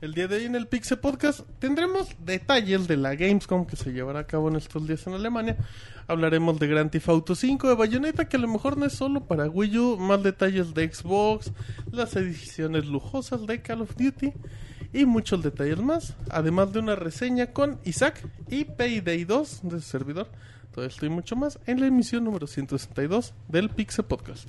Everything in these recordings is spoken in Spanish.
El día de hoy en el Pixel Podcast tendremos detalles de la Gamescom que se llevará a cabo en estos días en Alemania. Hablaremos de Grand Theft Auto 5, de Bayonetta, que a lo mejor no es solo para Wii U, más detalles de Xbox, las ediciones lujosas de Call of Duty y muchos detalles más. Además de una reseña con Isaac y Payday 2 de su servidor. Todo esto y mucho más en la emisión número 162 del Pixel Podcast.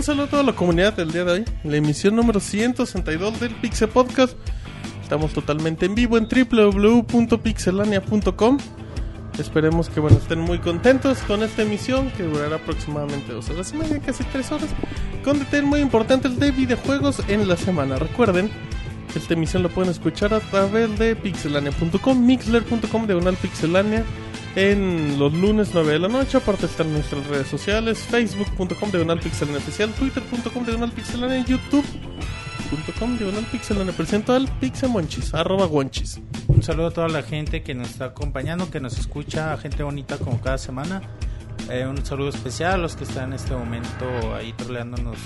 Un saludo a toda la comunidad del día de hoy, la emisión número 162 del Pixel Podcast. Estamos totalmente en vivo en www.pixelania.com. Esperemos que bueno, estén muy contentos con esta emisión que durará aproximadamente dos horas y media, casi tres horas, con detalles muy importantes de videojuegos en la semana. Recuerden esta emisión la pueden escuchar a través de pixelania.com, mixler.com, diagonal pixelania, en los lunes 9 de la noche. Aparte están nuestras redes sociales, facebook.com, diagonal pixelania oficial, twitter.com, diagonal pixelania, youtube.com, diagonal pixelania. Presento al pixemonchis, arroba guanchis. Un saludo a toda la gente que nos está acompañando, que nos escucha, gente bonita como cada semana. Eh, un saludo especial a los que están en este momento ahí troleándonos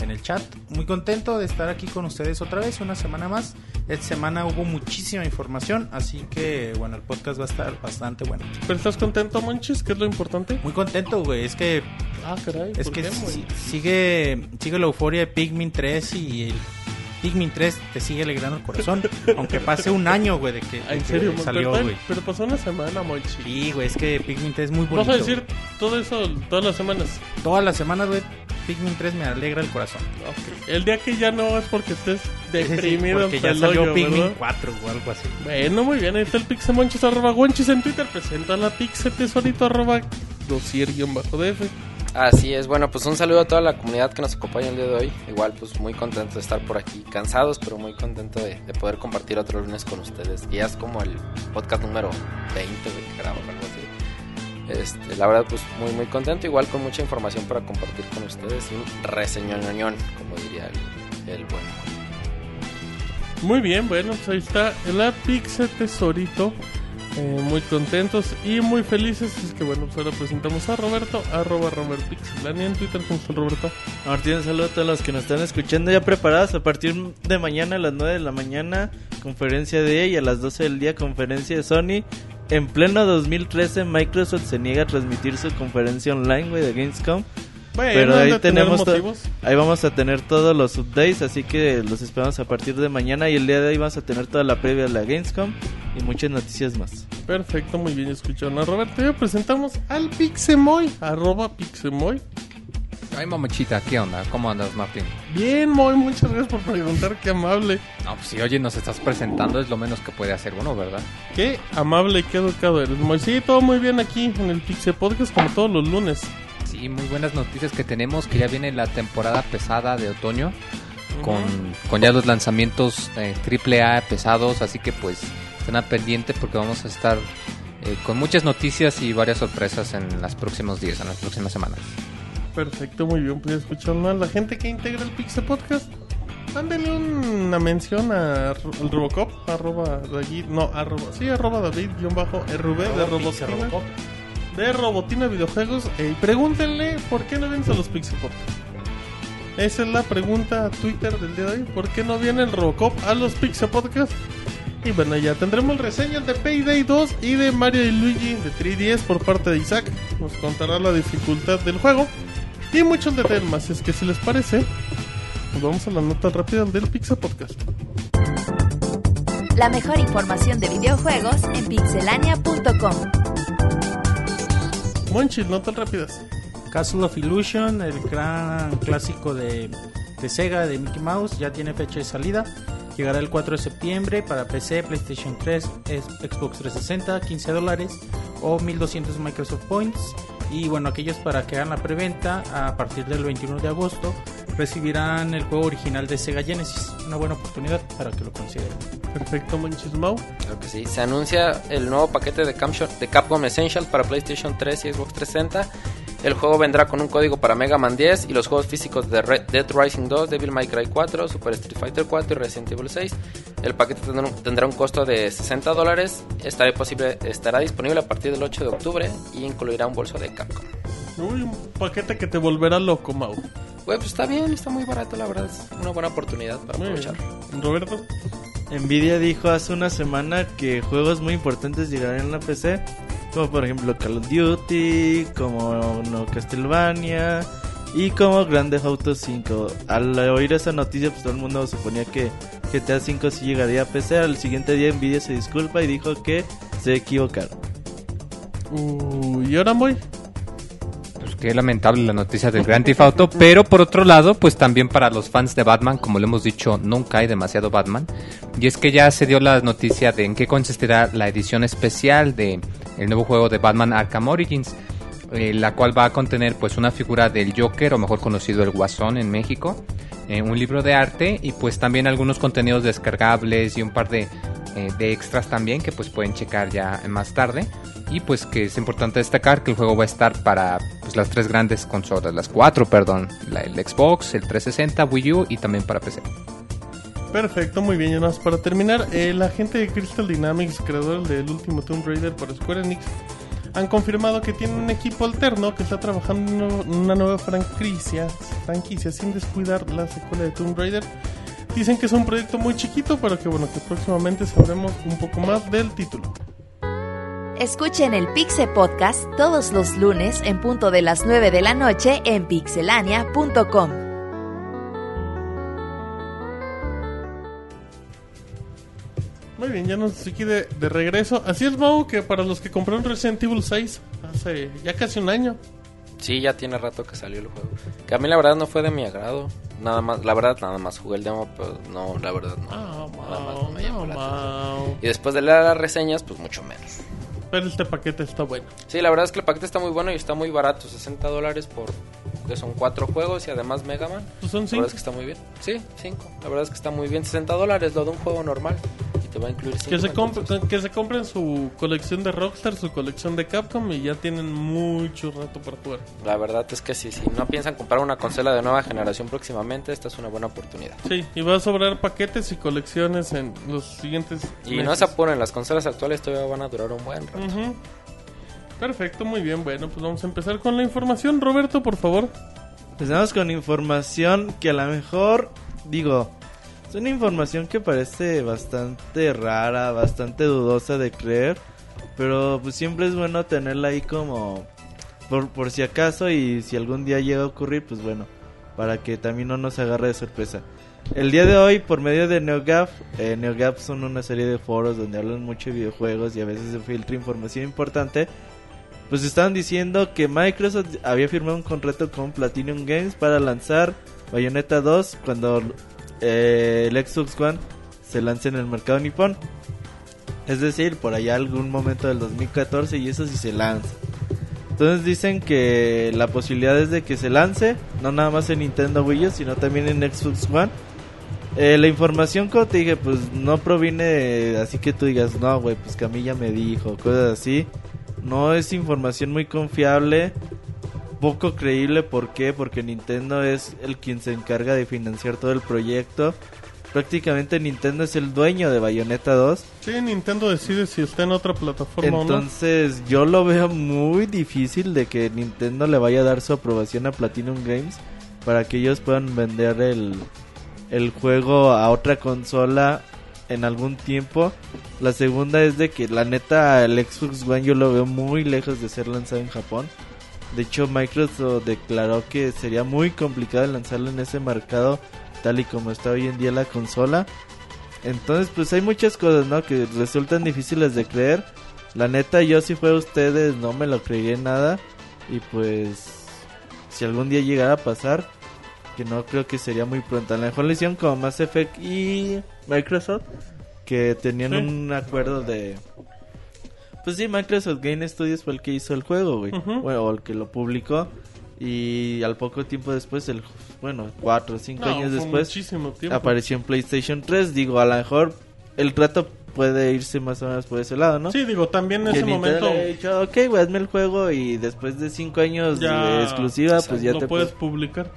en el chat. Muy contento de estar aquí con ustedes otra vez, una semana más. Esta semana hubo muchísima información, así que bueno, el podcast va a estar bastante bueno. ¿Pero estás contento, Monchis? ¿Qué es lo importante? Muy contento, güey. Es que Ah, caray. es ¿por que qué, sigue sigue la euforia de Pikmin 3 y el Pikmin 3 te sigue alegrando el corazón, aunque pase un año, güey, de que, ¿En que serio? Mon? salió, güey. pero pasó una semana, Monchis. Sí, güey, es que Pikmin 3 es muy bonito. Vas a decir todo eso todas las semanas. Todas las semanas, güey, Pikmin 3 me alegra el corazón. Ok. El día que ya no es porque estés deprimido. porque ya salió hoyo, Pikmin ¿verdad? 4 o algo así. Bueno, muy bien. Ahí está el pixemonchis arroba guanchis en Twitter. Presenta la pixel tesorito arroba dosier guion bajo df. Así es, bueno, pues un saludo a toda la comunidad que nos acompaña el día de hoy. Igual, pues muy contento de estar por aquí, cansados, pero muy contento de, de poder compartir otro lunes con ustedes. Ya es como el podcast número 20 güey, que grabo, algo así. Este, la verdad, pues muy, muy contento, igual con mucha información para compartir con ustedes. Un reseñoñoñón, como diría el, el bueno. Muy bien, bueno, pues ahí está la pixel tesorito. Eh, muy contentos y muy felices. Es que bueno, pues ahora presentamos a Roberto, arroba Robert Pixelania en Twitter. ¿Cómo está Roberto? Martín, un saludo a todos los que nos están escuchando ya preparados a partir de mañana a las 9 de la mañana, conferencia de y a las 12 del día conferencia de Sony. En pleno 2013 Microsoft se niega a transmitir su conferencia online, güey, de Gamescom. Bueno, Pero ahí tenemos ahí vamos a tener todos los updates, así que los esperamos a partir de mañana y el día de hoy vamos a tener toda la previa de la Gamescom y muchas noticias más. Perfecto, muy bien, escucharon a Roberto. Y hoy presentamos al Pixemoy, arroba Pixemoy. Ay, mamachita, ¿qué onda? ¿Cómo andas, Martín? Bien, Moy, muchas gracias por preguntar, qué amable. No, pues si oye, nos estás presentando, es lo menos que puede hacer uno, ¿verdad? Qué amable y qué educado eres, Moy. Sí, todo muy bien aquí en el Pixel Podcast, como todos los lunes. Sí, muy buenas noticias que tenemos, que ya viene la temporada pesada de otoño, con, con ya los lanzamientos eh, triple A pesados, así que pues estén al pendiente porque vamos a estar eh, con muchas noticias y varias sorpresas en los próximos días, en las próximas semanas. Perfecto, muy bien, pues ya escucharon a la gente que integra el Pixel Podcast. Mándenle una mención al Robocop, arroba David, no, arroba, sí, arroba David, guion bajo, RV de Robotina, de Robotina Videojuegos, y pregúntenle por qué no vienes a los Pixel Podcast. Esa es la pregunta a Twitter del día de hoy, ¿por qué no viene Robocop a los Pixel Podcast? Y bueno, ya tendremos reseñas de Payday 2 y de Mario y Luigi de 3DS por parte de Isaac. Nos contará la dificultad del juego y muchos detalles más. Es que si les parece, nos vamos a las notas rápidas del Pixel Podcast. La mejor información de videojuegos en pixelania.com. Monchis, notas rápidas. Castle of Illusion, el gran clásico de, de Sega de Mickey Mouse, ya tiene fecha de salida. Llegará el 4 de septiembre para PC, PlayStation 3, es- Xbox 360, 15 dólares o 1200 Microsoft Points. Y bueno, aquellos para que hagan la preventa a partir del 21 de agosto recibirán el juego original de Sega Genesis. Una buena oportunidad para que lo consideren. Perfecto, Manches Mau. Claro que sí. Se anuncia el nuevo paquete de de Capcom Essentials para PlayStation 3 y Xbox 360. El juego vendrá con un código para Mega Man 10 y los juegos físicos de Red Dead Rising 2, Devil May Cry 4, Super Street Fighter 4 y Resident Evil 6. El paquete tendrá un, tendrá un costo de 60 dólares. Estará, posible, estará disponible a partir del 8 de octubre y incluirá un bolso de Capcom. Uy, un paquete que te volverá loco, Mau. Güey, pues está bien, está muy barato, la verdad. Es una buena oportunidad para aprovechar. Roberto. Nvidia dijo hace una semana que juegos muy importantes llegarán en la PC, como por ejemplo Call of Duty, como no Castlevania y como Grand Theft Auto 5. Al oír esa noticia, pues todo el mundo suponía que GTA 5 sí llegaría a PC. Al siguiente día Nvidia se disculpa y dijo que se equivocaron. Uy, ¿y ahora voy? Qué lamentable la noticia del Grand Theft Auto, pero por otro lado, pues también para los fans de Batman, como lo hemos dicho, nunca hay demasiado Batman. Y es que ya se dio la noticia de en qué consistirá la edición especial de el nuevo juego de Batman Arkham Origins, eh, la cual va a contener pues una figura del Joker, o mejor conocido el Guasón en México, eh, un libro de arte y pues también algunos contenidos descargables y un par de, eh, de extras también que pues pueden checar ya más tarde. Y pues que es importante destacar que el juego va a estar para pues, las tres grandes consolas, las cuatro, perdón, la- el Xbox, el 360, Wii U y también para PC. Perfecto, muy bien. Más para terminar, eh, la gente de Crystal Dynamics, creador del último Tomb Raider para Square Enix, han confirmado que tienen un equipo alterno que está trabajando en una nueva franquicia, franquicia sin descuidar la secuela de Tomb Raider. Dicen que es un proyecto muy chiquito, pero que bueno, que próximamente sabremos un poco más del título. Escuchen el Pixe Podcast todos los lunes en punto de las 9 de la noche en pixelania.com. Muy bien, ya nos aquí de, de regreso. Así es, Mau, que para los que compraron Resident Evil 6 hace ya casi un año. Sí, ya tiene rato que salió el juego. Que a mí la verdad no fue de mi agrado. Nada más, la verdad nada más jugué el demo, pero no, la verdad no. Ah, Nada más Mau, no me llamó no, la atención. Mau. Y después de leer las reseñas, pues mucho menos. Pero este paquete está bueno. Sí, la verdad es que el paquete está muy bueno y está muy barato. 60 dólares por... Que son cuatro juegos y además Mega Man. Pues son La cinco. verdad es que está muy bien. Sí, 5. La verdad es que está muy bien. 60 dólares lo de un juego normal. Y te va a incluir cinco, Que se, compre- que se compren su colección de Rockstar, su colección de Capcom y ya tienen mucho rato para jugar. La verdad es que sí, si no piensan comprar una consola de nueva generación próximamente, esta es una buena oportunidad. Sí, y va a sobrar paquetes y colecciones en los siguientes Y no meses. se apuren, las consolas actuales todavía van a durar un buen rato. Ujú. Perfecto, muy bien. Bueno, pues vamos a empezar con la información. Roberto, por favor. Empezamos con información que a lo mejor, digo, es una información que parece bastante rara, bastante dudosa de creer, pero pues siempre es bueno tenerla ahí como por, por si acaso y si algún día llega a ocurrir, pues bueno, para que también no nos agarre de sorpresa. El día de hoy, por medio de NeoGAF, eh, NeoGAF son una serie de foros donde hablan mucho de videojuegos y a veces se filtra información importante. Pues estaban diciendo que Microsoft había firmado un contrato con Platinum Games para lanzar Bayonetta 2 cuando eh, el Xbox One se lance en el mercado nipón. Es decir, por allá algún momento del 2014 y eso sí se lanza. Entonces dicen que la posibilidad es de que se lance, no nada más en Nintendo Wii U, sino también en Xbox One. Eh, la información, como te dije, pues no proviene así que tú digas, no, güey, pues Camilla me dijo, cosas así. No es información muy confiable, poco creíble. ¿Por qué? Porque Nintendo es el quien se encarga de financiar todo el proyecto. Prácticamente Nintendo es el dueño de Bayonetta 2. Sí, Nintendo decide si está en otra plataforma Entonces yo lo veo muy difícil de que Nintendo le vaya a dar su aprobación a Platinum Games para que ellos puedan vender el, el juego a otra consola en algún tiempo. La segunda es de que la neta el Xbox One yo lo veo muy lejos de ser lanzado en Japón. De hecho Microsoft declaró que sería muy complicado lanzarlo en ese mercado tal y como está hoy en día la consola. Entonces, pues hay muchas cosas, ¿no? Que resultan difíciles de creer. La neta, yo si fuera ustedes, no me lo creería nada. Y pues, si algún día llegara a pasar, que no creo que sería muy pronto. A lo mejor le hicieron como Mass Effect y Microsoft, que tenían Sí. un acuerdo de... Pues sí, Microsoft Game Studios fue el que hizo el juego, güey. Bueno, o el que lo publicó. Y al poco tiempo después, el bueno, cuatro o cinco No, años después, apareció en PlayStation 3. Digo, a lo mejor el trato puede irse más o menos por ese lado, ¿no? Sí, digo, también en Que ese Nintendo momento haya dicho, ok, güey, hazme el juego y después de cinco años ya de exclusiva, pues ya lo te puedes puedes... publicar.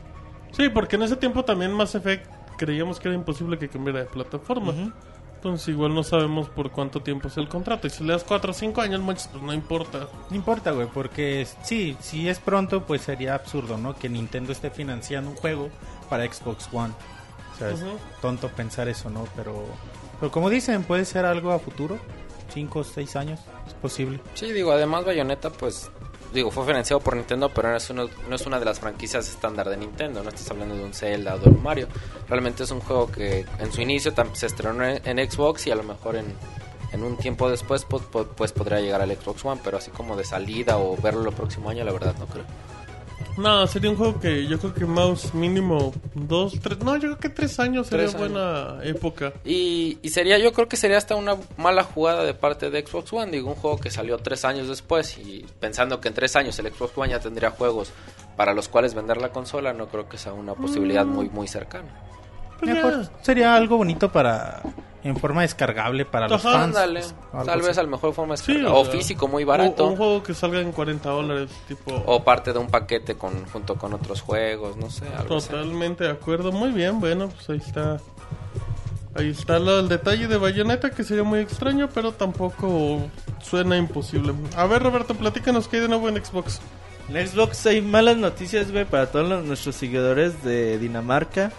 Sí, porque en ese tiempo también Mass Effect creíamos que era imposible que cambiara de plataforma. Entonces igual no sabemos por cuánto tiempo es el contrato. Y si le das 4 o 5 años, muchos, pues no importa. No importa, güey, porque sí, si es pronto, pues sería absurdo, ¿no? Que Nintendo esté financiando un juego para Xbox One. O sea, es tonto pensar eso, ¿no? Pero, pero como dicen, puede ser algo a futuro. Cinco o seis años, es posible. Sí, digo, además Bayonetta, pues, digo, fue financiado por Nintendo, pero no es, uno- no es una de las franquicias estándar de Nintendo, no estás hablando de un Zelda o de un Mario. Realmente es un juego que en su inicio se estrenó en, Xbox y a lo mejor en, en un tiempo después pues, pues podría llegar al Xbox One, pero así como de salida o verlo el próximo año, la verdad no creo. No, sería un juego que yo creo que Mouse mínimo 2, 3... No, yo creo que 3 años sería Tres años. buena época. Y, y sería, yo creo que sería hasta una mala jugada de parte de Xbox One. Digo, un juego que salió tres años después y pensando que en tres años el Xbox One ya tendría juegos para los cuales vender la consola, no creo que sea una posibilidad muy, muy cercana. Pues Mejor sería algo bonito para en forma descargable para los Ajá, fans. Ándale, algo tal vez así. a lo mejor forma Sí, descarga- o o físico muy barato. o un juego que salga en 40 dólares, tipo... o parte de un paquete con junto con otros juegos, no sé, algo así. Totalmente de acuerdo, muy bien, bueno, pues ahí está. Ahí está lo, el detalle de Bayonetta que sería muy extraño, pero tampoco suena imposible. A ver, Roberto, platícanos qué hay de nuevo en Xbox. En Xbox hay malas noticias, güey, para todos los- nuestros seguidores de Dinamarca,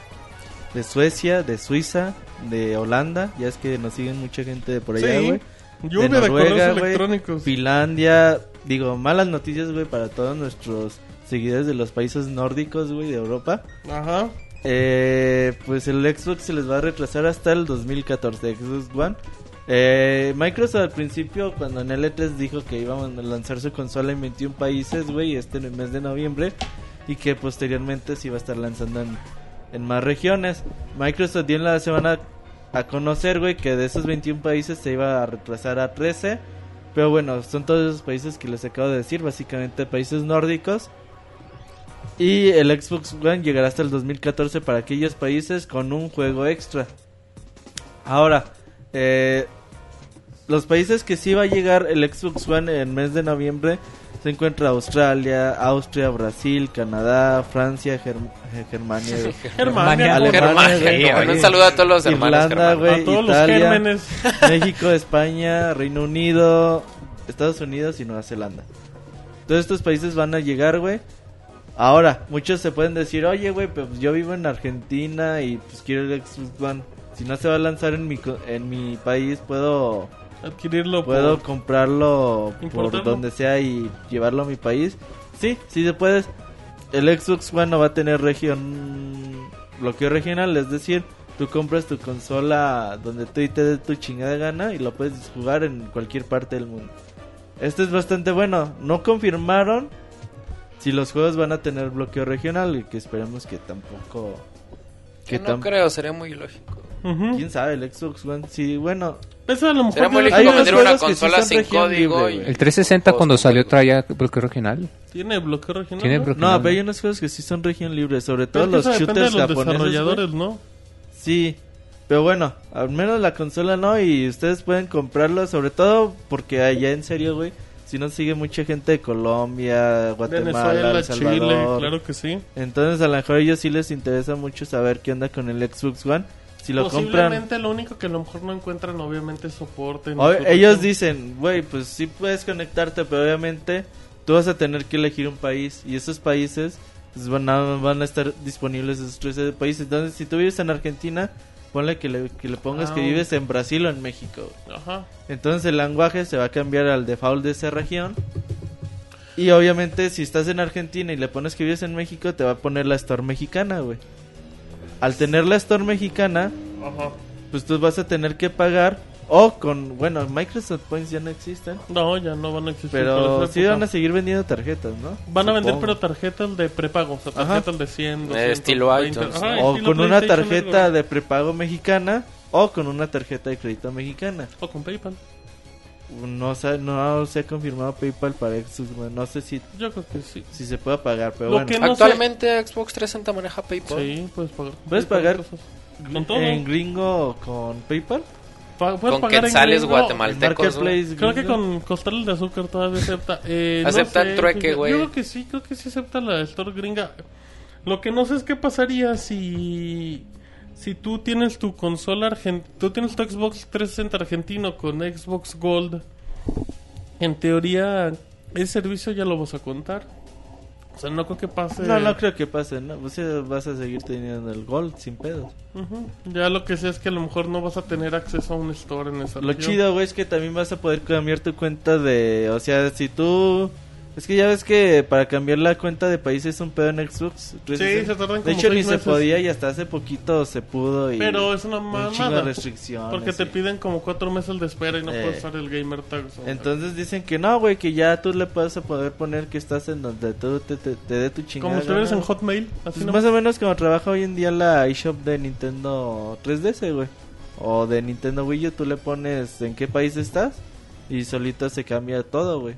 de Suecia, de Suiza, de Holanda. Ya es que nos siguen mucha gente de por allá, Sí, güey. lluvia de, Noruega, electrónicos. Finlandia, digo, malas noticias, güey, para todos nuestros seguidores de los países nórdicos, güey, de Europa. Ajá. Eh, pues el Xbox se les va a retrasar hasta el 2014, Xbox One. Eh, Microsoft al principio, cuando en el E3 dijo que íbamos a lanzar su consola en 21 países, güey, este en el mes de noviembre, y que posteriormente se iba a estar lanzando en, en más regiones. Microsoft dio en la semana a conocer, güey, que de esos 21 países se iba a retrasar a 13. Pero bueno, son todos esos países que les acabo de decir, básicamente países nórdicos. Y el Xbox One llegará hasta el 2014 para aquellos países con un juego extra. Ahora, eh, los países que sí va a llegar el Xbox One en el mes de noviembre se encuentra Australia, Austria, Brasil, Canadá, Francia, Germ- eh, Germania, Germania, Alemania, Germania, güey, un saludo a todos los hermanos Irlanda, güey, a todos Italia, los gérmenes. México, España, Reino Unido, Estados Unidos y Nueva Zelanda. Todos estos países van a llegar, güey. Ahora, muchos se pueden decir, oye, güey, pues yo vivo en Argentina y pues quiero el Xbox One. Si no se va a lanzar en mi, co- en mi país, puedo, Adquirirlo puedo por- comprarlo por donde sea y llevarlo a mi país. Sí, sí se puede. El Xbox One no va a tener región, bloqueo regional, es decir, tú compras tu consola donde tú y te dé tu chingada gana y lo puedes jugar en cualquier parte del mundo. Esto es bastante bueno. No confirmaron si los juegos van a tener bloqueo regional y que esperemos que tampoco... Que no tam- creo, sería muy ilógico. Ujú. ¿Quién sabe? El Xbox One, sí, bueno, Eso a lo mejor Sería muy unos vender una consola son sin región código libre, y... El 360 Todos cuando salió traía bloqueo regional. tiene bloqueo regional. Tiene ¿no? bloqueo No, regional. pero hay unos juegos que sí son región libre, sobre todo los shooters de los japoneses. desarrolladores, ¿no? Sí, pero bueno, al menos la consola no y ustedes pueden comprarlo, sobre todo porque allá en serio, güey, si nos sigue mucha gente de Colombia, Guatemala, Venezuela, El Salvador. Chile, claro que sí. Entonces a lo mejor a ellos sí les interesa mucho saber qué onda con el Xbox One. Si lo compran... Posiblemente lo único que a lo mejor no encuentran obviamente es soporte. ellos dicen, güey, pues sí puedes conectarte, pero obviamente tú vas a tener que elegir un país y esos países pues, van, a, van a estar disponibles esos tres países. Entonces, si tú vives en Argentina, ponle que le, que le pongas Ah. que vives en Brasil o en México. Ajá. Entonces el lenguaje se va a cambiar al default de esa región. Y obviamente si estás en Argentina y le pones que vives en México, te va a poner la Store mexicana, güey. Al tener la Store mexicana, Ajá. pues tú vas a tener que pagar o con, bueno, Microsoft Points ya no existen, No, ya no van a existir. pero sí van a seguir vendiendo tarjetas, ¿no? Van a vender, Supongo. pero tarjetas de prepago. O sea, Ajá. tarjetas de 100, 200, estilo 20. iTunes, o estilo con una tarjeta de prepago mexicana o con una tarjeta de crédito mexicana. O con PayPal. No, se- no se ha confirmado PayPal para Xbox, güey. No sé si, Yo creo que sí. si se puede pagar, pero Lo bueno. que no sé- Actualmente Xbox 360 maneja PayPal. Sí, puedes pagar. ¿Puedes pagar con todo. en gringo con PayPal? Pa- puedes Con pagar en quetzales gringo. guatemaltecos. Marketplace Creo que con costales de azúcar todavía acepta. Eh, no Acepta sé, el trueque, güey. Yo creo que sí, creo que sí acepta la Store gringa. Lo que no sé es qué pasaría si si tú tienes tu consola argen- tú tienes tu Xbox 360 argentino con Xbox Gold. En teoría ese servicio ya lo vas a contar. O sea, no creo que pase. No, no creo que pase, ¿no? Pues vas a seguir teniendo el Gold sin pedos. Ya lo que sé es que a lo mejor no vas a tener acceso a un store en esa Lo región. chido, güey, es que también vas a poder cambiar tu cuenta de... O sea, si tú... Es que ya ves que para cambiar la cuenta de país es un pedo en Xbox. Sí, se tardan De como hecho, ni se podía y hasta hace poquito se pudo. Y Pero es una un de mamada. restricciones. Porque te piden como cuatro meses de espera y no Eh. puedes usar el gamer tag. Entonces dicen que no, güey, que ya tú le puedes poder poner que estás en donde tú te, te, te dé tu chingada. como si gana. en Hotmail. Así Pues no. más o menos como trabaja hoy en día la eShop de Nintendo 3DS, güey. O de Nintendo Wii U, tú le pones en qué país estás y solito se cambia todo, güey.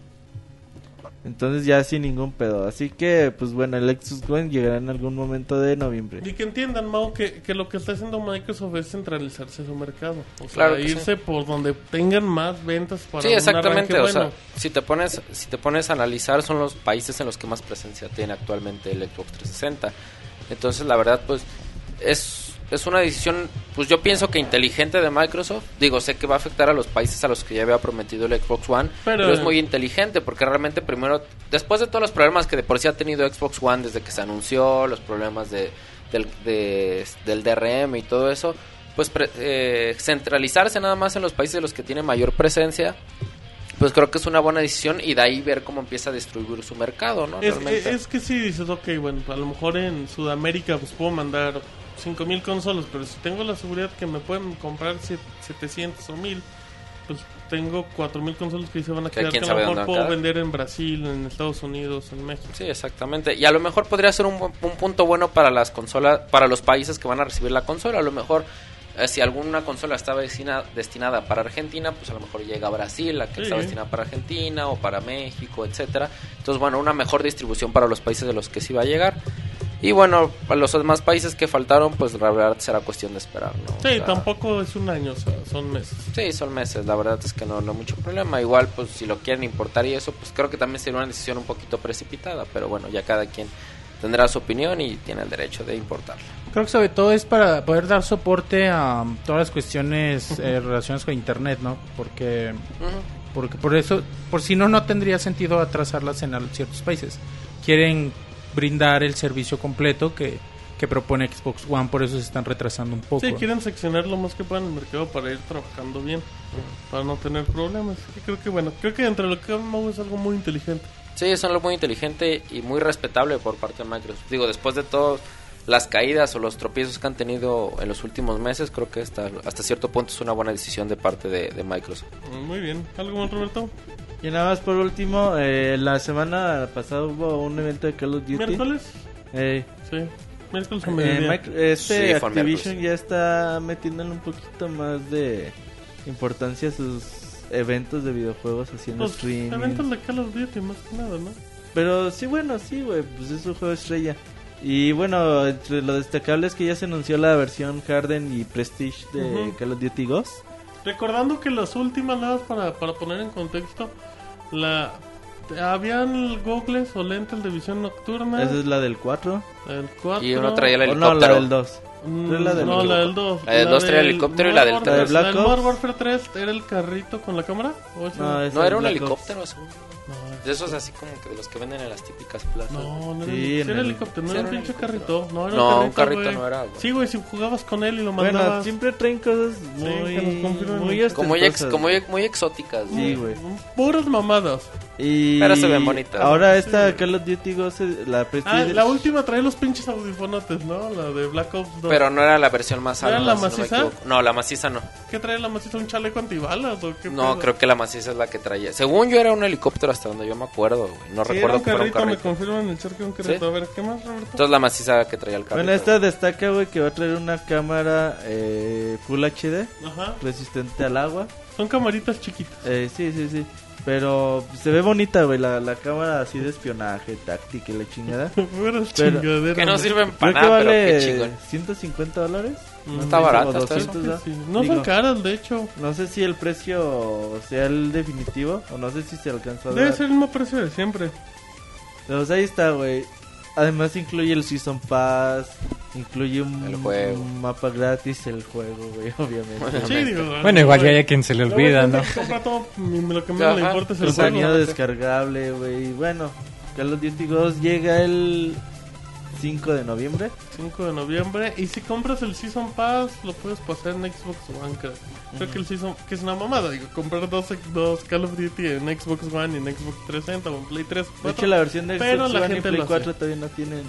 Entonces ya sin ningún pedo. Así que, pues bueno, el Xbox One llegará en algún momento de noviembre. Y que entiendan, Mau, que, que lo que está haciendo Microsoft es centralizarse su mercado. O sea, Claro irse por donde tengan más ventas para Sí, exactamente. O sea, bueno. si te pones, si te pones a analizar, son los países en los que más presencia tiene actualmente el Xbox 360. Entonces, la verdad, pues, es, es una decisión, pues yo pienso que inteligente de Microsoft. Digo, sé que va a afectar a los países a los que ya había prometido el Xbox One, Pero- pero, es muy inteligente porque realmente primero, después de todos los problemas que de por sí ha tenido Xbox One desde que se anunció, los problemas de, del, de- del DRM y todo eso, pues pre- eh, centralizarse nada más en los países de los que tiene mayor presencia pues creo que es una buena decisión y de ahí ver cómo empieza a distribuir su mercado, ¿no? Es, Realmente. es que si dices, ok, bueno, a lo mejor en Sudamérica pues puedo mandar 5000 consolas, pero si tengo la seguridad que me pueden comprar siete- 700 o 1000, pues tengo 4000 consolas que se van a Que quedar que a lo mejor puedo vender en Brasil, en Estados Unidos, en México. Sí, exactamente. Y a lo mejor podría ser un, un punto bueno para las consolas, para los países que van a recibir la consola. A lo mejor eh, si alguna consola estaba destina- destinada para Argentina, pues a lo mejor llega a Brasil, la que Sí. estaba destinada para Argentina o para México, etcétera. Entonces, bueno, una mejor distribución para los países de los que sí va a llegar. Y bueno, para los demás países que faltaron, pues la verdad será cuestión de esperar, ¿no? O Sí, sea, tampoco es un año, o sea, son meses. Sí, son meses, la verdad es que no, no hay mucho problema. Igual, pues si lo quieren importar y eso, pues creo que también sería una decisión un poquito precipitada, pero bueno, ya cada quien tendrá su opinión y tiene el derecho de importarla. Creo que sobre todo es para poder dar soporte a todas las cuestiones eh, relacionadas con internet, ¿no? Porque porque por eso, por si no, no tendría sentido atrasarlas en ciertos países. Quieren brindar el servicio completo que, que propone Xbox One, por eso se están retrasando un poco. Sí, quieren seccionar lo más que puedan el mercado para ir trabajando bien, para no tener problemas. Y creo que, bueno, creo que entre lo que Mau es algo muy inteligente. Sí, es algo muy inteligente y muy respetable por parte de Microsoft. Digo, después de todas las caídas o los tropiezos que han tenido en los últimos meses, creo que hasta, hasta cierto punto es una buena decisión de parte de, de Microsoft. Muy bien. ¿Algo más, Roberto? Y nada más por último, eh, la semana pasada hubo un evento de Call of Duty. ¿Miércoles? Eh, Sí. Miércoles a eh, este Sí, Activision ya está metiéndole un poquito más de importancia a sus eventos de videojuegos haciendo Pues, streaming. eventos de Call of Duty más que nada, ¿no? Pero sí, bueno, sí, güey, pues es un juego estrella. Y bueno, entre lo destacable es que ya se anunció la versión Harden y Prestige de Ujú. Call of Duty Ghost. Recordando que las últimas, nada más para, para poner en contexto, la habían goggles o lentes de visión nocturna. Esa es la del 4. El 4. Y uno traía el O no, helicóptero. la del 2. Mm, la del no, la del 2. La del dos traía el helicóptero y la del tres. La ¿La de Black del Modern? Warfare 3 era el carrito con la cámara. ¿O No, no, No era un Black helicóptero, Ops. No, De esos así como que de los que venden en las típicas plazas. no, no era, Sí, sí era el- helicóptero, no sí era un era pinche helicóptero. carrito. No, era No, un un carrito güey. no era, güey. Sí, güey, si jugabas con él y lo mandabas. Bueno, siempre traen cosas muy, que nos confirmen. muy Como muy, ex- como muy, muy exóticas. Sí, güey. Puras mamadas. Y Pero se ven bonitas. Ahora esta Call of Duty Ghost, la Prestige Ah, la última trae los pinches audifonotes, ¿no? La de Black Ops 2. Pero no era la versión más ¿Era alta. la no me maciza? No, la maciza no. ¿Qué trae la maciza? ¿Un chaleco antibalas o qué No, pedo? creo que la maciza es la que traía. Según yo era un helicóptero hasta donde yo me acuerdo, güey. No Sí, era recuerdo un que fuera un carrito, me carrito. confirman el chat que era un carrito. ¿Sí? A ver, ¿qué más, Roberto? Entonces la maciza era que traía el carrito. Bueno, esta destaca, güey, que va a traer una cámara eh, Full HD, Ajá. resistente al agua. Son camaritas chiquitas. Eh, sí, sí, sí. Pero se ve bonita, güey, la, la cámara así de espionaje, táctica y la chingada. Pero-. Que no sirven Creo para que nada, pero vale qué chingón. 150 dólares. No está barato, o está 200, ¿verdad? Sí, No Digo, son caras, de hecho. No sé si el precio sea el definitivo o no sé si se alcanzó a Debe dar. ser el mismo precio de siempre. Pero, o sea, ahí está, güey. Además incluye el Season Pass, incluye un, El juego. un mapa gratis, el juego, güey, obviamente. Sí, digo. Bueno, igual ya hay quien se le olvida, ¿no? compra todo, lo que menos le importa es el Contenido juego. descargable, güey. Bueno, Call of Duty Ghost llega el 5 de noviembre. 5 de noviembre. Y si compras el Season Pass, lo puedes pasar en Xbox One, creo. Creo que el Season... Que es una mamada, digo. Comprar dos, dos Call of Duty en Xbox One y en Xbox 360 o en Play 3. De 4. hecho, la versión de pero Xbox la One y gente Play lo 4 hace. todavía no tienen...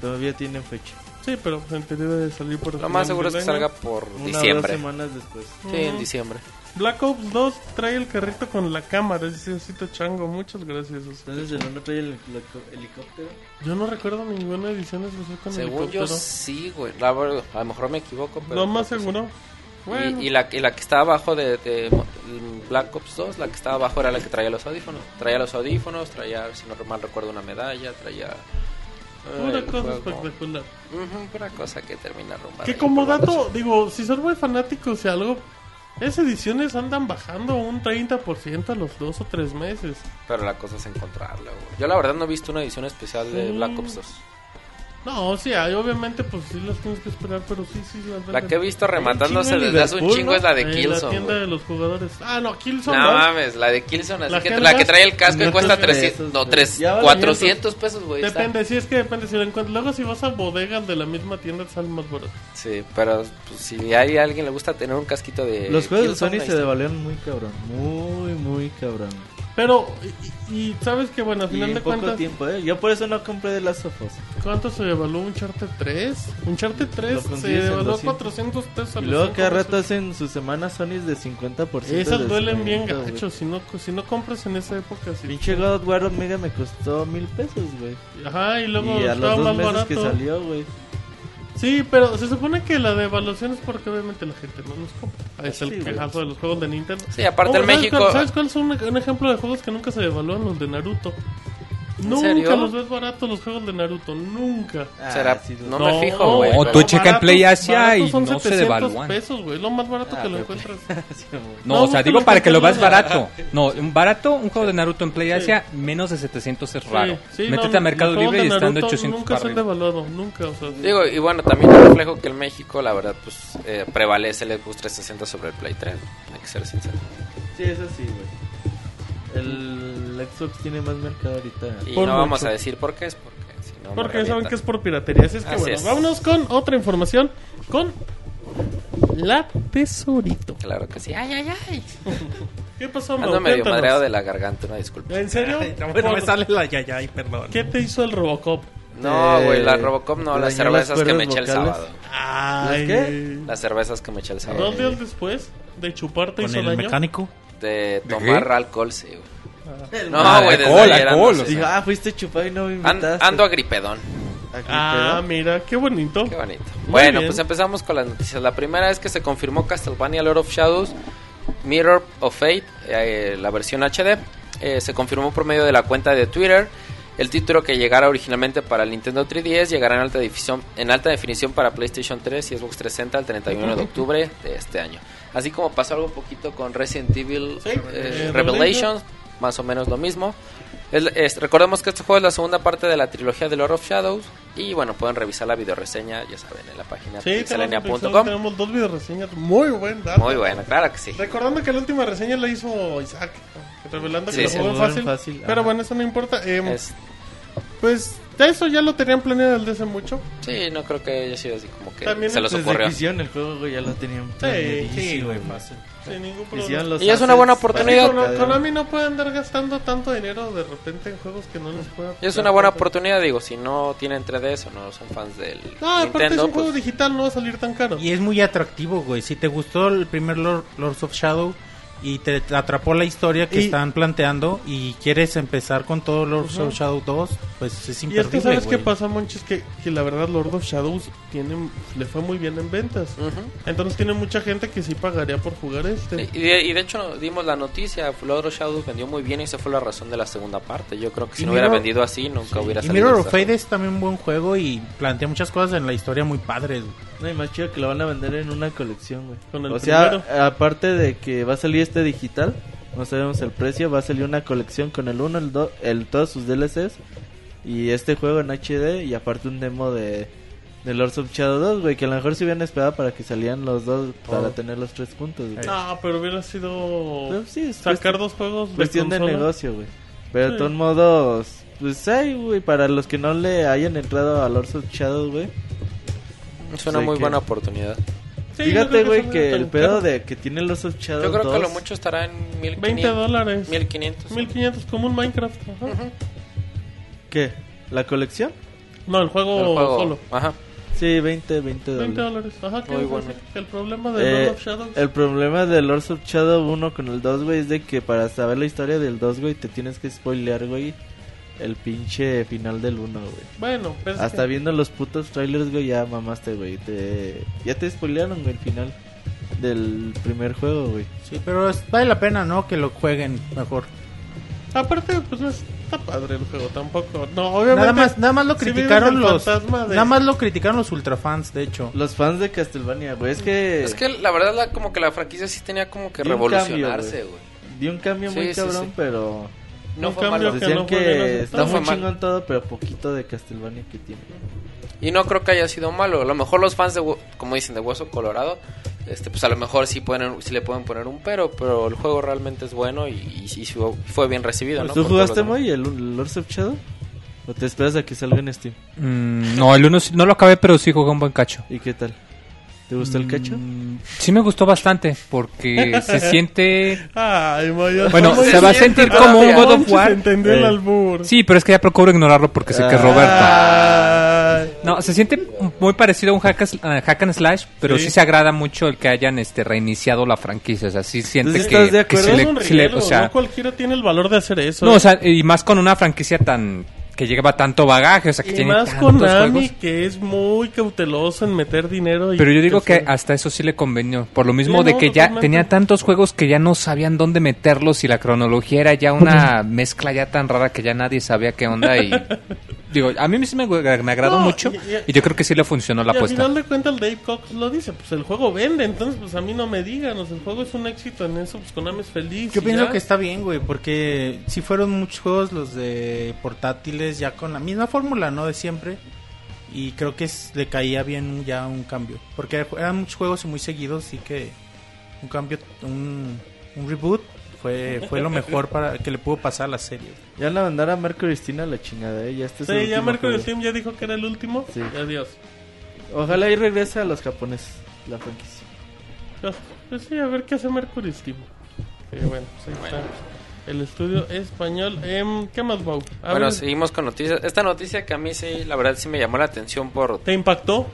Todavía tienen fecha. Sí, pero en teoría debe salir por el Lo más seguro es que salga por Una o dos diciembre. semanas después. Sí, en diciembre. Black Ops 2 trae el carrito con la cámara. Ese osito chango. Muchas gracias. osito Entonces, ¿el uno trae el helicóptero? Yo no recuerdo ninguna edición especial con Según yo helicóptero. sí, güey. La verdad, a lo mejor me equivoco, pero... Lo más sí. seguro. Bueno, Y, y la, y la que estaba abajo de, de Black Ops 2, la que estaba abajo era la que traía los audífonos. Traía los audífonos, traía, si no mal recuerdo, una medalla, traía... eh, una cosa juego. espectacular. Ujú, pura cosa que termina rumbada. Que como dato, digo, si son muy fanáticos y algo, esas ediciones andan bajando un 30% a los dos o tres meses. Pero la cosa es encontrarla, güey. Yo la verdad no he visto una edición especial de. Black Ops 2. No, sí, hay, obviamente, pues sí las tienes que esperar, pero sí, sí las La que he visto rematándose desde hace un chingo ¿no? es la de En la Killzone, tienda de los jugadores. Ah, no, Killzone No mames, la de Killzone, así La que, la que trae el casco y cuesta te 300, pesos, no, güey. 3, Ya vale 400 pesos, güey. está. Depende, sí es que depende. Si lo encuentras, luego si vas a bodegas de la misma tienda, te salen más barato. Sí, pero pues, si hay alguien le gusta tener un casquito de Los juegos de Killzone, Sony se devalieron muy cabrón. Muy, muy cabrón. Pero, y, y sabes que, bueno, al Y final en de poco cuentas, tiempo, ¿eh? Yo por eso no compré de las sofos. ¿cuánto se evaluó un Charter 3? Un Charter 3 Lo se evaluó 200. 400 pesos. a Y luego cada rato hacen sus semanas Sony de 50%. Esas de duelen bien gachos. Si no, si no compras en esa época, sí. Pinche God of War Omega me costó mil pesos, güey. Ajá, y luego Y a los más dos meses barato. que salió, güey. Sí, pero se supone que la devaluación es porque obviamente la gente no los compra. Sí, el quejazo de los juegos de Nintendo. Sí, aparte Oh, en ¿sabes México... cuál- ¿Sabes cuál es un, un ejemplo de juegos que nunca se devalúan? Los de Naruto. Nunca serio? los ves baratos los juegos de Naruto, nunca. Será- Ah, sí, no me fijo, güey. No, pero- tú checa en Play Asia y son no se 700 devalúan. pesos, güey, lo más barato Ah, que lo encuentras. Sí. No, No, o sea, digo para que lo Asia. barato. No, un barato, un juego de Naruto en Play Asia, menos de 700 es raro. Sí, sí, Métete no, a Mercado Libre y de están de Naruto 800 Nunca se han devaluado, nunca, o sea. Digo, y bueno, también reflejo que en México, la verdad, pues eh, prevalece el Xbox 360 sobre el Play 3. Hay que ser sincero. Sí, eso sí, güey. El Xbox tiene más mercado ahorita. Y Por no vamos mucho. a decir por qué es, porque si no. me Porque saben que es por piratería. Así es que Así bueno, es. vámonos con otra información. Con la tesorito. Claro que sí. Ay, ay, ay. ¿Qué pasó, Mau? Ando medio Cuéntanos. madreado de la garganta, una disculpa. ¿En serio? Bueno, me sale la yayay, perdón. ¿Qué te hizo el Robocop? No, Eh, güey, la Robocop no, ¿te las las cervezas que me eché el sábado. Ay, qué? Las cervezas que me eché el sábado. Dos días después de chuparte Con hizo el daño. mecánico. De qué? tomar alcohol, sí, güey. No, Ah, güey, desde alcohol, ayer alcohol, ando, o sí. Digo, ah, fuiste chupado y no me An- invitaste. ando agripedón. Ah, mira, qué bonito. Qué bonito. Muy bueno, bien. pues empezamos con las noticias. La primera es que se confirmó Castlevania Lord of Shadows, Mirror of Fate, eh, la versión HD. Eh, se confirmó por medio de la cuenta de Twitter. El título que llegara originalmente para el Nintendo 3DS llegará en alta definición, en alta definición para PlayStation 3 y Xbox 360 el 31 de octubre de este año. Así como pasó algo poquito con Resident Evil Sí, eh, eh, Revelations, más o menos lo mismo. Es- es- recordemos que este juego es la segunda parte de la trilogía de Lord of Shadows. Y bueno, pueden revisar la videoreseña, ya saben, en la página Sí, tenemos, pixelania.com. tenemos dos video reseñas. Muy buen dato. Muy bueno, claro que sí. Recordando que la última reseña la hizo Isaac, revelando que Sí, lo sí. jugó fácil. fácil, Pero bueno, eso no importa. Eh, Es- Pues Eso ya lo tenían planeado desde hace mucho. Sí, no creo que haya sido así como que También se los ocurrió. hicieron el juego, güey, ya lo tenían Sí, planeadísimo, güey, fácil. Sin ningún problema. Y es una buena oportunidad. Con- Konami no puede andar gastando tanto dinero de repente en juegos que no les pueda. Y es una buena oportunidad, digo, si no tienen 3DS o no son fans del No, aparte es Nintendo, un juego pues, digital, no va a salir tan caro. Y es muy atractivo, güey. Si te gustó el primer Lord, Lords of Shadow y te atrapó la historia que Y- están planteando y quieres empezar con todo Lords of Shadow 2, pues es Y es imperdible, que sabes qué güey. pasa, Monchis, que, que la verdad Lord of Shadows tiene, le fue muy bien en ventas. ujú. Entonces tiene mucha gente que sí pagaría por jugar este. Y de, y de hecho dimos la noticia, Lord of Shadows vendió muy bien y esa fue la razón de la segunda parte. Yo creo que si Y no hubiera vendido así, nunca hubiera Y salido. Mirror of Fate es también un buen juego y plantea muchas cosas en la historia muy padres. güey. No, y más chido que lo van a vender en una colección, güey. Con el O sea, primero. aparte de que va a salir este digital, no sabemos el precio, va a salir una colección con el 1, el 2, el, todos sus DLCs y este juego en HD y aparte un demo de, de Lords of Shadow 2, güey, que a lo mejor se hubieran esperado para que salieran los dos, para tener los tres puntos, güey. No, pero hubiera sido Pero sí, sacar dos juegos Cuestión de negocio, güey. Pero de todos modos, pues hay, güey, para los que no le hayan entrado a Lords of Shadow, güey. Es una muy que- buena oportunidad. Sí, Fíjate, güey, que tan el pedo de que tiene Lords of Shadow Yo creo que a lo 2, mucho estará en 1500. 20 dólares. 1500. 1500 como un Minecraft. ajá. ¿Qué? ¿La colección? No, el juego, El juego. solo. Ajá. Sí, 20, 20 20 dólares. dólares. Ajá, ¿qué Muy bueno. El problema de Eh, Lord of Shadows. el problema de Lords of Shadow 1 con el 2, güey, es de que para saber la historia del 2, güey, te tienes que spoilear, güey, el pinche final del 1, güey. Bueno, pues. Hasta que- viendo los putos trailers, güey, ya mamaste, güey. Te... Ya te spoilearon, güey, el final del primer juego, güey. Sí, pero es- vale la pena, ¿no? Que lo jueguen mejor. Aparte, pues no está padre el juego tampoco. No, obviamente. Nada más, nada más lo criticaron los, de- nada más lo criticaron los ultrafans, de hecho. Los fans de Castlevania, güey, es que... Es que la verdad, la, como que la franquicia sí tenía como que Dio revolucionarse, güey. Dio un cambio Sí, muy sí, cabrón, sí. pero... No Un fue malo. que Decían no fue que está No muy mal. chingón todo, pero poquito de Castlevania que tiene. Y no creo que haya sido malo. A lo mejor los fans de, como dicen, de Hueso Colorado, este, pues a lo mejor sí, pueden, sí le pueden poner un pero, pero el juego realmente es bueno y, y sí fue, bien recibido, ¿no? ¿Tú Por jugaste, Moy, el Lords of Shadow? ¿O te esperas a que salga en Steam? Mm, no, el uno sí- no lo acabé, pero sí jugué un buen cacho. ¿Y qué tal? ¿Te gustó el cacho? Mm, sí me gustó bastante porque se siente... Ay, Maya. Bueno, ¿cómo se va a sentir como un? God of War. entendió el Eh. albur. Sí, pero es que ya procuro ignorarlo porque sé que es. Roberto. Ay. No, se siente muy parecido a un hack, a hack and slash, pero Sí. sí. se agrada mucho el que hayan este reiniciado la franquicia. O sea, sí siente Entonces, que, ¿estás de que un le- le- o sea, no cualquiera tiene el valor de hacer eso. no, ¿eh? o sea, y más con una franquicia tan que lleva tanto bagaje, o sea, que y tiene más Konami, juegos. que es muy cauteloso en meter dinero. y Pero yo digo que hasta eso sí le convenió. Por lo mismo Sí, de no, que ya tenía tantos juegos que ya no sabían dónde meterlos y la cronología era ya una mezcla ya tan rara que ya nadie sabía qué onda y... Digo, a mí sí me, me agradó No, mucho y- y- y yo creo que sí le funcionó la y al apuesta. final de cuentas el Dave Cox lo dice, pues el juego vende, entonces pues a mí no me digan, o sea, el juego es un éxito en eso, pues Konami es feliz. Yo pienso ya. que está bien, güey, porque si fueron muchos juegos los de portátiles ya con la misma fórmula, ¿no? De siempre. Y creo que es- le caía bien ya un cambio. Porque eran muchos juegos y muy seguidos, así que un cambio, un, un reboot fue, fue lo mejor para que le pudo pasar a la serie. Ya la mandaron a Marco Cristina a la chingada, ¿eh? Ya este es el Sí, ya último Mercury juego. Steam ya dijo que era el último. Sí. Adiós. Ojalá y regrese a los japoneses, la franquicia. Pues, pues sí, a ver qué hace Mercury Steam. Sí, bueno, pues ahí está. El estudio español. ¿Qué más, Bau? A bueno, ver, seguimos con noticias. Esta noticia que a mí sí, la verdad sí me llamó la atención por... ¿Te impactó?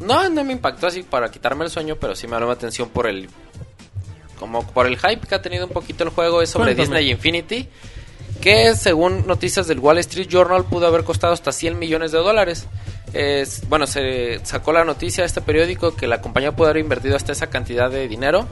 No, no me impactó así para quitarme el sueño, pero sí me llamó la atención por el... Como por el hype que ha tenido un poquito el juego, es sobre Cuéntame. Disney Infinity. Que según noticias del Wall Street Journal pudo haber costado hasta 100 millones de dólares. Es, bueno, se sacó la noticia de este periódico que la compañía pudo haber invertido hasta esa cantidad de dinero.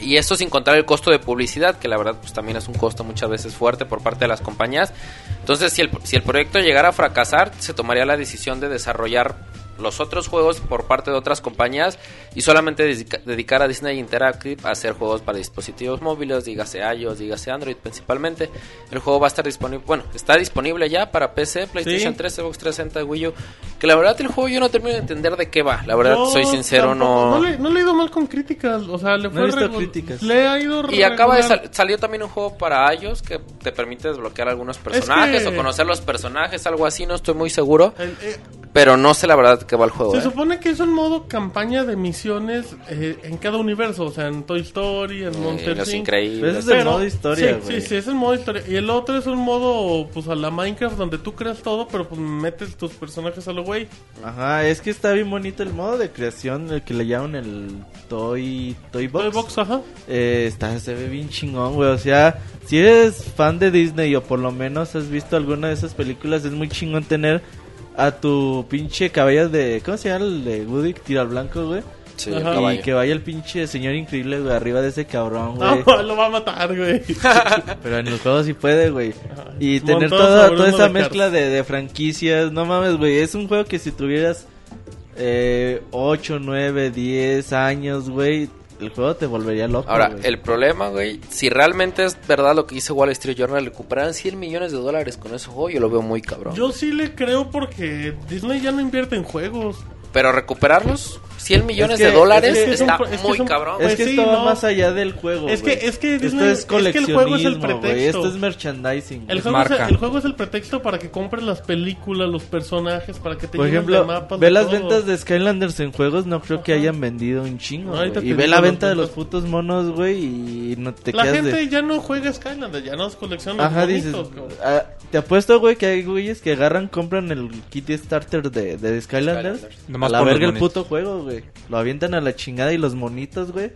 Y esto sin contar el costo de publicidad, que la verdad pues también es un costo muchas veces fuerte por parte de las compañías. Entonces, si el, si el proyecto llegara a fracasar, se tomaría la decisión de desarrollar los otros juegos por parte de otras compañías y solamente dedica- dedicar a Disney Interactive a hacer juegos para dispositivos móviles, dígase iOS, dígase Android principalmente. El juego va a estar disponible, bueno, está disponible ya para PC, PlayStation Sí. 3, Xbox 360, Wii U. Que la verdad el juego yo no termino de entender de qué va. La verdad, soy sincero, tampoco- no... le, no le he ido mal con críticas. O sea, le No fue regu- críticas. Le ha ido Y acaba de sal- salió también un juego para iOS que te permite desbloquear algunos personajes que- o conocer los personajes, algo así, no estoy muy seguro. El- eh, Pero no sé la verdad qué va el juego. Se ¿eh? supone que es un modo campaña de misiones eh, en cada universo, o sea, en Toy Story, en Eh, Monster los Inc. increíbles. Ese es el modo historia, sí, güey. sí, sí, es el modo historia. Y el otro es un modo, pues, a la Minecraft donde tú creas todo, pero pues metes tus personajes a lo güey. Ajá, es que está bien bonito el modo de creación, el que le llaman el Toy, toy Box. Toy Box, ajá. Eh, está, se ve bien chingón, güey. O sea, si eres fan de Disney o por lo menos has visto alguna de esas películas, es muy chingón tener a tu pinche caballo de. ¿Cómo se llama el de Woody? Tiro al blanco, güey. Sí, Ajá. el caballo. Y que vaya el pinche señor increíble, güey, arriba de ese cabrón, güey. No, lo va a matar, güey. Pero en el juego sí puede, güey. Y tener toda, toda esa de mezcla de, de franquicias. No mames, güey. Es un juego que si tuvieras eh, 8, 9, 10 años, güey, el juego te volvería loco. Ahora, güey. el problema, güey, si realmente es verdad lo que dice Wall Street Journal, recuperan 100 millones de dólares con ese juego, yo lo veo muy cabrón. Yo sí le creo porque Disney ya no invierte en juegos. Pero recuperarlos, 100 millones que- de dólares, es que es un está pro- es que muy es un- cabrón. Es Pues que sí, esto va no. más allá del juego. Es que- es que esto Disney- es es que el juego es el coleccionismo, pretexto. Esto es merchandising. El juego, es, el juego es el pretexto para que compres las películas, los personajes, para que te Por ejemplo, de mapas. ve de las todo. ventas de Skylanders en juegos, no creo que Ajá. hayan vendido un chingo. No, Y ve la venta de los putos monos, güey, y no te La gente de... ya no juega Skylanders, ya no es colección de Ajá, bonitos, dices, ah, te apuesto, güey, que hay güeyes que agarran, compran el kit starter de, de Skylanders. Nomás la verga el puto juego, güey. Lo avientan a la chingada y los monitos, güey,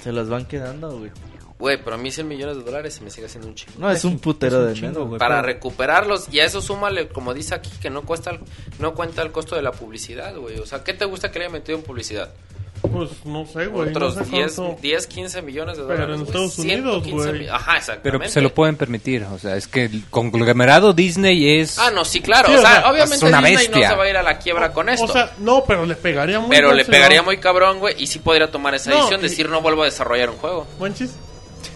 se los van quedando, güey. Güey, pero a mí 100 millones de dólares se me sigue haciendo un chingo. No, es un putero un de dinero, güey. Para pero- recuperarlos, y a eso súmale, como dice aquí, que no cuesta no cuenta el costo de la publicidad, güey. O sea, ¿qué te gusta que le haya metido en publicidad? Pues no sé, güey. Otros no sé 10, cuánto. 10, 15 millones de Pero dólares. en güey. Estados Unidos, 115 güey. Ajá, exactamente. Pero pues, se lo pueden permitir. O sea, es que el conglomerado Disney es. Ah, no, sí, claro. Sí, o o sea, sea, obviamente una Disney bestia. no se va a ir a la quiebra con esto. O sea, no, pero le pegaría muy pero le pegaría muy cabrón, güey, y sí podría tomar esa No, decisión, y- decir no vuelvo a desarrollar un juego. Monchis.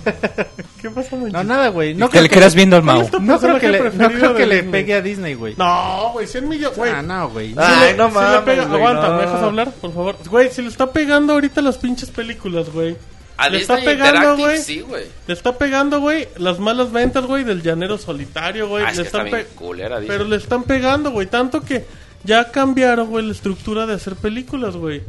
¿Qué pasa, Monchis? No, nada, güey. No te le que- quedas viendo al ¿Cuál Mau. es tu No creo que le, no creo que le pegue a Disney, güey. No, güey, 100 millones, güey. Ah, no, güey. Ah, Si Ay, le- no si le mames, aguanta, no. ¿me dejas hablar, por favor? Güey, si le está pegando ahorita las pinches películas, güey. A le Disney está pegando, güey. sí, güey. Le está pegando, güey, las malas ventas, güey, del llanero solitario, güey. Ah, es le que está bien culera, Disney. Pero le están pegando, güey, tanto que ya cambiaron, güey, la estructura de hacer películas, güey.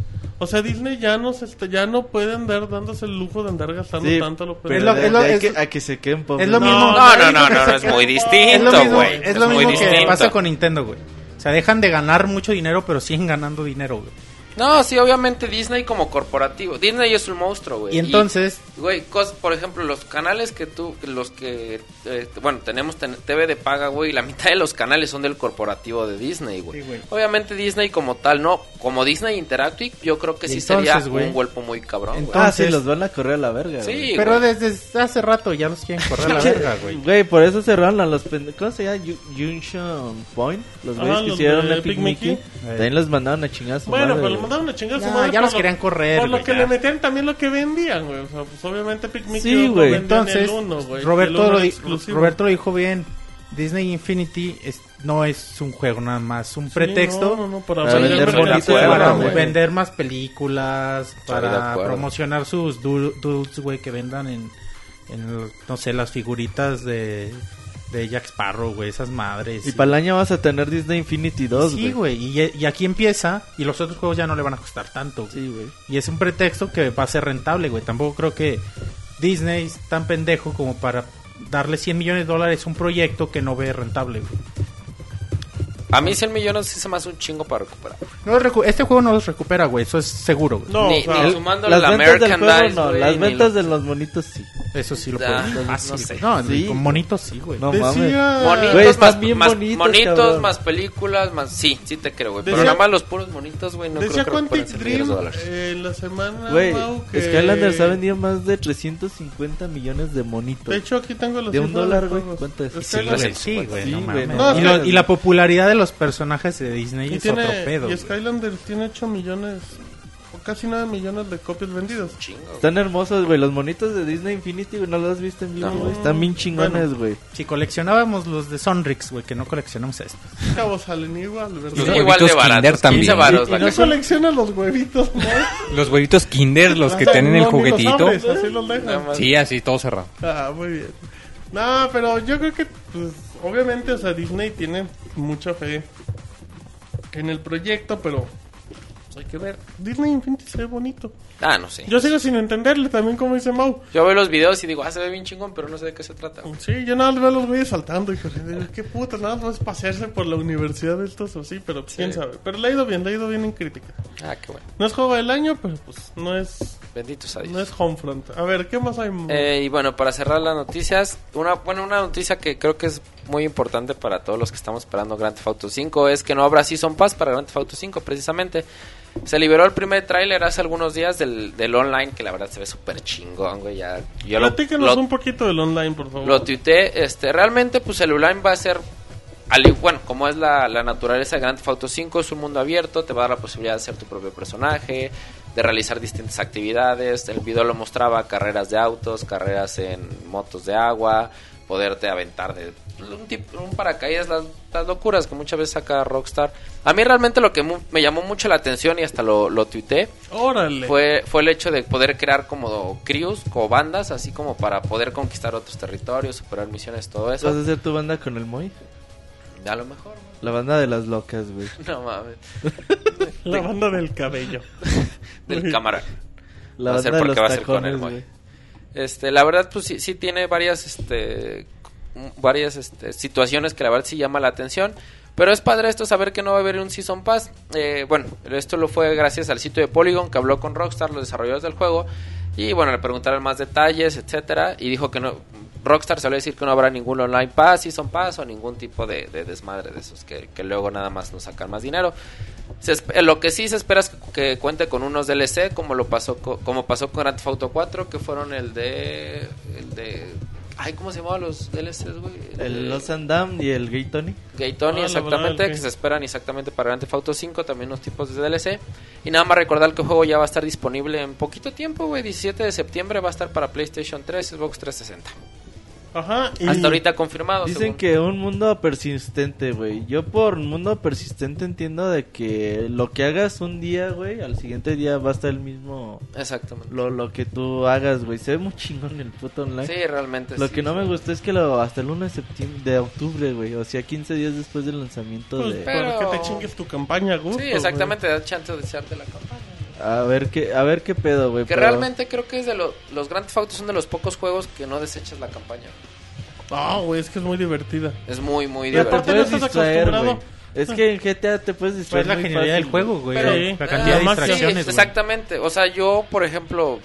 O sea, Disney ya no se está, ya no puede andar dándose el lujo de andar gastando Sí, tanto lo pero Es lo- es lo- es- que- a que se queden pobres. es lo No, mismo. No, no, no, que no, se es muy quede- Es lo distinto, mismo, güey. es lo mismo que distinto. pasa con Nintendo, güey. O sea, dejan de ganar mucho dinero, pero siguen ganando dinero, güey. No, sí, obviamente Disney como corporativo. Disney es un monstruo, güey. Y entonces, Güey, cos- por ejemplo, los canales que tú, los que, eh, bueno, tenemos ten- TV de paga, güey, la mitad de los canales son del corporativo de Disney, güey. Sí, güey. Obviamente Disney como tal, no, como Disney Interactive, yo creo que Y sí entonces, sería güey, un golpe muy cabrón, güey. entonces- Ah, sí, los van a correr a la verga, güey. Sí, pero güey. desde hace rato ya los quieren correr a la verga, güey. Güey, por eso cerraron a los pende- ¿Cómo se llama? Junction Point. Los güeyes que los hicieron Epic Mickey. Mickey. También los mandaron a su Bueno, madre, pero. Mandaron a chingar a su No, madre ya los lo- querían correr, Por lo que ya. le metían también lo que vendían, güey. O sea, pues obviamente Epic Mickey Sí, güey. Entonces, el uno, güey. El Roberto, uno lo exclusivo. Roberto lo dijo bien. Disney Infinity es- no es un juego nada más, un Sí, pretexto no, no, no, para, Para vender bonitos, para vender más películas, para promocionar sus du- dudes, güey, que vendan en, en, no sé, las figuritas de, de Jack Sparrow, güey, esas madres. Y para el año vas a tener Disney Infinity 2, Sí, güey, y, y aquí empieza y los otros juegos ya no le van a costar tanto. güey. Sí, güey. Y es un pretexto que va a ser rentable, güey. Tampoco creo que Disney es tan pendejo como para darle 100 millones de dólares a un proyecto que no ve rentable, güey. A mí 100 millones sí se me hace un chingo para recuperar. No recu- este juego no los recupera, güey. Eso es seguro, güey. No, Ni- o sea, ni sumándole Las la ventas del juego no, güey, las ventas lo- de los monitos sí. Eso sí lo Ah, puedo. no fácil, sé. No, Sí. con monitos sí, güey. No Decía- mames. Monitos, Güey, más, bien más bonitos, monitos, más películas, más... Sí, sí te creo, güey. Pero Decía- nada más los puros monitos, güey, no Decía creo que Dream eh, la semana, Güey, que... Skylanders ha vendido más de 350 millones de monitos. De hecho, aquí tengo los ¿De un dólar, de güey? ¿Cuánto es? Sí, güey, no mames. no. y la popularidad de los personajes de Disney Y, es tiene, otro pedo. y Skylanders tiene 8 millones, o casi 9 millones de copias vendidas. Chingo. güey. Están hermosos, güey. Los monitos de Disney Infinity, güey, no los has visto en vivo, No. güey. Están bien chingones, Bueno. güey. Si coleccionábamos los de Sonrix, güey, que no coleccionamos estos. Cabo salen igual, ¿verdad? Los Sí, igual de huevitos baratos, Kinder 15 también. varos Y la no caja. colecciona los huevitos, ¿no? Los huevitos Kinder, los que tienen el los juguetito. abres, así los dejan. Sí, así, todo cerrado. Ah, muy bien. No, pero yo creo que, pues, obviamente, o sea, Disney tiene mucha fe en el proyecto, pero pues, hay que ver. Disney Infinity se ve bonito. Ah, no sé. Yo sigo sin entenderle también, como dice Mau. Yo veo los videos y digo, ah, se ve bien chingón, pero no sé de qué se trata. güey. Sí, yo nada más veo los güeyes saltando y digo, qué puta, nada más pasearse por la universidad de estos o sí, pero pues, quién sabe. Pero le ha ido bien, le ha ido bien en crítica. Ah, qué bueno. No es juego del año, pero pues no es, Bendito sea Dios. no es Homefront. A ver, ¿qué más hay? Eh, y bueno, para cerrar las noticias, una, bueno, una noticia que creo que es muy importante para todos los que estamos esperando Grand Theft Auto 5 es que no habrá Season Pass para Grand Theft Auto 5 precisamente. Se liberó el primer tráiler hace algunos días del, del online, que la verdad se ve súper chingón, güey. Ya, yo Platícanos lo- un poquito del online, por favor. lo tuiteé, este, realmente pues el online va a ser, bueno, como es la, la naturaleza de Grand Theft Auto 5, es un mundo abierto, te va a dar la posibilidad de ser tu propio personaje, de realizar distintas actividades, el video lo mostraba, carreras de autos, carreras en motos de agua, poderte aventar de un, tip- un paracaídas, las, las locuras que muchas veces saca Rockstar. A mí realmente lo que mu- me llamó mucho la atención y hasta lo, lo tuiteé, Órale. fue, fue el hecho de poder crear como crews, como bandas, así como para poder conquistar otros territorios, superar misiones, todo ¿Vas a eso. hacer tu banda con el Moy? A lo mejor, La banda de las locas, güey. no mames. La banda del cabello. Del cámara. La Va a ser porque los va a ser con tacones, el Moy. güey. Este, la verdad, pues sí, sí tiene varias, este, varias este, situaciones que la verdad sí llama la atención. Pero es padre esto saber que no va a haber un Season Pass. Eh, bueno, esto lo fue gracias al sitio de Polygon que habló con Rockstar, los desarrolladores del juego. Y bueno, le preguntaron más detalles, etcétera. Y dijo que no. Rockstar a decir que no habrá ningún Online Pass, Season Pass o ningún tipo de, de desmadre de esos que, que luego nada más nos sacan más dinero. Se esp- lo que sí se espera es que, que cuente con unos DLC como lo pasó co- como pasó con Grand Theft Auto 4 que fueron el de el de ay cómo se llamaban los DLCs güey El Los and Damned y el Gay Tony. Gay Tony Ah, exactamente que se esperan exactamente para Grand Theft Auto 5 también unos tipos de DLC y nada más recordar que el juego ya va a estar disponible en poquito tiempo güey 17 de septiembre va a estar para PlayStation 3 Xbox 360 Ajá. Y hasta ahorita confirmado Dicen según. que un mundo persistente, güey. Yo por mundo persistente entiendo de que lo que hagas un día, güey, al siguiente día va a estar el mismo... exactamente Lo, lo que tú hagas, güey. Se ve muy chingón el puto online. sí realmente Lo sí. que no me gustó es que lo hasta el 1 de septiembre, de octubre, güey. O sea, 15 días después del lanzamiento Pues de... Pero- para que te chingues tu campaña, gusto. sí exactamente da chance de echarte la campaña A ver qué, a ver qué pedo, güey. Que pero- realmente creo que es de lo- los Grand Theft Auto son de los pocos juegos que no desechas la campaña. Ah, güey, es que es muy divertida. Es muy, muy Ya te puedes estás distraer, güey. Es que en GTA te puedes Pues distraer es la muy genialidad del juego, güey. Pero- Sí. La cantidad de Ah, sí, distracciones, güey. exactamente. O sea, yo, por ejemplo,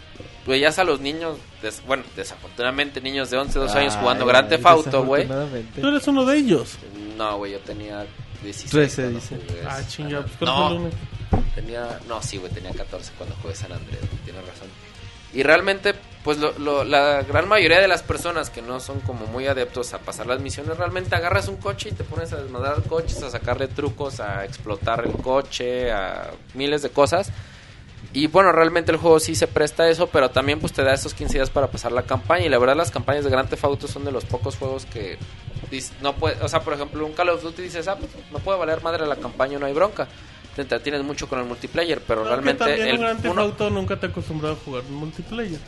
veías a los niños, des- bueno, desafortunadamente niños de 11, 12 años Ay, jugando Grand Theft Auto, güey. Tú eres uno de ellos. No, güey, yo tenía 16. 13 cuando dice. jugué Ah, San chinga, pues Andreas. ¿cuál fue el No? Tenía, no, sí, güey, tenía 14 cuando jugué San Andrés, güey, tienes razón. Y realmente, pues lo- lo- la gran mayoría de las personas que no son como muy adeptos a pasar las misiones, realmente agarras un coche y te pones a desmadrar coches, a sacarle trucos, a explotar el coche, a miles de cosas. Y bueno, realmente el juego sí se presta a eso, pero también pues te da esos 15 días para pasar la campaña. Y la verdad las campañas de Grand Theft Auto son de los pocos juegos que no puede, o sea, por ejemplo, un Call of Duty dices, ah, pues no puede valer madre la campaña, no hay bronca. Te entretienes mucho con el multiplayer, pero realmente el un uno- Auto nunca te acostumbrado a jugar en multiplayer.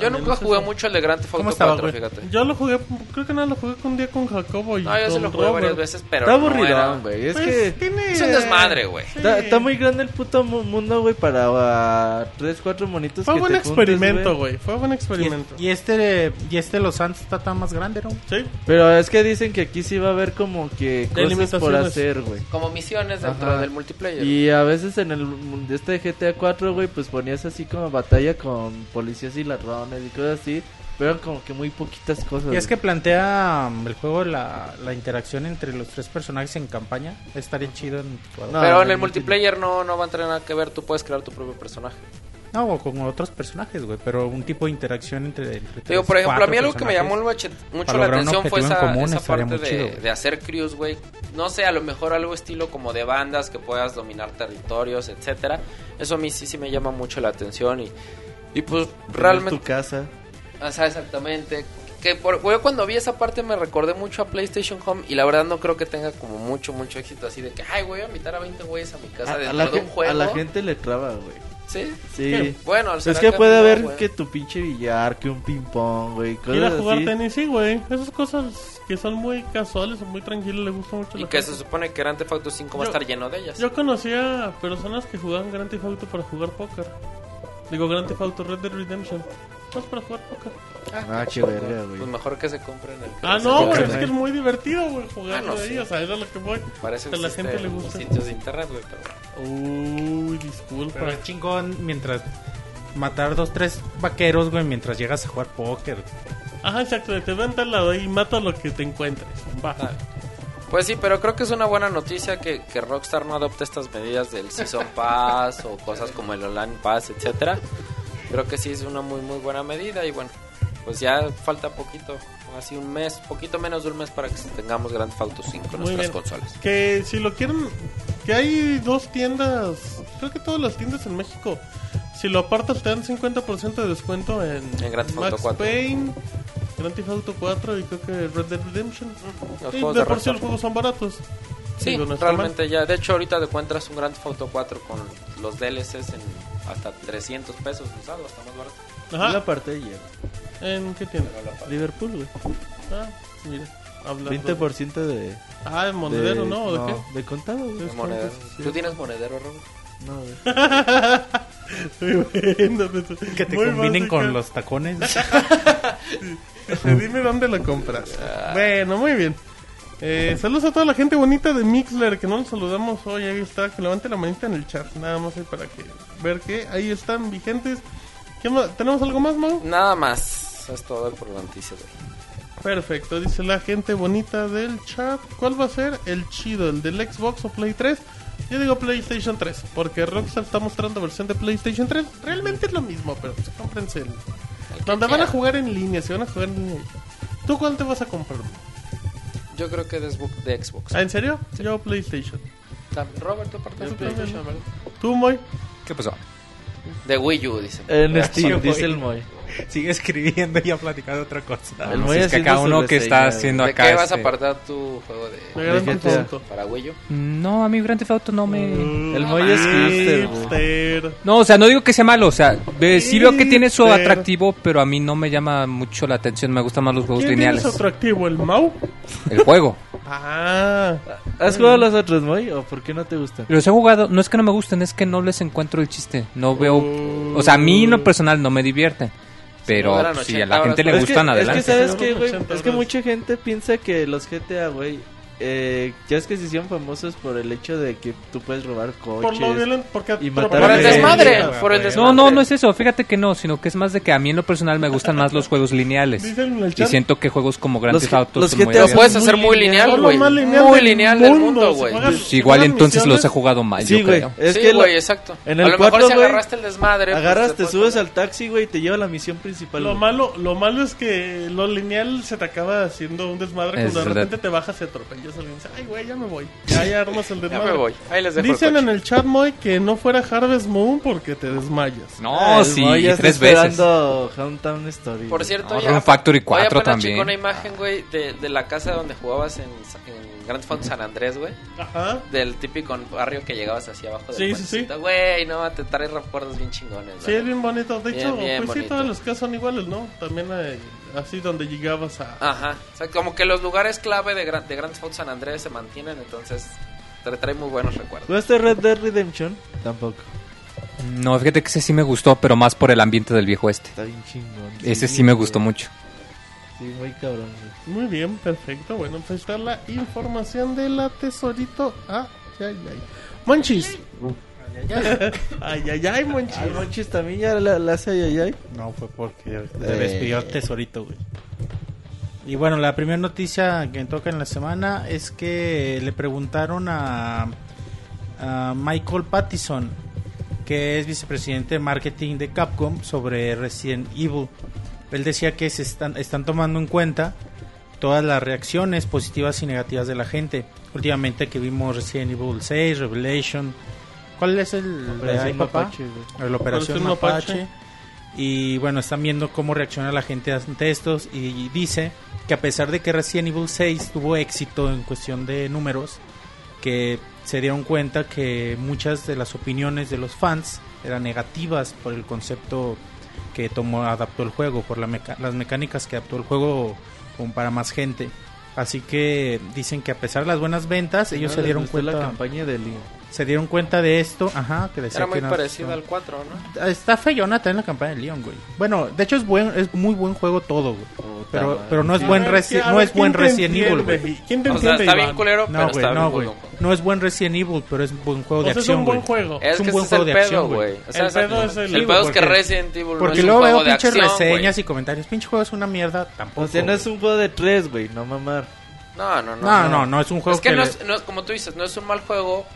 Yo nunca jugué eso. mucho el de Grand Theft ¿Cómo Auto estaba, 4, güey? fíjate. Yo lo jugué, creo que nada, lo jugué un día con Jacobo y No, yo se lo jugué Robert. varias veces, pero Está aburridón, güey. Es Pues, que... tiene- Es un desmadre, güey. Sí. Está, está muy grande el puto mu- mundo, güey, para uh, tres, cuatro monitos Fue que buen te experimento, güey. Fue buen experimento. y este y este Los Santos está tan más grande, ¿no? Sí. Pero es que dicen que aquí sí va a haber como que cosas por hacer, güey. Como misiones dentro Ajá. del multiplayer. Y a veces en el de este GTA 4, güey, pues ponías así como batalla con policías y ladrones y cosas así. pero como que muy poquitas cosas. Y es que plantea um, el juego la, la interacción entre los tres personajes en campaña. Estaría chido en. No, Pero en el multiplayer no, no va a tener nada que ver, tú puedes crear tu propio personaje. No, o con otros personajes, güey. Pero un tipo de interacción entre. entre Digo, tres, por ejemplo, a mí algo que me llamó mucho, la atención fue esa, común esa parte chido, de, de hacer crews, güey. No sé, a lo mejor algo estilo como de bandas que puedas dominar territorios, etcétera. Eso a mí sí, sí me llama mucho la atención y, y pues realmente... tu casa. O sea, exactamente. Que por, yo cuando vi esa parte me recordé mucho a PlayStation Home y la verdad no creo que tenga como mucho, mucho éxito así de que, ay, voy a invitar a 20 güeyes a mi casa A, a dentro la, de un juego. a la gente le traba, güey. Sí. Sí. Bueno, Es será que a puede haber que tu pinche billar, que un ping pong, güey. Ir a jugar así. tenis, sí, güey. Esas cosas que son muy casuales o muy tranquilas le gustan mucho a Y la que gente. se supone que Grand Theft Auto 5 va a Yo- estar lleno de ellas. Yo conocía personas que jugaban Grand Theft Auto para jugar póker. Digo, Grand Theft Auto Red Dead Redemption. Más para jugar póker. Ah, che verga, güey. Pues mejor que se compren el Ah, no, güey, es que es muy divertido, güey, jugar Ah, no, ahí. sí. O sea, eso es lo que voy. Para eso que a la gente le gusta. sitios de internet, güey. Pero... Uy, disculpa. Pero es chingón mientras matar dos, tres vaqueros, güey, mientras llegas a jugar póker. Ajá, exacto. Te vente al lado y mata lo que te encuentres. Va. Ah. Pues sí, pero creo que es una buena noticia que, que Rockstar no adopte estas medidas del Season Pass o cosas como el Online Pass, etcétera. Creo que sí es una muy muy buena medida y bueno, pues ya falta poquito, así un mes, poquito menos de un mes para que tengamos Grand Theft Auto 5 en nuestras bien. consolas. Que si lo quieren, que hay dos tiendas, creo que todas las tiendas en México, si lo apartas te dan 50% de descuento en, En Grand Theft Auto Max 4. Payne, Grand Theft Auto 4 y creo que Red Dead Redemption. Los Y juegos de de por sí los juegos son baratos. Sí, no realmente ya. De hecho, ahorita encuentras un Grand Theft Auto 4 con los DLCs en hasta 300 pesos usados, está más barato. Ajá. La parte de ayer. ¿En qué tienda? Liverpool, güey. Ah, mira. Hablando. 20% de. Ah, en monedero, de- ¿no? ¿O de qué? De contado, güey. De monedero. sí. ¿Tú tienes monedero, Raúl? No, güey. Muy bueno, pues, Que te muy combinen básica. con los tacones. Este, Dime dónde lo compras. Bueno, muy bien. Eh, saludos a toda la gente bonita de Mixler que no nos saludamos hoy. Ahí está, que levante la manita en el chat. Nada más ahí para que ver que ahí están vigentes. ¿Qué más? ¿Tenemos algo más, Mau? Nada más. Es todo por la noticia. Perfecto, dice la gente bonita del chat. ¿Cuál va a ser el chido? ¿El del Xbox o Play 3? Yo digo PlayStation 3, porque Rockstar está mostrando versión de PlayStation 3. Realmente es lo mismo, pero pues cómprense el. Donde van a jugar en línea, si van a jugar en línea. ¿Tú cuál te vas a comprar? Yo creo que de Xbox. ¿Ah, ¿En serio? Yo PlayStation. También, Robert, tú aparte de PlayStation. ¿verdad? ¿Tú, Moy? ¿Qué pasó? De Wii U, dice. En Steam, dice el Moy. Sigue escribiendo y ya platicando otra cosa. El No, Moy si es que su uno que está haciendo ¿De acá. qué vas a este- apartar tu juego de, de Wii U? No, a mí Grand Theft Auto no me... El Moy es. No, o sea, no digo que sea malo, o sea, ve- sí veo que tiene su atractivo, pero a mí no me llama mucho la atención, me gustan más los juegos ¿Quién tiene lineales. su atractivo? ¿El Mau? El juego. Ah, ¿Has jugado los otros, Moy? ¿O por qué no te gustan? Los he jugado, no es que no me gusten, es que no les encuentro el chiste. No veo, o sea, a mí en lo personal no me divierten. Pero eran si 80 a la gente le pero es que, gustan, es adelante. que sabes que, güey, 80 es que mucha gente piensa que los GTA, güey, eh, ya es que se hicieron famosos por el hecho de que tú puedes robar por coches. lo violento, porque y matar Por el gente. desmadre, por el No, desmadre. no, no es eso, fíjate que no, sino que es más de que a mí en lo personal me gustan más los juegos lineales. Y siento que juegos como Grand Theft Auto los son muy Lo puedes hacer muy lineal, güey. Muy del lineal del mundo, güey. Pues igual entonces los he jugado mal, Sí, yo güey. creo. Es sí, que lo- güey, exacto. en a el lo mejor cuarto, si güey, agarraste el desmadre. pues, agarras, te subes poner- al taxi, güey, y te lleva a la misión principal. Lo malo, lo malo es que lo lineal se te acaba haciendo un desmadre Es cuando de repente te bajas y atropellas a alguien. Dice, Ay, güey, ya me voy. Ya, ya armas el Ya desmadre. me voy. Ahí les dejo Dicen el en el chat, Moy, que no fuera Harvest Moon porque te desmayas. No, Ah, sí, Moy ya tres veces. esperando Hometown Story. Por cierto, No, ya Factory hoy 4 apenas también. una imagen, güey, de, de la casa donde jugabas en, en Grand Theft San Andrés, güey. Ajá. Del típico barrio que llegabas hacia abajo del Sí, sí, puentecito. Güey, no, te trae recuerdos bien chingones, Sí, es bien bonito. De Bien, hecho, bien pues sí, bonito. todas las casas son iguales, ¿no? También hay así donde llegabas a... Ajá. O sea, como que los lugares clave de, Gran- de Grand Theft San Andrés se mantienen, entonces te trae muy buenos recuerdos. ¿Jugaste Red Dead Redemption? Tampoco. No, fíjate que ese sí me gustó, pero más por el ambiente del viejo este. Está bien chingón. Ese sí me gustó mucho. Sí, muy cabrón. Muy bien, perfecto. Bueno, pues está la información de la tesorito. Ah, ya, ya. Monchis, ay. Ay, ay, ay, Monchis. Al Monchis también ya le, le hace ay, ay, ay. No, fue porque te Eh. despidió el tesorito, güey. Y bueno, la primera noticia que toca en la semana es que le preguntaron a, a Michael Pattison, que es vicepresidente de marketing de Capcom, sobre Resident Evil. Él decía que se están, están tomando en cuenta todas las reacciones positivas y negativas de la gente. Últimamente que vimos Resident Evil 6, Revelation. ¿Cuál es el Operación ahí, papá? Mapache. La Operación Mapache. Y bueno, están viendo cómo reacciona la gente ante estos. Y dice que a pesar de que Resident Evil 6 tuvo éxito en cuestión de números, que se dieron cuenta que muchas de las opiniones de los fans eran negativas por el concepto que tomó, adaptó el juego, por la meca- las mecánicas que adaptó el juego como para más gente. Así que dicen que a pesar de las buenas ventas, ellos No se dieron gustó la cuenta, campaña de Leon. Se dieron cuenta de esto, ajá, que decía Era que muy no- parecido no- al 4, ¿no? Está feyona también la campaña de Leon, güey. Bueno, de hecho es buen, es muy buen juego todo, güey. Pero, madre. pero no es buen a no ver, es buen ¿quién te Resident Evil, entiende? güey. ¿Quién te O sea, entiende, está Iván? bien culero, No, pero güey, está no, bien güey. No es buen Resident Evil, pero es buen juego de O sea, es acción, un buen güey. juego. Es, un que buen es juego de acción, güey. güey. O sea, El pedo es el- El pedo es que porque- Resident Evil Porque es un luego veo de pinches reseñas güey. y comentarios. Pinche juego es una mierda, tampoco. O sea, no es güey. un juego de tres, güey, no mamar. No, no, no. No, no, no, es un juego Es que, que es, no es- como tú dices, no es un mal juego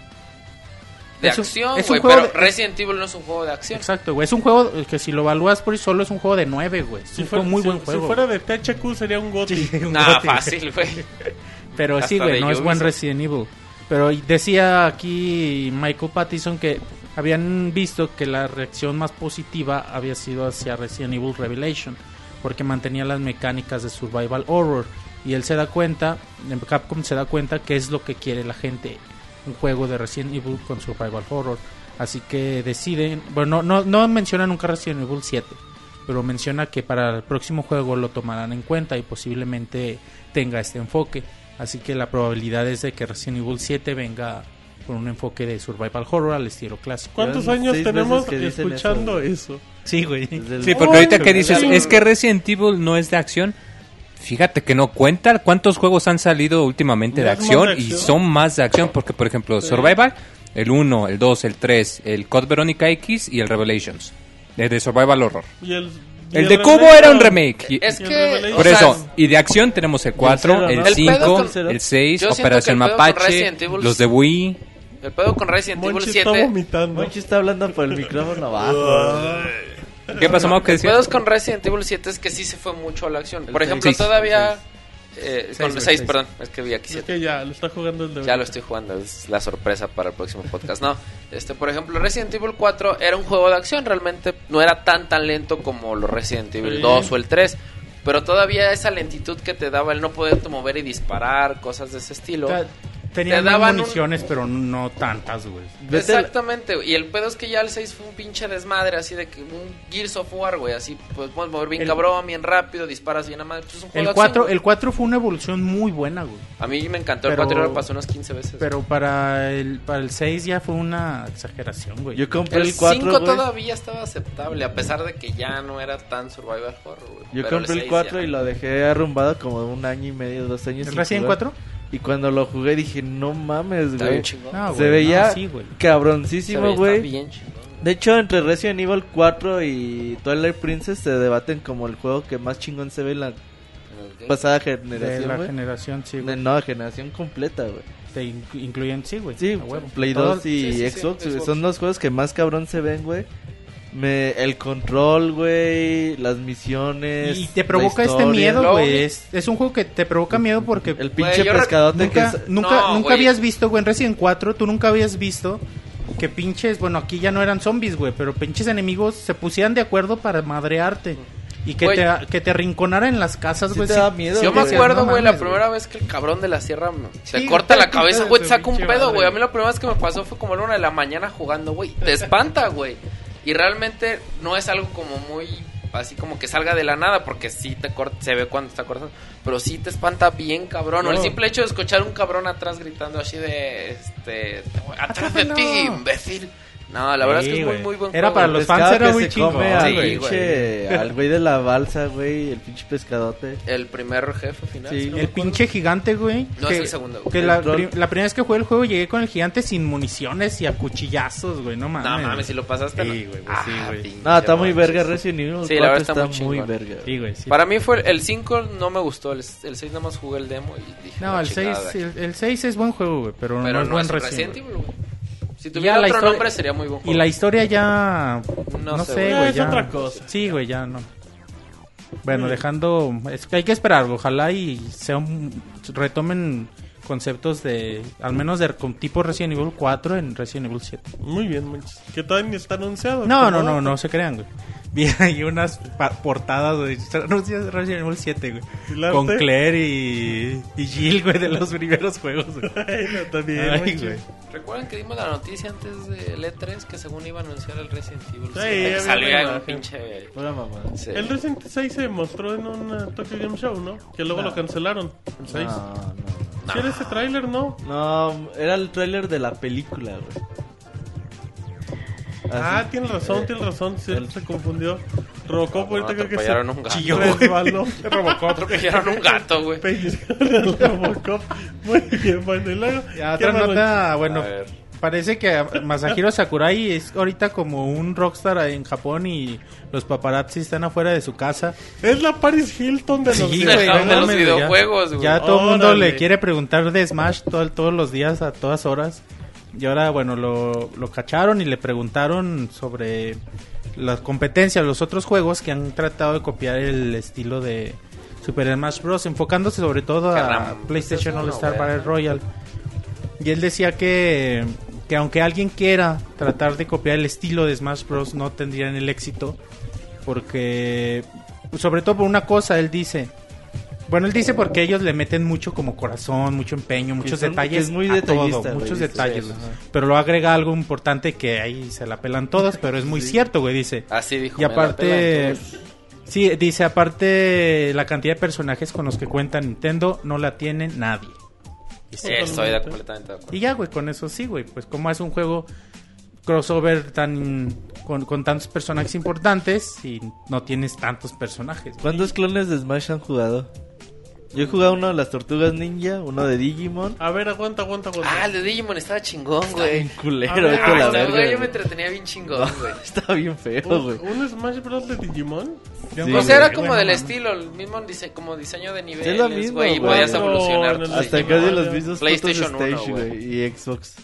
de Es un- acción, es un güey. juego Pero de- Resident Evil no es un juego de acción. Exacto, güey. Es un juego que si lo evalúas por sí solo es un juego de 9, güey. Es Si un fuera, juego muy si- buen si juego. fuera de THQ sería un GOTY. Nah, gote. fácil, güey. Pero Hasta sí, güey, no es buen. Resident Evil. Pero decía aquí Michael Pattison que habían visto que la reacción más positiva había sido hacia Resident Evil Revelation, porque mantenía las mecánicas de survival horror. Y él se da cuenta, Capcom se da cuenta que es lo que quiere la gente, un juego de Resident Evil con survival horror. Así que deciden, bueno, no, no menciona nunca Resident Evil 7, pero menciona que para el próximo juego lo tomarán en cuenta y posiblemente tenga este enfoque. Así que la probabilidad es de que Resident Evil 7 venga con un enfoque de survival horror al estilo clásico. ¿Cuántos años tenemos escuchando eso, eso? Sí, güey. Sí, porque ahorita que dices, es que Resident Evil no es de acción. Fíjate que no cuenta cuántos juegos han salido últimamente de acción, y son más de acción porque, por ejemplo, Survival, el 1, el 2, el 3, el Code Verónica X y el Revelations, de, de Survival Horror. Y el, y El de Revelation- Cubo era un remake. y- Es el que. Por o sea, eso, y de acción tenemos el 4, cero, el ¿no? El pedo 5, con- el 6, Yo siento Operación el Mapache, Resident Evil- los de Wii. El pedo con Resident Evil Monchi está 7. vomitando. Monchi está hablando por el micrófono abajo. ¿Qué pasó, Mau? ¿Qué El decías? es con Resident Evil 7 es que sí se fue mucho a la acción. Por seis. ejemplo, Seis. todavía. Eh, con güey, 6, seis. perdón. Es que vi aquí Es 7. que ya lo está jugando el de Ya lo estoy jugando, es la sorpresa para el próximo podcast. No, este, por ejemplo, Resident Evil 4 era un juego de acción, realmente no era tan tan lento como los Resident Evil Sí. 2 o el 3, pero todavía esa lentitud que te daba el no poderte mover y disparar, cosas de ese estilo. O sea, Tenían Te más daban un- municiones, pero no tantas, güey. Exactamente, y el pedo es que ya el 6 fue un pinche desmadre, así de que un Gears of War, güey, así pues puedes mover bien El- cabrón, bien rápido, disparas bien a madre, pues es un juego El de 4, acción, el 4 fue una evolución muy buena, güey. güey. A mí me encantó, Pero- el 4 lo pasó unas 15 veces. Pero para el, para el 6 ya fue una exageración, güey. Yo compré El el 4, 5 güey. todavía estaba aceptable, a pesar de que ya no era tan survival horror, güey. Yo Pero compré el seis 4 ya. y lo dejé arrumbado como un año y medio, dos años. ¿El Resident jugar. 4? Y cuando lo jugué dije, no mames, güey. No, Se veía no, sí, güey. Se cabroncísimo, güey. De hecho, entre Resident Evil 4 y Twilight Princess se debaten como el juego que más chingón se ve en la pasada De generación, la güey. generación, sí, De güey. nueva generación completa, güey. Te inclu- incluyen, sí, güey. Sí. Play Todo- 2 y sí, sí, sí, Xbox, güey, Xbox. son los juegos que más cabrón se ven, güey. Me, el control, güey, las misiones. Y te provoca este miedo, güey. Es, es un juego que te provoca miedo porque El pinche rec- pescadote nunca, que es... nunca, No, nunca habías visto, güey, en Resident 4, tú nunca habías visto que pinches, bueno, aquí ya no eran zombies, güey, pero pinches enemigos se pusieran de acuerdo para madrearte. Y que te, que te arrinconara en las casas, Sí güey. te da miedo, Yo me acuerdo, no güey, la primera vez que el cabrón de la sierra me- se Sí, corta la cabeza, güey, saca un pedo, güey. A mí la primera vez que me pasó fue como a la una de la mañana jugando, güey. Te espanta, güey. Y realmente no es algo como muy así como que salga de la nada, porque sí te corta, se ve cuando está cortando, pero sí te espanta bien, cabrón. O el simple hecho de escuchar un cabrón atrás gritando así de, este, atrás de ti, imbécil. No, la verdad es que Sí, es muy, güey. muy buen Era juego. para los fans era muy come al, Sí, güey. pinche, al güey de la balsa, güey, el pinche pescadote. El primer jefe final. Sí. si no El pinche gigante, güey. No, que, es el segundo, güey. Que El la, la primera vez que jugué el juego llegué con el gigante sin municiones y a cuchillazos, güey. No mames. No mames, si lo pasaste. Sí, no. güey, pues sí, Ah, güey. pinche No, está muy verga Resident Evil Sí, la 4 verdad está está, muy verga. Sí, güey, sí. Para mí fue el 5 no me gustó, el, el 6 nada más jugué el demo y dije. No, el 6, chingada de aquí. el, el 6 es buen juego, güey, pero, Pero no es buen es Resident. Evil, güey. Si tuviera la otro historia- nombre sería muy buen Y la historia ya... No No, sé, güey. Es ya... otra cosa. Sí, güey, ya no. Bueno, dejando... Es que hay que esperar, ojalá y sea un- retomen conceptos de... Al menos de con tipo Resident Evil 4 en Resident Evil 7. Muy bien, manches. Que todavía ni está anunciado. No, no, ¿Cómo? no, no se crean, güey. Vi ahí unas portadas, anuncia Resident Evil 7, güey. ¿Y el Con arte? Claire y, y Jill, güey, de los primeros juegos, güey. Bueno, también, Ay, güey. ¿Recuerdan que dimos la noticia antes del E3 que según iba a anunciar el Resident Evil? Sí, 7? Que había salió una ahí un pinche. Pura mamá. Sí. El Resident 6 se mostró en un uh, Tokyo Game Show, ¿no? Que luego lo cancelaron. El 6. No, no, ¿Sí era ese tráiler, no? no. No, era el tráiler de la película, güey. Ah, Así. tienes razón, tienes razón. Sí, el- se confundió. Robocop ahorita creo que se atropellaron un gato. chilló, resbaló. Atropellaron un gato, güey. Robocop. Muy bien, bueno. Y luego... Ya, ¿qué otra nota, bueno, parece que Masahiro Sakurai es ahorita como un rockstar en Japón y los paparazzi están afuera de su casa. Es la Paris Hilton de los Sí, de ya- videojuegos. Ya todo el mundo le quiere preguntar de Smash todo- todos los días, a todas horas. Y ahora, bueno, lo, lo cacharon y le preguntaron sobre las competencias, los otros juegos que han tratado de copiar el estilo de Super Smash Bros. Enfocándose sobre todo a PlayStation All Star Battle Royale. Y él decía que, que aunque alguien quiera tratar de copiar el estilo de Smash Bros. no tendrían el éxito. Porque, sobre todo por una cosa, él dice. Bueno, él dice porque ellos le meten mucho como corazón, mucho empeño, muchos son- detalles. es muy a todo, muchos dice. detalles. Sí. Pero lo agrega algo importante que ahí se la pelan todas, pero es muy cierto, güey, dice. Así dijo. Y aparte, sí, dice, aparte la cantidad de personajes con los que cuenta Nintendo no la tiene nadie. Sí, estoy de- completamente de acuerdo. Y ya, güey, con eso sí, güey. Pues como es un juego crossover tan con, con tantos personajes importantes y no tienes tantos personajes. güey. ¿Cuántos clones de Smash han jugado? Yo he jugado uno de las tortugas ninja, uno de Digimon. A ver, aguanta, aguanta, aguanta. Ah, el de Digimon estaba chingón, Está güey. bien culero, ver, Ah, la está- verga. güey, yo me entretenía bien chingón, güey. Está bien feo, ¿Un, güey. un Smash Bros. de Digimon? Sí, o sea, era como del estilo, el mismo dise como diseño de Sí, niveles, es lo mismo, güey, y podías evolucionar. Hasta Digimon, casi los mismos PlayStation putos uno, Stage, güey. güey. Y Xbox.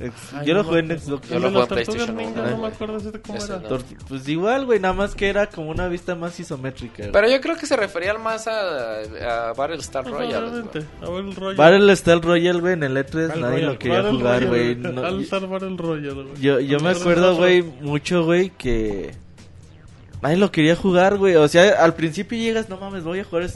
Ex- Ay, Yo lo jugué en. Xbox. Yo El lo jugué en PlayStation no me acuerdo cómo Ese era. no. Pues igual, güey, nada más que era como una vista más isométrica. Pero yo creo que se refería más a, a Battlestar Royale. Probablemente. A ver el rollo. Battle Style Royale, güey, en el E3 Battle nadie lo quería Battle jugar, güey. Al Battle Royale, güey. yo, yo me acuerdo, güey, mucho, güey, que nadie lo quería jugar, güey. O sea, al principio llegas, no mames, voy a jugar.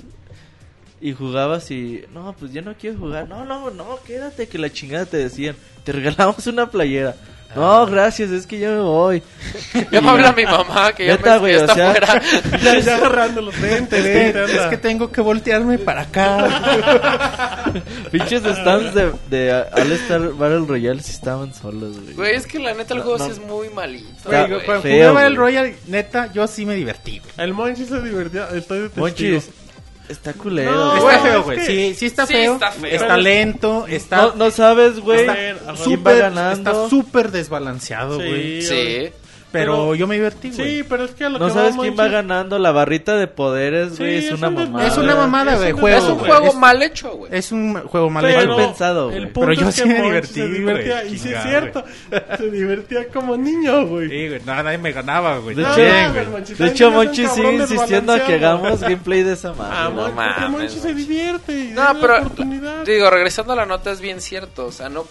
Es- Y jugabas y, no, pues yo no quiero jugar. No, no, no, quédate, que la chingada te decían. Te regalamos una playera. No, gracias, es que yo me voy. Ya me habla mi mamá que ya, Neta, me, güey, ya o está sea- fuera. Ya, ya agarrando los lentes, Es anda. que tengo que voltearme para acá. Pinches stands de, de All Star Battle Royale sí estaban solos, güey. Güey, es que la neta el No, juego no. sí es muy malito. Está Güey, güey. cuando feo, jugué güey. el Royal, neta, yo sí me divertí, güey. El Monchis se divertía. Estoy de testigo. Monchis, está culero. No. Está güey, feo, es güey. que- Sí, sí está Sí feo. está feo. Está lento, está... No, no sabes, güey. Está- súper- ganando. Está súper desbalanceado, güey. Sí, Sí. Pero, Pero- yo me divertí, güey. Sí, pero es que a lo No que sabes quién va ganando. La barrita de poderes, Sí, güey, es, es una un mamada. Es una mamada, Es güey, un- juego, es un juego Es- mal hecho, güey. Es un juego mal Pero hecho. Mal pensado, güey. Pero yo es sí que me divertí, se divertía. güey. Y sí es cierto. Se divertía como niño, güey. Sí, güey. No, nadie me ganaba, güey. De No, no, De hecho, Monchi sigue insistiendo a que hagamos gameplay de esa Ah, madre. Mon- porque mames, Monchi se divierte No, pero digo, regresando a la nota es bien cierto, o sea, no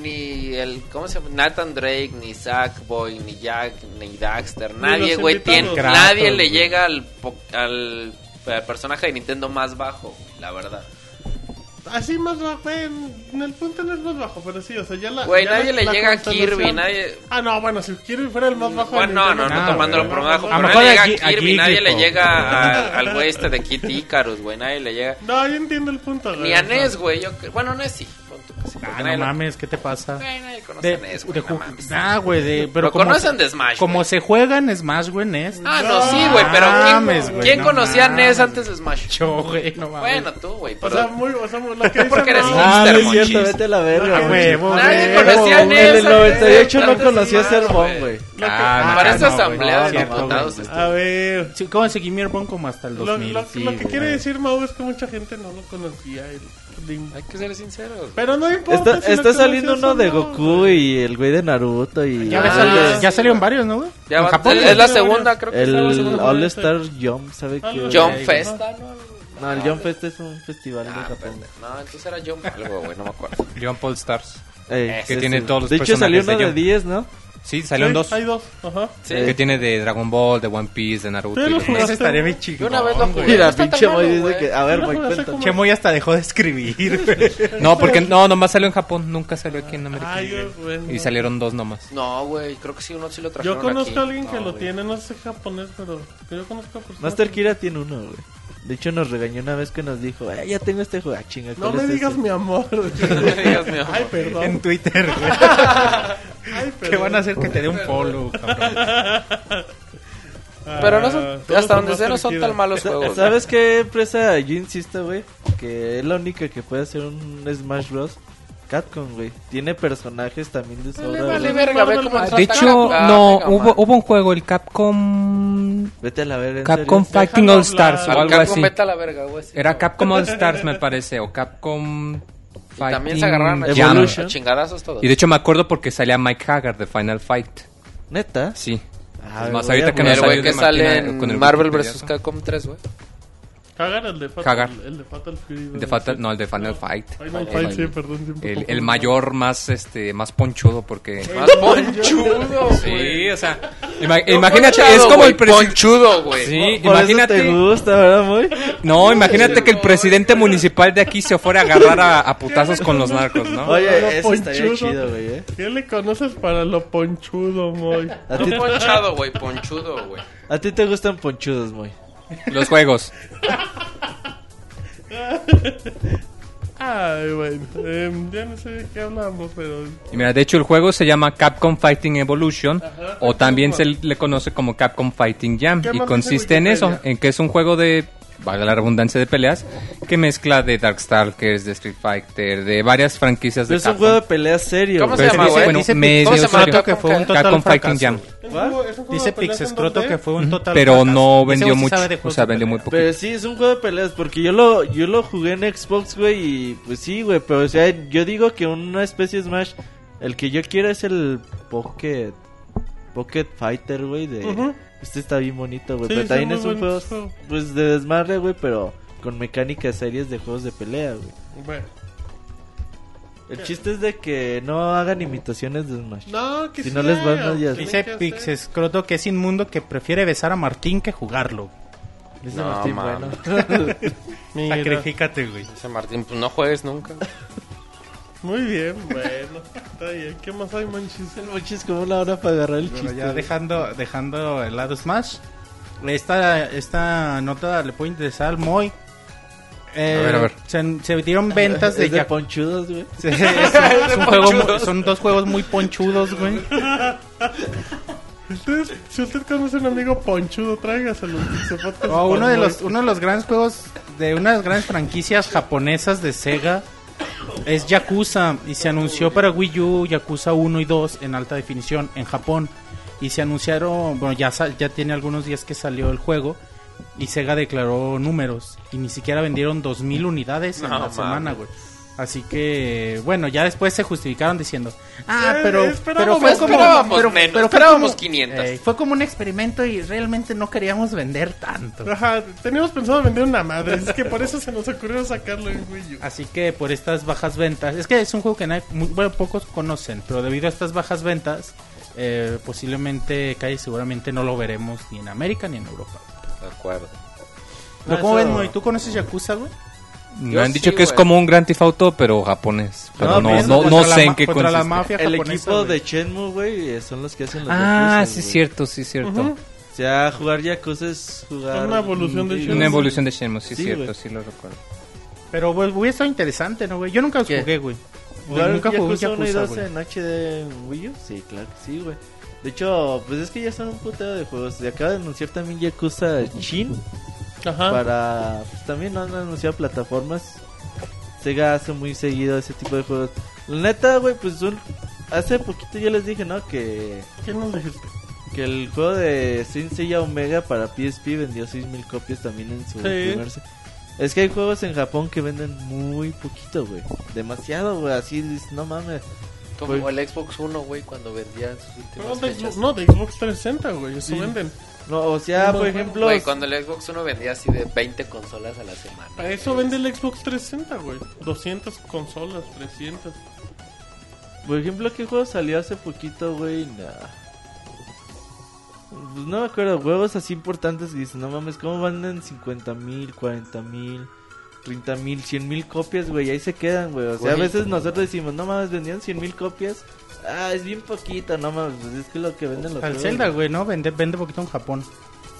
ni el ¿cómo se llama? Nathan Drake, ni Sackboy, ni Jack, ni Daxter, nadie, güey, tiene Kratos, nadie le güey. llega al po- al eh, personaje de Nintendo más bajo, la verdad. Así más bajo, en, en el punto no es más bajo, pero sí, o sea, ya la. Güey, ya nadie la- le la llega a Kirby, nadie Ah, no, bueno, si Kirby fuera el más bajo. bueno, no, no, no, No, tomándolo por bajo, A lo pero mejor nadie llega a a Gi- a Kirby, nadie le llega al, al güey este de Kid Icarus, güey, nadie le llega No, yo entiendo el punto, güey. ni a Ness, güey, yo bueno, Ness sí, Sí, Ah, no lo- mames, ¿qué te pasa? Güey, nadie conoce De, NES, güey, de no mames. ah, güey, de, pero Lo como, conocen de Smash, como güey. se juega en Smash, güey, NES. Ah, no, sí, güey, pero mames, ¿quién, güey, ¿quién no conocía mames. NES antes de Smash? Yo, güey, no mames. Bueno, tú, güey, O pero... sea, muy, o sea, lo que Porque eres no, un- Ah, no es Monchis. cierto, vete a la verga, Ah, güey. Nadie conocía En NES el 98 no conocía Sermón, güey. Ah, Para esta asamblea de diputados... este, A ver, ¿Cómo seguí mi Airborne como hasta el lo, 2000? lo- que quiere decir Mau es que mucha gente no lo conocía. Hay que ser sinceros. Pero no importa. Está, si está saliendo uno de Goku y el güey de Naruto y... Ya, Ah, salió- ya salieron varios, ¿no, güey? Ya En va- Japón, es, la segunda, creo que es la El segunda. All Star Jump, ¿sabe Ah, qué? no. Jump. Festa, ¿no? El Jump Fest es un festival de Ah, Japón. No, entonces era Jump algo, güey, no me acuerdo. John Paul Stars. Ey, Que tiene todos los De hecho salió uno de de Jump. 10, ¿no? Sí, salieron Sí, dos. Hay dos, ajá. Sí. Que tiene de Dragon Ball, de One Piece, de Naruto. Sí, y lo los demás. Ese estaría bien chingón. Yo una vez lo jugué. Mira, pinche malo, Moy dice güey. que... A ver, Moy, lo cuéntame. como- Chemo ya hasta dejó de escribir, güey. No, porque no, nomás salió en Japón, nunca salió aquí en América. Ay, bueno. Y salieron dos nomás. No, güey, creo que sí, uno sí lo trajeron Yo conozco aquí. a alguien que No, lo güey. tiene, no sé japonés, pero que yo conozco a personas. Master que- Kira tiene uno, güey. De hecho nos regañó una vez que nos dijo, eh, ya tengo este juego. Ah, chinga, No ¿cuál me es digas ese? mi amor. No me digas mi amor. Ay, En perdón. Twitter, güey. Ay, ¿Qué van a hacer que te dé un follow, cabrón? Pero no Ah, son, todos hasta donde sé no son tan malos juegos. ¿Sabes qué empresa yo insisto, güey? Que es la única que puede hacer un Smash Bros. Capcom, güey. Tiene personajes también de sobra. Vale verga, ve cómo De hecho, a- no, venga, hubo, hubo un juego, el Capcom... Vete a la verga, Capcom serio. Fighting Déjalo All Stars o algo Capcom así. vete a la verga, güey. sí. Era Capcom All Stars, me parece, o Capcom Fighting También se agarraron a chingadazos todos. Y de hecho me acuerdo porque salía Mike Haggard de Final Fight. ¿Neta? Sí. Ah, Es más, voy a ahorita que nos sale con el Marvel vs. Capcom 3, güey. Cagar el de Fatal. Cagar. El de Fatal Fury. De Fatal, no, el de Final Fight. Final El- Fight, sí, perdón. El, el mayor más este más ponchudo porque Más ponchudo, güey. Sí, o sea, ima- No imagínate, ponchado, es como el güey, presidente Ponchudo, güey. Sí, Por eso te imagínate. gusta, ¿verdad, muy? No, imagínate que el presidente municipal de aquí se fuera a agarrar a, a putazos con los narcos, ¿no? Oye, eso estaría chido, güey, ¿eh? ¿Qué le conoces para lo ponchudo, Moy? ¿A ti, No ponchado, güey, ponchudo, güey. a ti te gustan ponchudos, muy. Los juegos. Ay, bueno. em, ya no sé de qué hablamos, pero. Y mira, de hecho el juego se llama Capcom Fighting Evolution o también se le conoce como Capcom Fighting Jam ¿Qué y consiste en eso, en que es un juego de valga la redundancia de peleas que mezcla de Darkstalkers, de Street Fighter, de varias franquicias de Es un Capcom. juego de pelea serio, ¿Cómo se Pero llama, güey? bueno, Dice medio ¿cómo se llama? serio. que fue un total Capcom Fighting fracaso. Jam. ¿Es un ¿Cuál? juego- es un juego Dice peleas Pixescroto 2D? que fue un total Pero fracaso. no Ese vendió güey sí mucho, sabe de o juegos sea, de vendió pelea. muy poquito. Pero sí, es un juego de peleas, porque yo lo, yo lo jugué en Xbox, güey, y pues sí, güey, pero o sea, yo digo que una especie de Smash, el que yo quiero es el Pocket, Pocket Fighter, güey, de... Este está bien bonito, güey, Sí, pero también es un juego, pues, de desmadre, güey, pero con mecánicas serias de juegos de pelea, güey. Bueno. El chiste es de que no hagan imitaciones de Smash. No, que Si sí no les van, tienen Dice que hacer. Pixescroto que es inmundo que prefiere besar a Martín que jugarlo. Ese No, Martín, mames. bueno. Sacrifícate, güey. Dice Martín, pues no juegues nunca. Muy bien, bueno. Está bien. ¿Qué más hay, manchis? El mochi es como una hora para agarrar el Pero chiste. ya dejando, dejando el lado Smash. Esta, esta nota le puede interesar al Moy. Eh, A ver, a ver. Se, se dieron ventas de, es de Yaku- ponchudos, güey. Sí, es, es un juego muy- son dos juegos muy ponchudos, güey. Si usted conoce a un amigo ponchudo, tráigaselo. Oh, uno de los uno de los grandes juegos de una de las grandes franquicias japonesas de Sega es Yakuza y se anunció para Wii U Yakuza 1 y 2 en alta definición en Japón y se anunciaron, bueno, ya ya tiene algunos días que salió el juego y Sega declaró números y ni siquiera vendieron 2000 unidades en No, la semana, güey. Así que, bueno, ya después se justificaron diciendo, ah, Eh, pero, esperábamos- pero fue como, esperábamos pero, menos, pero fue esperábamos como- 500. Ey, fue como un experimento y realmente no queríamos vender tanto. Ajá, teníamos pensado vender una madre. Es que por eso se nos ocurrió sacarlo en Wii U. Así que por estas bajas ventas, es que es un juego que nadie- muy, bueno, pocos conocen, pero debido a estas bajas ventas, eh, posiblemente, casi seguramente no lo veremos ni en América ni en Europa. De acuerdo. Pero Ah, ¿Cómo eso- ven, Moy? ¿Tú conoces Yakuza, güey? Me Yo han dicho sí, que es güey. como un Grand Theft Auto, pero japonés. Pero No, no, no, no, sé en qué contra la consiste. mafia El japonesa, equipo güey. de Shenmue, güey, eh, son los que hacen los Ah, Yakuzas, sí, güey. cierto, sí, cierto. Ujú. O sea, jugar Yakuza es jugar... Una evolución de Shenmue. Una evolución de Shenmue, sí, Sí, cierto, güey. sí lo recuerdo. Pero, güey, hubiera estado interesante, ¿no, güey? Yo nunca los ¿Qué? jugué, güey. ¿Jugaron nunca jugué Yakuza 1 y Yakuza, 2 güey. en HD Wii U? Sí, claro que sí, güey. De hecho, pues es que ya son un puteo de juegos. Se acaba de anunciar también Yakuza Shin Ajá. para... Pues también han anunciado plataformas. Sega hace muy seguido ese tipo de juegos. La neta, güey, pues un... hace poquito yo les dije, ¿no? Que, ¿Qué nos dijiste? que el juego de Saint Seiya Omega para PSP vendió 6000 copias también en su Sí. primer... Es que hay juegos en Japón que venden muy poquito, güey. Demasiado, güey. Así, no mames. Como Pues- el Xbox One, güey, cuando vendía en sus No, últimas de, fechas. Xbox- no, de Xbox 360, güey. Eso Sí. venden. No, o sea, No, por ejemplo... Güey, cuando el Xbox One vendía así de 20 consolas a la semana. A eso vende el Xbox 360, güey. 200 consolas, 300. Por ejemplo, ¿qué juego salió hace poquito, güey? Nah. Pues no me acuerdo, juegos así importantes que dicen, no mames, ¿cómo venden 50 mil, 40 mil, 30 mil, 100 mil copias, güey? Y ahí se quedan, güey. O sea, a veces nosotros decimos, no mames, vendían 100 mil copias. Ah, es bien poquito, no mames, pues es que lo que venden los Al juegos, Zelda, güey, ¿no? Vende, vende poquito en Japón.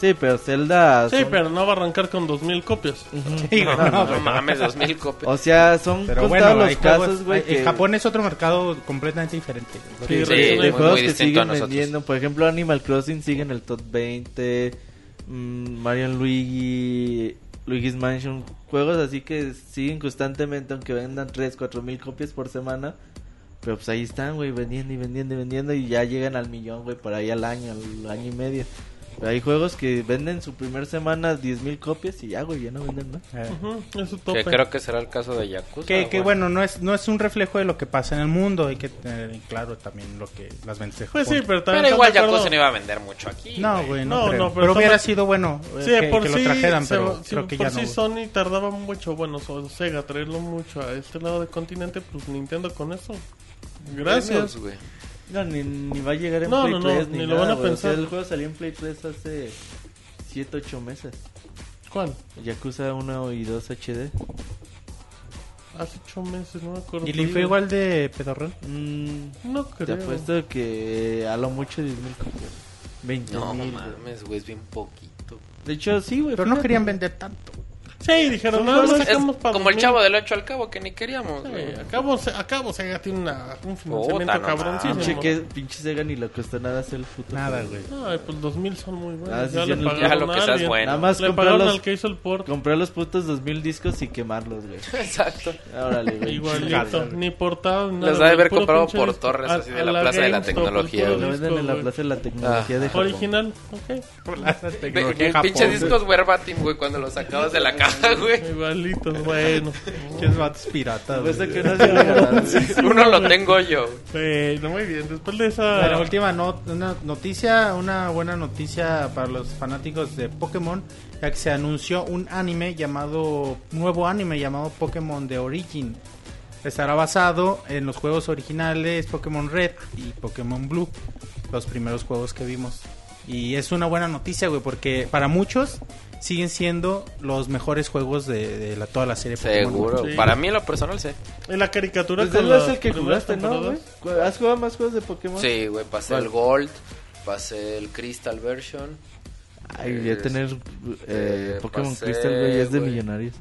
Sí, pero Zelda... Sí, son- pero no va a arrancar con 2000 copias. Sí, güey, no, No güey. mames, 2000 copias. O sea, son Pero contados bueno, los casos, juegos, güey, que... Japón es otro mercado completamente diferente. Sí, Sí, de muy- juegos muy que siguen vendiendo. Por ejemplo, Animal Crossing sigue en el top 20. mm, Mario Luigi, Luigi's Mansion. Juegos así que siguen constantemente, aunque vendan 3, 4 mil copias por semana. Pero pues ahí están, güey, vendiendo y vendiendo y vendiendo. Y ya llegan al millón, güey, por ahí al año, al año y medio. Hay juegos que venden su primer semana 10 mil copias y ya, güey, ya no venden más. Eh, Ujú, es su Que tope. creo que será el caso de Yakuza. Que, que bueno, no es, no es un reflejo de lo que pasa en el mundo. Hay que tener en claro también lo que las ventas de Pues sí, pero también. Pero igual. Yakuza no iba a vender mucho aquí. No, güey, no, No, creo. no, pero, pero hubiera sido bueno eh, Sí, que, por que sí, lo trajeran, se- pero sí, creo que por ya sí no. Sony tardaba mucho, bueno, so- Sega traerlo mucho a este lado del continente, pues Nintendo con eso. Gracias. Güey. No, ni, ni va a llegar en No, Play no, no, 3 ni, ni lo van nada, a güey. O sea, pensar. el juego salió en Play 3 hace 7, 8 meses. ¿Cuál? Yakuza 1 y 2 HD. Hace ocho meses, no me acuerdo. ¿Y le fue igual de pedorrón? Mm, No te creo. apuesto que a lo mucho 10 mil copias. 20 No mil. mames, güey, es bien poquito. De hecho, sí, güey. Pero no fíjate. querían vender tanto. Sí, dijeron, no, juegos- Es sacamos para como el 2000. chavo del 8 al cabo que ni queríamos, Sí, güey. acabo, se- acabo Sega tiene una, un financiamiento Puta, no cabroncísimo. Pinche, que, pinche Sega ni le costó nada hacer el puto. Nada, güey. Ay, pues 2000 son muy buenos. Ah, sí, ya sí, le el- pagaron Ya lo que seas bueno. Nada más Le comprar pagaron los, al que hizo el port. comprar los putos 2000 discos y quemarlos, güey. Exacto. Órale, güey. Igualito, ni portado, ni Los nada. ha de haber comprado pinche por torres, A- así de la Plaza de la Tecnología, Lo venden en la. Plaza de la Tecnología Ah. de Japón. Original, ok. De, de pinches discos verbatim, güey, cuando los sacabas de la caja, güey. Igualitos, bueno. Vatos güey. que se le ganaron, güey. Uno lo tengo yo. Bueno, muy bien. Después de esa. Bueno, última not- una noticia, una buena noticia para los fanáticos de Pokémon, ya que se anunció un anime llamado, nuevo anime llamado Pokémon The Origin. Estará basado en los juegos originales Pokémon Red y Pokémon Blue, los primeros juegos que vimos. Y es una buena noticia, güey, porque para muchos siguen siendo los mejores juegos de, de la, toda la serie Pokémon. Seguro. Sí. Para mí, en lo personal, sí. En la caricatura. Pues con es el que jugaste, ¿no, güey? ¿Has jugado más juegos de Pokémon? Sí, güey, pasé ¿Cuál? el Gold, pasé el Crystal version. Ay, ya Es- tener eh, eh, Pokémon pasé, Crystal, güey, es de millonarios.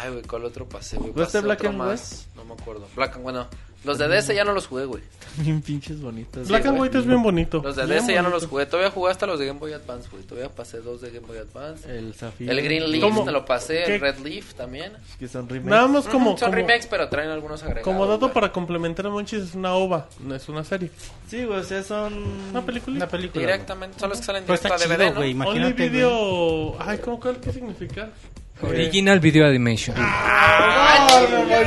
Ay, güey, ¿cuál otro pasé, güey? ¿Jugaste Pasé Black otro and más. No me acuerdo. Black and bueno. Los de DS ya no los jugué, güey. Bien pinches bonitos. Black and. White es bien bonito. Los de Bien DS ya no los jugué. Todavía jugué hasta los de Game Boy Advance, güey. Todavía pasé dos de Game Boy Advance. El Zafiro. El Green Leaf ¿Cómo? me lo pasé. ¿Qué? El Red Leaf también. Que son remakes. Nada más como. Ujú, Son como- remakes, pero traen algunos agregados. Como dato güey. para complementar a Monchis, es una ova, no es una serie. Sí, güey, o sea, son... Una película. Una película. Directamente. Son los que salen está directo a chido, DVD, ¿no? güey. Only Imagínate, güey. video. Ay, ¿cómo cuál? ¿Qué significa? Original Video Animation.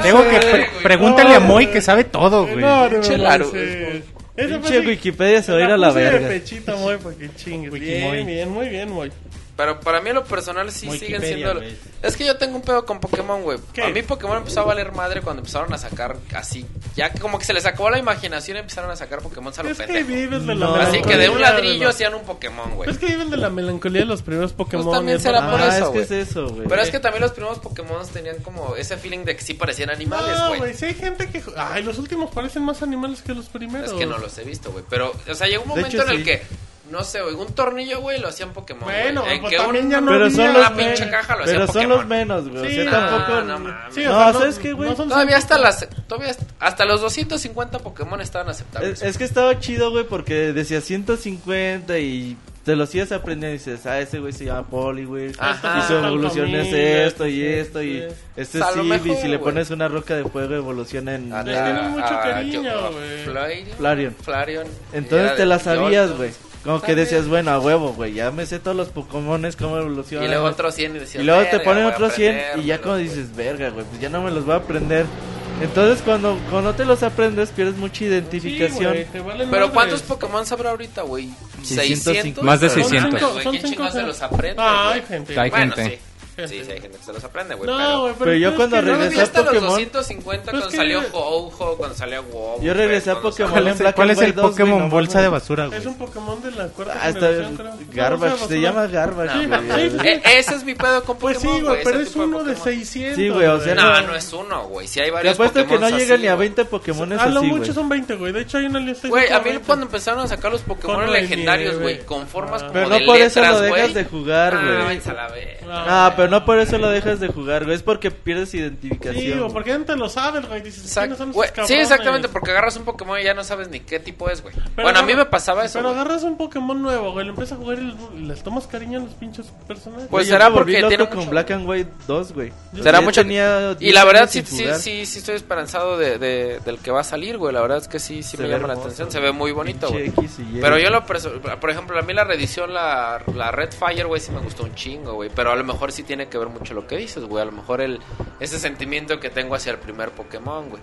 Tengo que pre- pregúntale a Moy que sabe todo, güey. No, no. Esa Pinche Wikipedia se va a ir la a la verga. pechita, Moy, porque chingues. Wikimoy. Bien, bien, muy bien, Moy. Pero para mí en lo personal sí siguen siendo... güey. Es que yo tengo un pedo con Pokémon, güey. A mí Pokémon empezó a valer madre cuando empezaron a sacar así. Ya que como que se les acabó la imaginación y empezaron a sacar Pokémon a lo Es que vives de la No. Así que de un ladrillo la- hacían un Pokémon, güey. Es que viven de la melancolía de los primeros Pokémon. Pues también y será por Ah, eso, es que güey. es eso, güey. Pero es que también los primeros Pokémon tenían como ese feeling de que sí parecían animales, No, güey. güey, si hay gente que... Ay, los últimos parecen más animales que los primeros. es que no los he visto, güey. Pero, o sea, llegó un momento hecho, en el sí. que no sé, güey, un tornillo, güey, lo hacían Pokémon. Bueno, güey. En pues que también un- ya no Pero había. son una los pinche menos. caja lo Pero son los menos, güey. Sí, o sea, no, tampoco. no mames. Sí, o No, sea, ¿sabes qué, güey? no Todavía hasta las todavía hasta los 250 Pokémon estaban aceptables. Es, es que estaba chido, güey, porque decía 150 y te los ibas aprendiendo y dices, ah, ese güey se llama Poli, güey. Ajá. Y su evolución es esto y esto y este. lo Eevee, mejor, si le pones una roca de fuego evoluciona en Le tienen mucho cariño, güey. Flareon. Flareon. Entonces te la sabías, güey. Como que decías, bueno, a huevo, güey, ya me sé todos los Pokémones, cómo evolucionan. Y luego otros 100 y decías, Y luego te "Verga, ponen otros 100 y ya como güey". dices, verga, güey, pues ya no me los voy a aprender. Entonces cuando, cuando te los aprendes pierdes mucha identificación. Pero madres. ¿cuántos Pokémon habrá ahorita, güey? 650. 600. Más de Son 600. cinco- Güey, son ¿Quién cinco chingados se los aprende? Ah, hay gente. Hay bueno, gente. sí. Sí, sí, hay gente que se los aprende, güey. No, pero... güey, Pero yo es cuando que Yo regresé a hasta los Pokémon. 250 Pues cuando que- salió Ho-Ho, cuando salió Wow. Yo regresé a Pokémon. ¿Cuál es, Black cuál es el White 2, güey, Pokémon no bolsa de basura, güey? Es un Pokémon de la cuarta Ah, está generación, creo. Garbage, se llama Garbage. Eh, ese es mi pedo con Pues Pokémon, sí, güey, pero es uno de Pokémon. 600. Sí, güey, o sea, No, no es uno, güey. Si hay Te varios apuesto que Pokémon no llega ni a güey. 20 Pokémon A lo mucho son 20, güey. De hecho, hay una lista. Güey, a mí 20. cuando empezaron a sacar los Pokémon legendarios, güey, con formas Ah. como Pero de no por eso lo dejas de jugar, Ah, güey. Ah, pero no por eso lo dejas de jugar, güey. Es porque pierdes identificación. Sí, o porque ya no te lo sabes, güey. Dices, Exacto. ¿quiénes son Güey, esos sí, cabrones? exactamente, porque agarras un Pokémon y ya no sabes ni qué tipo es, güey. Pero Bueno, a mí agarra- me pasaba eso. Pero güey. agarras un Pokémon nuevo, güey. Lo empiezas a jugar y le- les tomas cariño a los pinches personajes. Pues Güey, yo será me volví porque loco tiene con mucho- Black and White 2, güey. Será mucho. tenía Y 10 la verdad años sí, sin sí, jugar. sí, sí estoy esperanzado de, de- del que va a salir, güey. La verdad es que sí, sí Se me ve llama la hermoso, atención. Se ve muy bonito, Pinche güey. X y Y. Pero yo lo perso- por ejemplo, a mí la reedición, la, la Red Fire, güey, sí me gustó un chingo, güey. Pero a lo mejor sí tiene que ver mucho lo que dices, güey. A lo mejor el, ese sentimiento que tengo hacia el primer Pokémon, güey.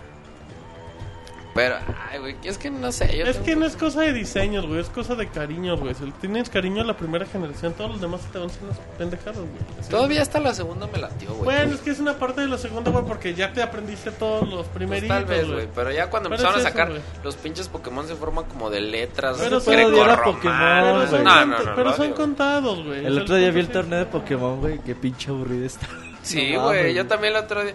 Pero, ay, güey, es que no sé. Yo Es tengo- que no es cosa de diseños, güey. Es cosa de cariños, güey. Si tienes cariño a la primera generación, todos los demás te van a ser unos pendejados, güey. Así Todavía hasta la segunda me latió, güey. Bueno, es que es una parte de la segunda, güey, porque ya te aprendiste todos los Pues primeritos, tal vez, güey. Pero ya cuando Pero empezaron es a sacar los pinches Pokémon se forman como de letras. Pero se. Pokémon, son, güey. No, no, no, pero son contados, güey. El otro día vi el torneo de Pokémon, güey. Qué pinche aburrido está. Sí, güey. yo también el otro día.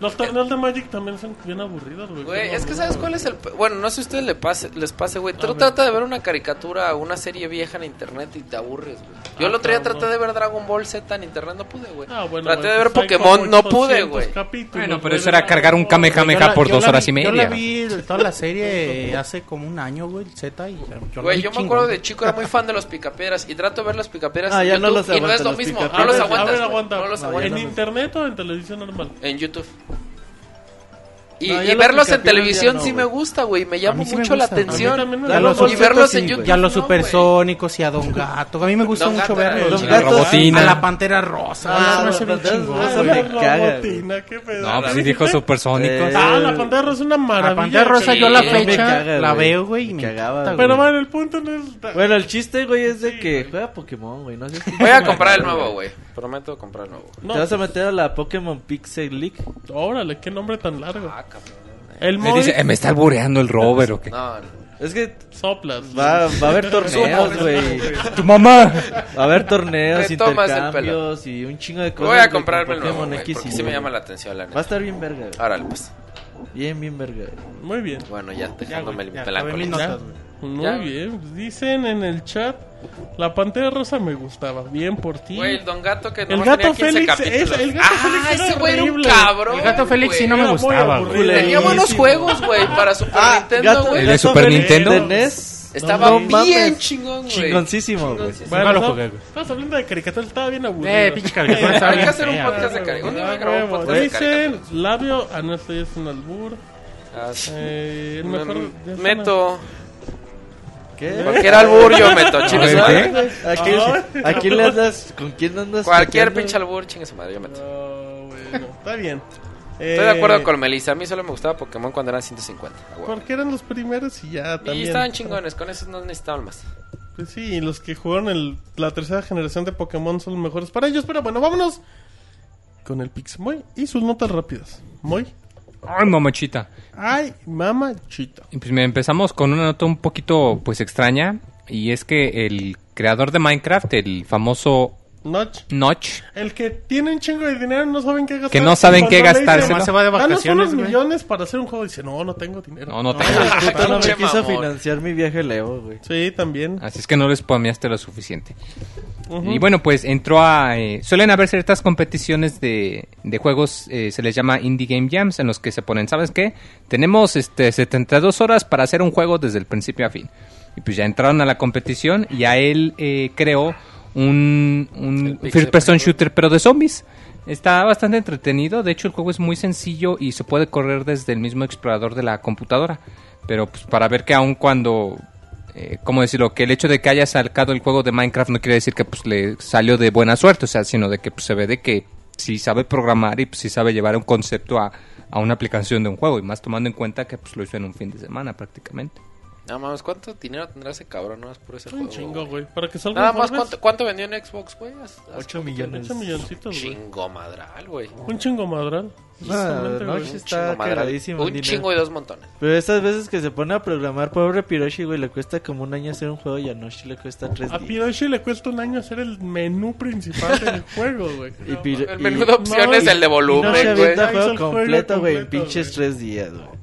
Los torneos de Magic también son bien aburridos, güey. Güey, es que ¿sabes cuál es el...? pe- Bueno, no sé si a ustedes les pase, les pase, güey. Tú ver. trata de ver una caricatura o una serie vieja en internet y te aburres, güey. Yo Ah, el otro día cabrón. traté de ver Dragon Ball Z en internet, no pude, güey. Ah, bueno, traté güey, de ver pues hay Pokémon, como no pude, 800 güey. capítulos, Bueno, pero güey, eso de era cargar un. Kamehameha la- por dos la horas vi- y Yo la media. vi toda la serie hace como un año, güey, el Z. Y la Güey, vi yo me chingón. acuerdo de chico, era muy fan de los picapiedras y trato de ver los picapiedras Ah, en ya no YouTube los y no es aguanto, lo los mismo, no picapiedras. los A ver, aguantas, A ver, güey, aguanta. no los aguantas. ¿En internet o en televisión normal? En YouTube. Y, No, y verlos en televisión no, sí me gusta, güey. Me llama sí me mucho la. A atención. me gusta. los Y verlos en YouTube. güey. Ya los no, supersónicos y a Don Gato. A mí me gusta Don mucho verlos. La. A la pantera rosa. Ah, la Ah, la robotina, qué pedo. No, pues sí ¿La dijo supersónicos. Eh, Ah, la pantera rosa es una maravilla. La pantera rosa yo la fecha la veo, güey, y Pero bueno, el punto no es... Bueno, el chiste, güey, es de que juega Pokémon, güey. No sé si- Voy a comprar el nuevo, güey. Prometo comprar el nuevo. Te vas a meter a la Pokémon Pixel League. órale, qué nombre tan largo. Ah, cabrón. El Me Moy dice, eh, me está albureando el Robert o qué. No, no. Es que soplas. va, va a haber torneos, güey. Tu mamá. Va a haber torneos, Te tomas el intercambios y un chingo de cosas. Voy a güey, comprarme el con nuevo, Pokémon güey, X porque y sí me Y. llama la atención, la Va a neta. estar bien verga. güey. Árale, pues. Bien, bien verga. güey. Muy bien. Bueno, ya, Ya, dejándome güey, el ya, melancolía. acabé mis Ya. notas, güey. Muy Ya. bien. Pues Dicen en el chat, la pantera rosa me gustaba. Bien por ti. Güey, el Don Gato que El gato tenía 15 Félix, es- el gato ah, Félix era ese güey era un cabrón. El gato Félix sí no me gustaba, güey. Tenía buenos juegos, güey, para Super Ah, Nintendo, gato- güey. ¿El de Super Félix Nintendo? de NES. Estaba No bien mames. chingón, güey. Chingoncísimo, güey. Chingoncísimo. Nunca lo no, jugué, güey. Estás hablando de caricatura, estaba bien aburrido. Eh, pinche caricatura estaba Hay que bien hacer un podcast de caricatura. Un día Ah, voy a grabar un huevo. podcast de Dicen, labio, ah no, esto es un albur. Ah, sí. Eh, el mejor... Me- ya está, Meto. ¿Qué? Cualquier albur yo meto, chingue su madre. ¿A quién, ¿A quién le andas? ¿Con quién andas? Cualquier pinche albur, chingue su madre, yo meto. No, bueno, está bien. Estoy de acuerdo con Melissa. A mí solo me gustaba Pokémon cuando eran 150. a huevo. Porque eran los primeros y ya también. Y estaban chingones, con esos no necesitaban más. Pues sí, los que jugaron el, la tercera generación de Pokémon son los mejores para ellos. Pero bueno, vámonos con el Pixemoy y sus notas rápidas. Moy. Ay, mamachita. Ay, mamachita. Y pues empezamos con una nota un poquito pues extraña y es que el creador de Minecraft, el famoso Notch. Notch. El que tiene un chingo de dinero no saben qué gastar. Que no saben Y qué dicen, Además se va de "Danos vacaciones, unos güey". millones para hacer un juego. Dice, no, no tengo dinero. No, no tengo. El puto no me quiso financiar mi viaje Leo, güey. Sí, también. Así es que no les spameaste lo suficiente. Y bueno, pues entró a... eh, suelen haber ciertas competiciones de, de juegos, eh, se les llama Indie Game Jams, en los que se ponen, ¿sabes qué? Tenemos este 72 horas para hacer un juego desde el principio a fin. Y pues ya entraron a la competición y a él eh, creó un, first person shooter, pero de zombies. Está bastante entretenido, de hecho el juego es muy sencillo y se puede correr desde el mismo explorador de la computadora. Pero pues para ver que aun cuando eh, ¿cómo decirlo? Que el hecho de que haya sacado el juego de Minecraft no quiere decir que pues le salió de buena suerte, o sea, sino de que pues, se ve de que sí sabe programar y pues, sí sabe llevar un concepto a, a una aplicación de un juego, y más tomando en cuenta que pues lo hizo en un fin de semana prácticamente. No mames, ¿cuánto dinero tendrá ese cabrón no por ese Un juego? chingo, güey. Para que salga Nada más, ¿cuánto, ¿cuánto vendió en Xbox, güey? Haz- haz- 8 millones. Ocho milloncitos, güey. Chingo madral, güey. Un chingo madral. Ah, no, Un está el Un dinero. chingo y dos montones. Pero esas veces que se pone a programar, pobre Piroshi, güey, le cuesta como un año hacer un juego y a Noshi le cuesta tres A días. Piroshi le cuesta un año hacer el menú principal del juego, güey. El menú de opciones, no, el de no se volumen, güey. el juego completo, güey, en pinches tres días, güey.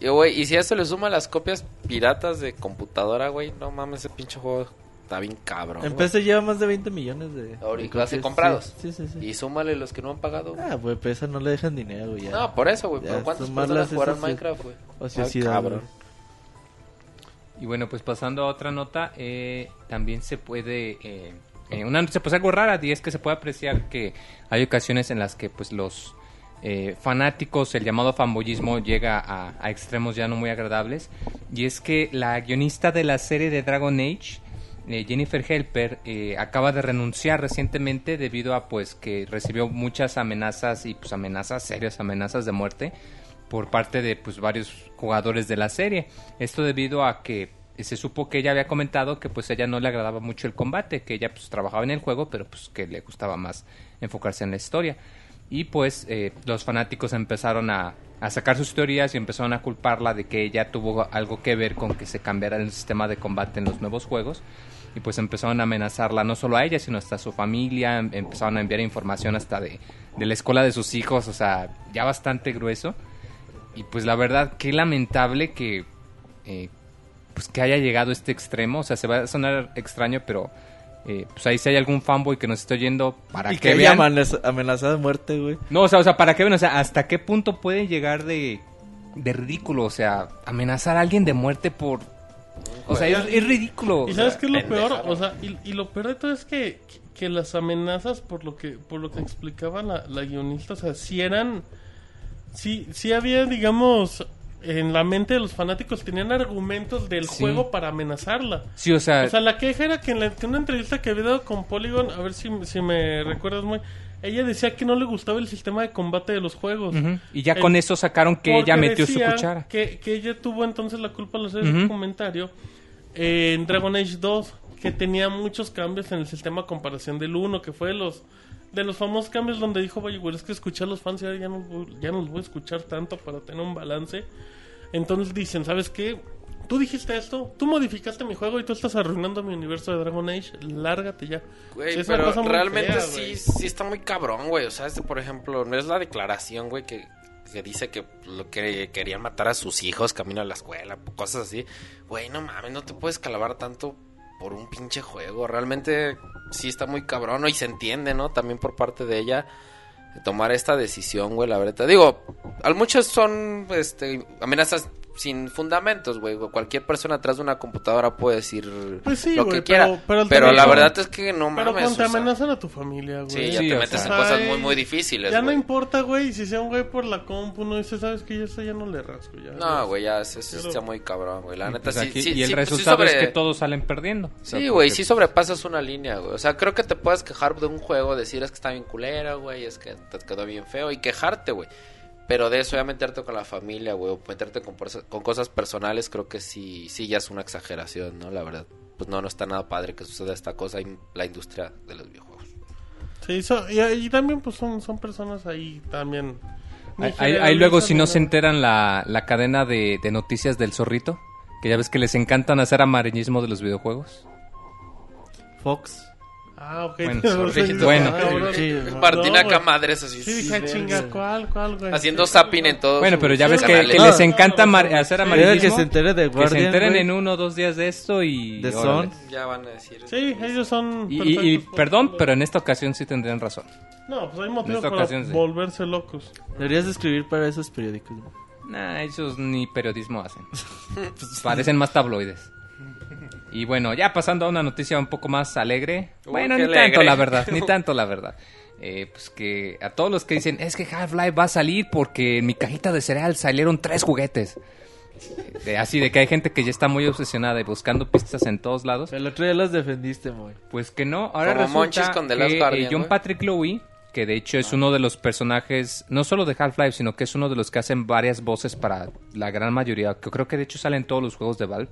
No mames. Y, güey, y si a eso le suman las copias piratas de computadora, güey, no mames, ese pinche juego está bien cabrón. En. PC lleva más de 20 millones de... Ahorita comprados. Sí, sí, sí. Y súmale los que no han pagado. Ah, güey, pues eso no le dejan dinero, güey. ya. No, por eso, güey. Pero ¿cuántas personas jugarán esas, Minecraft, güey? ociosidad, Ay, cabrón. güey. Y bueno, pues pasando a otra nota, eh, también se puede... eh, eh, una pues algo rara y es que se puede apreciar que hay ocasiones en las que pues los eh, fanáticos, el llamado fanboyismo llega a, extremos ya no muy agradables y es que la guionista de la serie de Dragon Age, eh, Jennifer Helper, eh, acaba de renunciar recientemente debido a pues que recibió muchas amenazas y pues amenazas serias, amenazas de muerte por parte de pues varios jugadores de la serie. Esto debido a que se supo que ella había comentado que pues ella no le agradaba mucho el combate, que ella pues trabajaba en el juego, pero pues que le gustaba más enfocarse en la historia. Y pues eh, los fanáticos empezaron a, a sacar sus teorías y empezaron a culparla de que ella tuvo algo que ver con que se cambiara el sistema de combate en los nuevos juegos. Y pues empezaron a amenazarla no solo a ella, sino hasta a su familia, em- empezaron a enviar información hasta de, de la escuela de sus hijos, o sea, ya bastante grueso. Y pues la verdad, qué lamentable que eh, pues que haya llegado a este extremo. O sea, se va a sonar extraño, pero eh, pues ahí si hay algún fanboy que nos esté oyendo para Y que, que vean. amenaza- amenazada de muerte, güey. No, o sea, o sea, para que vean, o sea, hasta qué punto puede llegar de, de ridículo, o sea, amenazar a alguien de muerte por... O sea, es, es ridículo. ¿Y sabes qué es lo peor? O sea, y, y lo peor de todo es que, que las amenazas, por lo que por lo que explicaba la, la guionista, o sea, si eran... Sí, sí había, digamos, en la mente de los fanáticos, tenían argumentos del Sí. juego para amenazarla. Sí, o sea, O sea, la queja era que en, la- que una entrevista que había dado con Polygon, a ver si, si me recuerdas muy... Ella decía que no le gustaba el sistema de combate de los juegos. ujú, y ya con eso sacaron que ella metió su cuchara. Que, que ella tuvo entonces la culpa al hacer ese Ujú. comentario eh, en Dragon Age 2, que tenía muchos cambios en el sistema a comparación del 1, que fue de los de los famosos cambios donde dijo, güey, es que escuché a los fans y ahora ya no, ya no los voy a escuchar tanto para tener un balance. Entonces dicen, ¿sabes qué? Tú dijiste esto, tú modificaste mi juego y tú estás arruinando mi universo de Dragon Age, lárgate ya. Güey, Sí, pero realmente fea, sí, güey. sí está muy cabrón, güey. O sea, este, por ejemplo, no es la declaración, güey, que, que dice que lo que querían matar a sus hijos camino a la escuela, cosas así. Güey, no mames, no te puedes calabar tanto por un pinche juego. Realmente sí está muy cabrón, ¿no? Y se entiende, ¿no? También por parte de ella tomar esta decisión, güey, la verdad. Digo, al muchos son este amenazas sin fundamentos, güey. Cualquier persona atrás de una computadora puede decir Pues sí, lo que quiera. pero- Pero, pero la verdad es que no Pero mames. cuando te o sea, amenazan a tu familia, güey. Sí, ya Sí, te metes sea, en cosas muy, muy difíciles, Ya no importa, güey, si sea un güey por la compu, no dice, sabes que yo esto ya no le rasco. Ya, No, güey, ya eso Pero- está muy cabrón, güey. La Y, neta, pues sí, aquí- sí, y el sí, sí resultado sobre- es que todos salen perdiendo. O sea, Sí, güey, porque- sí sobrepasas una línea, güey. O sea, creo que te puedes quejar de un juego, decir es que está bien culera, güey, es que te quedó bien feo y quejarte, güey. Pero de eso ya meterte con la familia, güey, o meterte con, con cosas personales, creo que sí, sí ya es una exageración, ¿no? La verdad, pues no, no está nada padre que suceda esta cosa en la industria de los videojuegos. Sí, so- y, y también pues son, son personas ahí también. Ahí luego si no se enteran la, la cadena de, de noticias del zorrito, que ya ves que les encantan hacer amarillismo de los videojuegos. Fox. Ah, ok. Bueno, yo- Bueno. cabrón. Sí, Martín No, madres así. Sí, dije, chinga, ¿cuál, cuál, güey? Haciendo zapping en todos. Bueno, pero ya ves que, que les encanta mar- hacer Mira, que amarillismo. se entere de Que se Guardian, enteren güey. en uno o dos días de esto y... De. Son. Ya van a decir. Sí, ellos son. Y, y- y perdón, pero en esta ocasión sí tendrían razón. No, pues hay motivos esta para ocasión sí. volverse locos. Deberías de escribir para esos periódicos. güey. Nah, ellos ni periodismo hacen. Parecen más tabloides. Y bueno, ya pasando a una noticia un poco más alegre. Uy, bueno, ni tanto la verdad, ni tanto la verdad. Eh, pues que a todos los que dicen, es que Half-Life va a salir porque en mi cajita de cereal salieron tres juguetes. De- así de que hay gente que ya está muy obsesionada y buscando pistas en todos lados. El otro día los defendiste, muy. Pues que no, ahora Como resulta con The que Last eh, Guardian, John güey. Patrick Louis, que de hecho es uno de los personajes, no solo de Half-Life, sino que es uno de los que hacen varias voces para la gran mayoría, que creo que de hecho salen todos los juegos de Valve,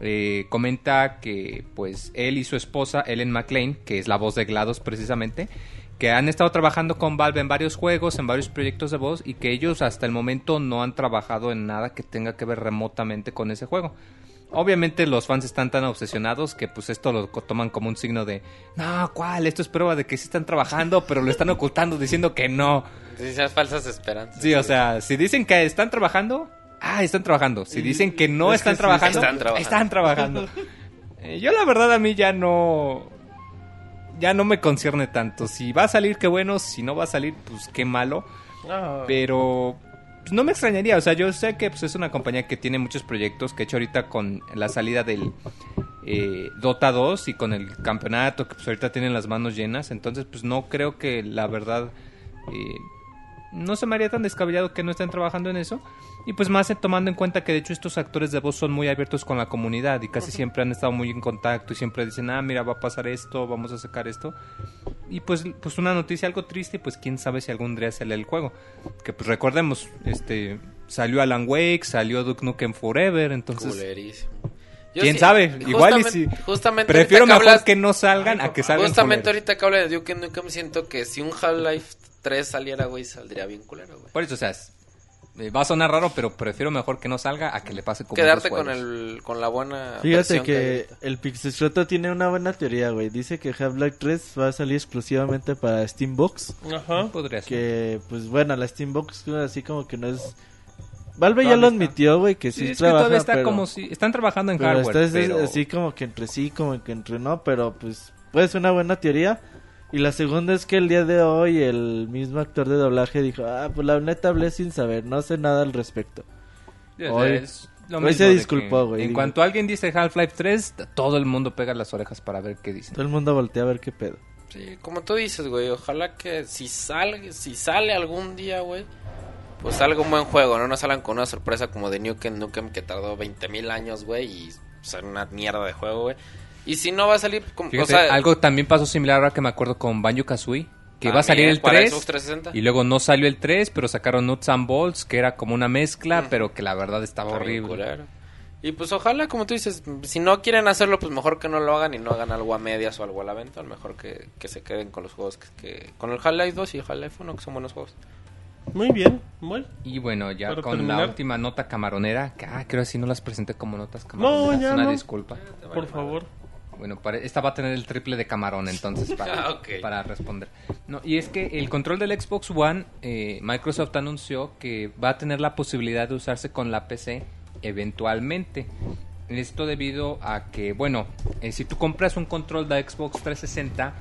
eh, comenta que pues él y su esposa, Ellen McLean, que es la voz de GLaDOS precisamente, que han estado trabajando con Valve en varios juegos, en varios proyectos de voz, y que ellos hasta el momento no han trabajado en nada que tenga que ver remotamente con ese juego. Obviamente los fans están tan obsesionados que pues esto lo toman como un signo de no, ¿cuál? Esto es prueba de que sí están trabajando, pero lo están ocultando diciendo que no. Sí, esas falsas esperanzas. Sí, o sea, si dicen que están trabajando, ah, están trabajando. Si dicen que no Es están, trabajando, están trabajando. están trabajando. Eh, yo la verdad a mí ya no ya no me concierne tanto. Si va a salir qué bueno, si no va a salir pues qué malo. Pero pues, no me extrañaría, o sea, yo sé que pues, es una compañía que tiene muchos proyectos, que hecho ahorita con la salida del eh, Dota 2 y con el campeonato que pues ahorita tienen las manos llenas, entonces pues no creo que la verdad eh, no se me haría tan descabellado que no estén trabajando en eso. Y pues más eh, tomando en cuenta que de hecho estos actores de voz son muy abiertos con la comunidad y casi siempre han estado muy en contacto y siempre dicen, ah, mira, va a pasar esto, vamos a sacar esto. Y pues, pues una noticia algo triste, pues quién sabe si algún día sale el juego. Que pues recordemos, este salió Alan Wake, salió Duke Nukem Forever, entonces Culerísimo. Quién sí- sabe, igual y si justamente- prefiero mejor hablas- que no salgan a que salgan. Justamente culeros. ahorita que habla de Duke Nukem siento que si un Half-Life 3 saliera, güey, saldría bien culero, güey. Por eso, o sea, va a sonar raro, pero prefiero mejor que no salga a que le pase como Quedarte con el con la buena Fíjate que hay. el Pixescroto tiene una buena teoría, güey. Dice que Half-Life 3 va a salir exclusivamente para Steambox. Ajá. Podría ser. Que, pues bueno, la Steambox así como que no es... Valve ya lo admitió, güey, que sí, Sí, es que trabaja, todavía está pero, como si... Están trabajando en pero hardware, está es- pero... así como que entre sí, como que entre no, pero pues puede ser una buena teoría. Y la segunda es que el día de hoy el mismo actor de doblaje dijo, ah, pues la neta hablé sin saber, no sé nada al respecto. Hoy- es lo hoy mismo se disculpó, güey, En digo. cuanto alguien dice Half-Life 3, todo el mundo pega las orejas para ver qué dicen. Todo el mundo voltea a ver qué pedo. Sí, como tú dices, güey, ojalá que si sale si sale algún día, güey, pues salga un buen juego, no nos salgan con una sorpresa como de Nukem Nukem que tardó 20 mil años, güey, y ser una mierda de juego, güey. Y si no va a salir, como, Fíjate, o sea, algo también pasó similar ahora que me acuerdo con Banjo Kazooie, que iba a salir también el para 3 Xbox 360. y luego no salió el 3, pero sacaron Nuts and Bolts, que era como una mezcla, pero que la verdad estaba Está horrible. Y pues ojalá, como tú dices, si no quieren hacerlo, pues mejor que no lo hagan y no hagan algo a medias o algo a la venta. Mejor que, que se queden con los juegos que, que- con el Half-Life 2 y el Half-Life 1, que son buenos juegos. Muy bien, muy. Y bueno, ya con la terminar. última nota camaronera, que ah, creo que sí no las presenté como notas camaroneras, ya una no. disculpa. Por favor. Bueno, para- esta va a tener el triple de camarón entonces para, Ah, para responder. No, y es que el control del Xbox One, eh, Microsoft anunció que va a tener la posibilidad de usarse con la PC eventualmente. Esto debido a que, bueno, eh, si tú compras un control de Xbox 360,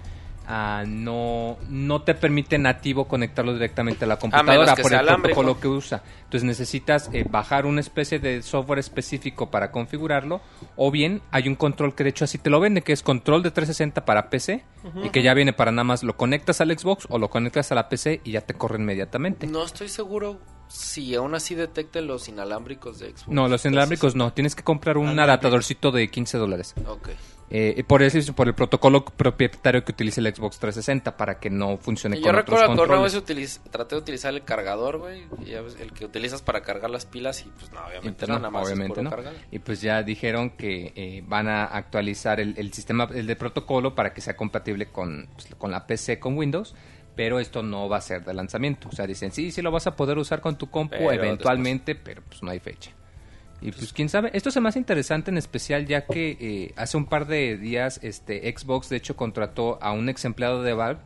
no, no te permite nativo conectarlo directamente a la computadora por el protocolo que usa. Entonces necesitas eh, bajar una especie de software específico para configurarlo. O bien hay un control que de hecho así te lo vende, que es control de 360 para PC. Y que ya viene para nada más lo conectas al Xbox o lo conectas a la PC y ya te corre inmediatamente. No estoy seguro si aún así detecte los inalámbricos de Xbox. No, los inalámbricos no. Tienes que comprar un adaptadorcito de 15 dólares. Ok. Eh, por eso es por el protocolo propietario que utiliza el Xbox 360 para que no funcione Y con yo otros recuerdo que una controles. vez utiliz- traté de utilizar el cargador, güey. El que utilizas para cargar las pilas y pues no, obviamente no, nada más obviamente no. Y pues ya dijeron que eh, van a actualizar el, el sistema, el de protocolo para que sea compatible con, pues, con la PC, con Windows. Pero esto no va a ser de lanzamiento. O sea, dicen, sí, sí lo vas a poder usar con tu compu Pero eventualmente, pero pues no hay fecha. Y pues quién sabe, esto es más interesante en especial ya que eh, hace un par de días este Xbox de hecho contrató a un ex empleado de Valve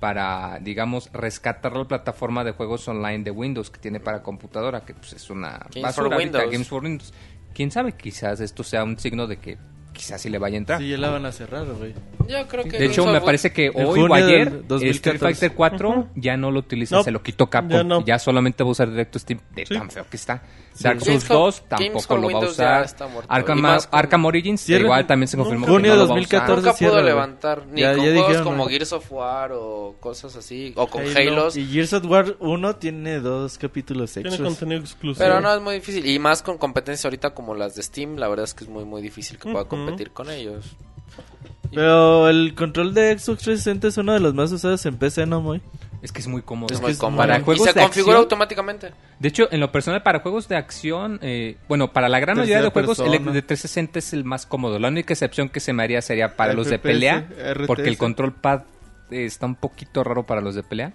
para, digamos, rescatar la plataforma de juegos online de Windows que tiene para computadora, que pues es una Games basura for ahorita, Windows. Games for Windows. Quién sabe, quizás esto sea un signo de que quizás sí le vaya a entrar. Sí, ya la van a cerrar, güey. Yo creo que De hecho, me parece que hoy o junio ayer 2014. Street Fighter 4 ya no lo utiliza, No, se lo quitó Capcom. ya Ya, no. solamente va a usar directo Steam de Sí. tan feo que está. Dark Games Souls for- 2 Games tampoco lo va a ya usar. Arkham, Y más con- Arkham Origins igual también se confirmó que Junio no va a usar. 2014. Nunca pudo levantar ni Ya- con ya juegos dijeron, como ¿no? Gears of War o cosas así, o con Halo. Halos. Y Gears of War 1 tiene dos capítulos Tiene extras. contenido exclusivo. Pero no es muy difícil. Y más con competencias ahorita como las de Steam, la verdad es que es muy muy difícil que pueda Ujú. Competir con ellos. Pero el control de Xbox 360 es uno de los más usados en PC, ¿no, muy? Es que es muy cómodo. Es que es cómodo. para y juegos se de configura acción- automáticamente. De hecho, en lo personal, para juegos de acción, eh, bueno, para la gran mayoría de juegos, el de 360 es el más cómodo. La única excepción que se me haría sería para los de pelea, RTS. porque el control pad eh, está un poquito raro para los de pelea.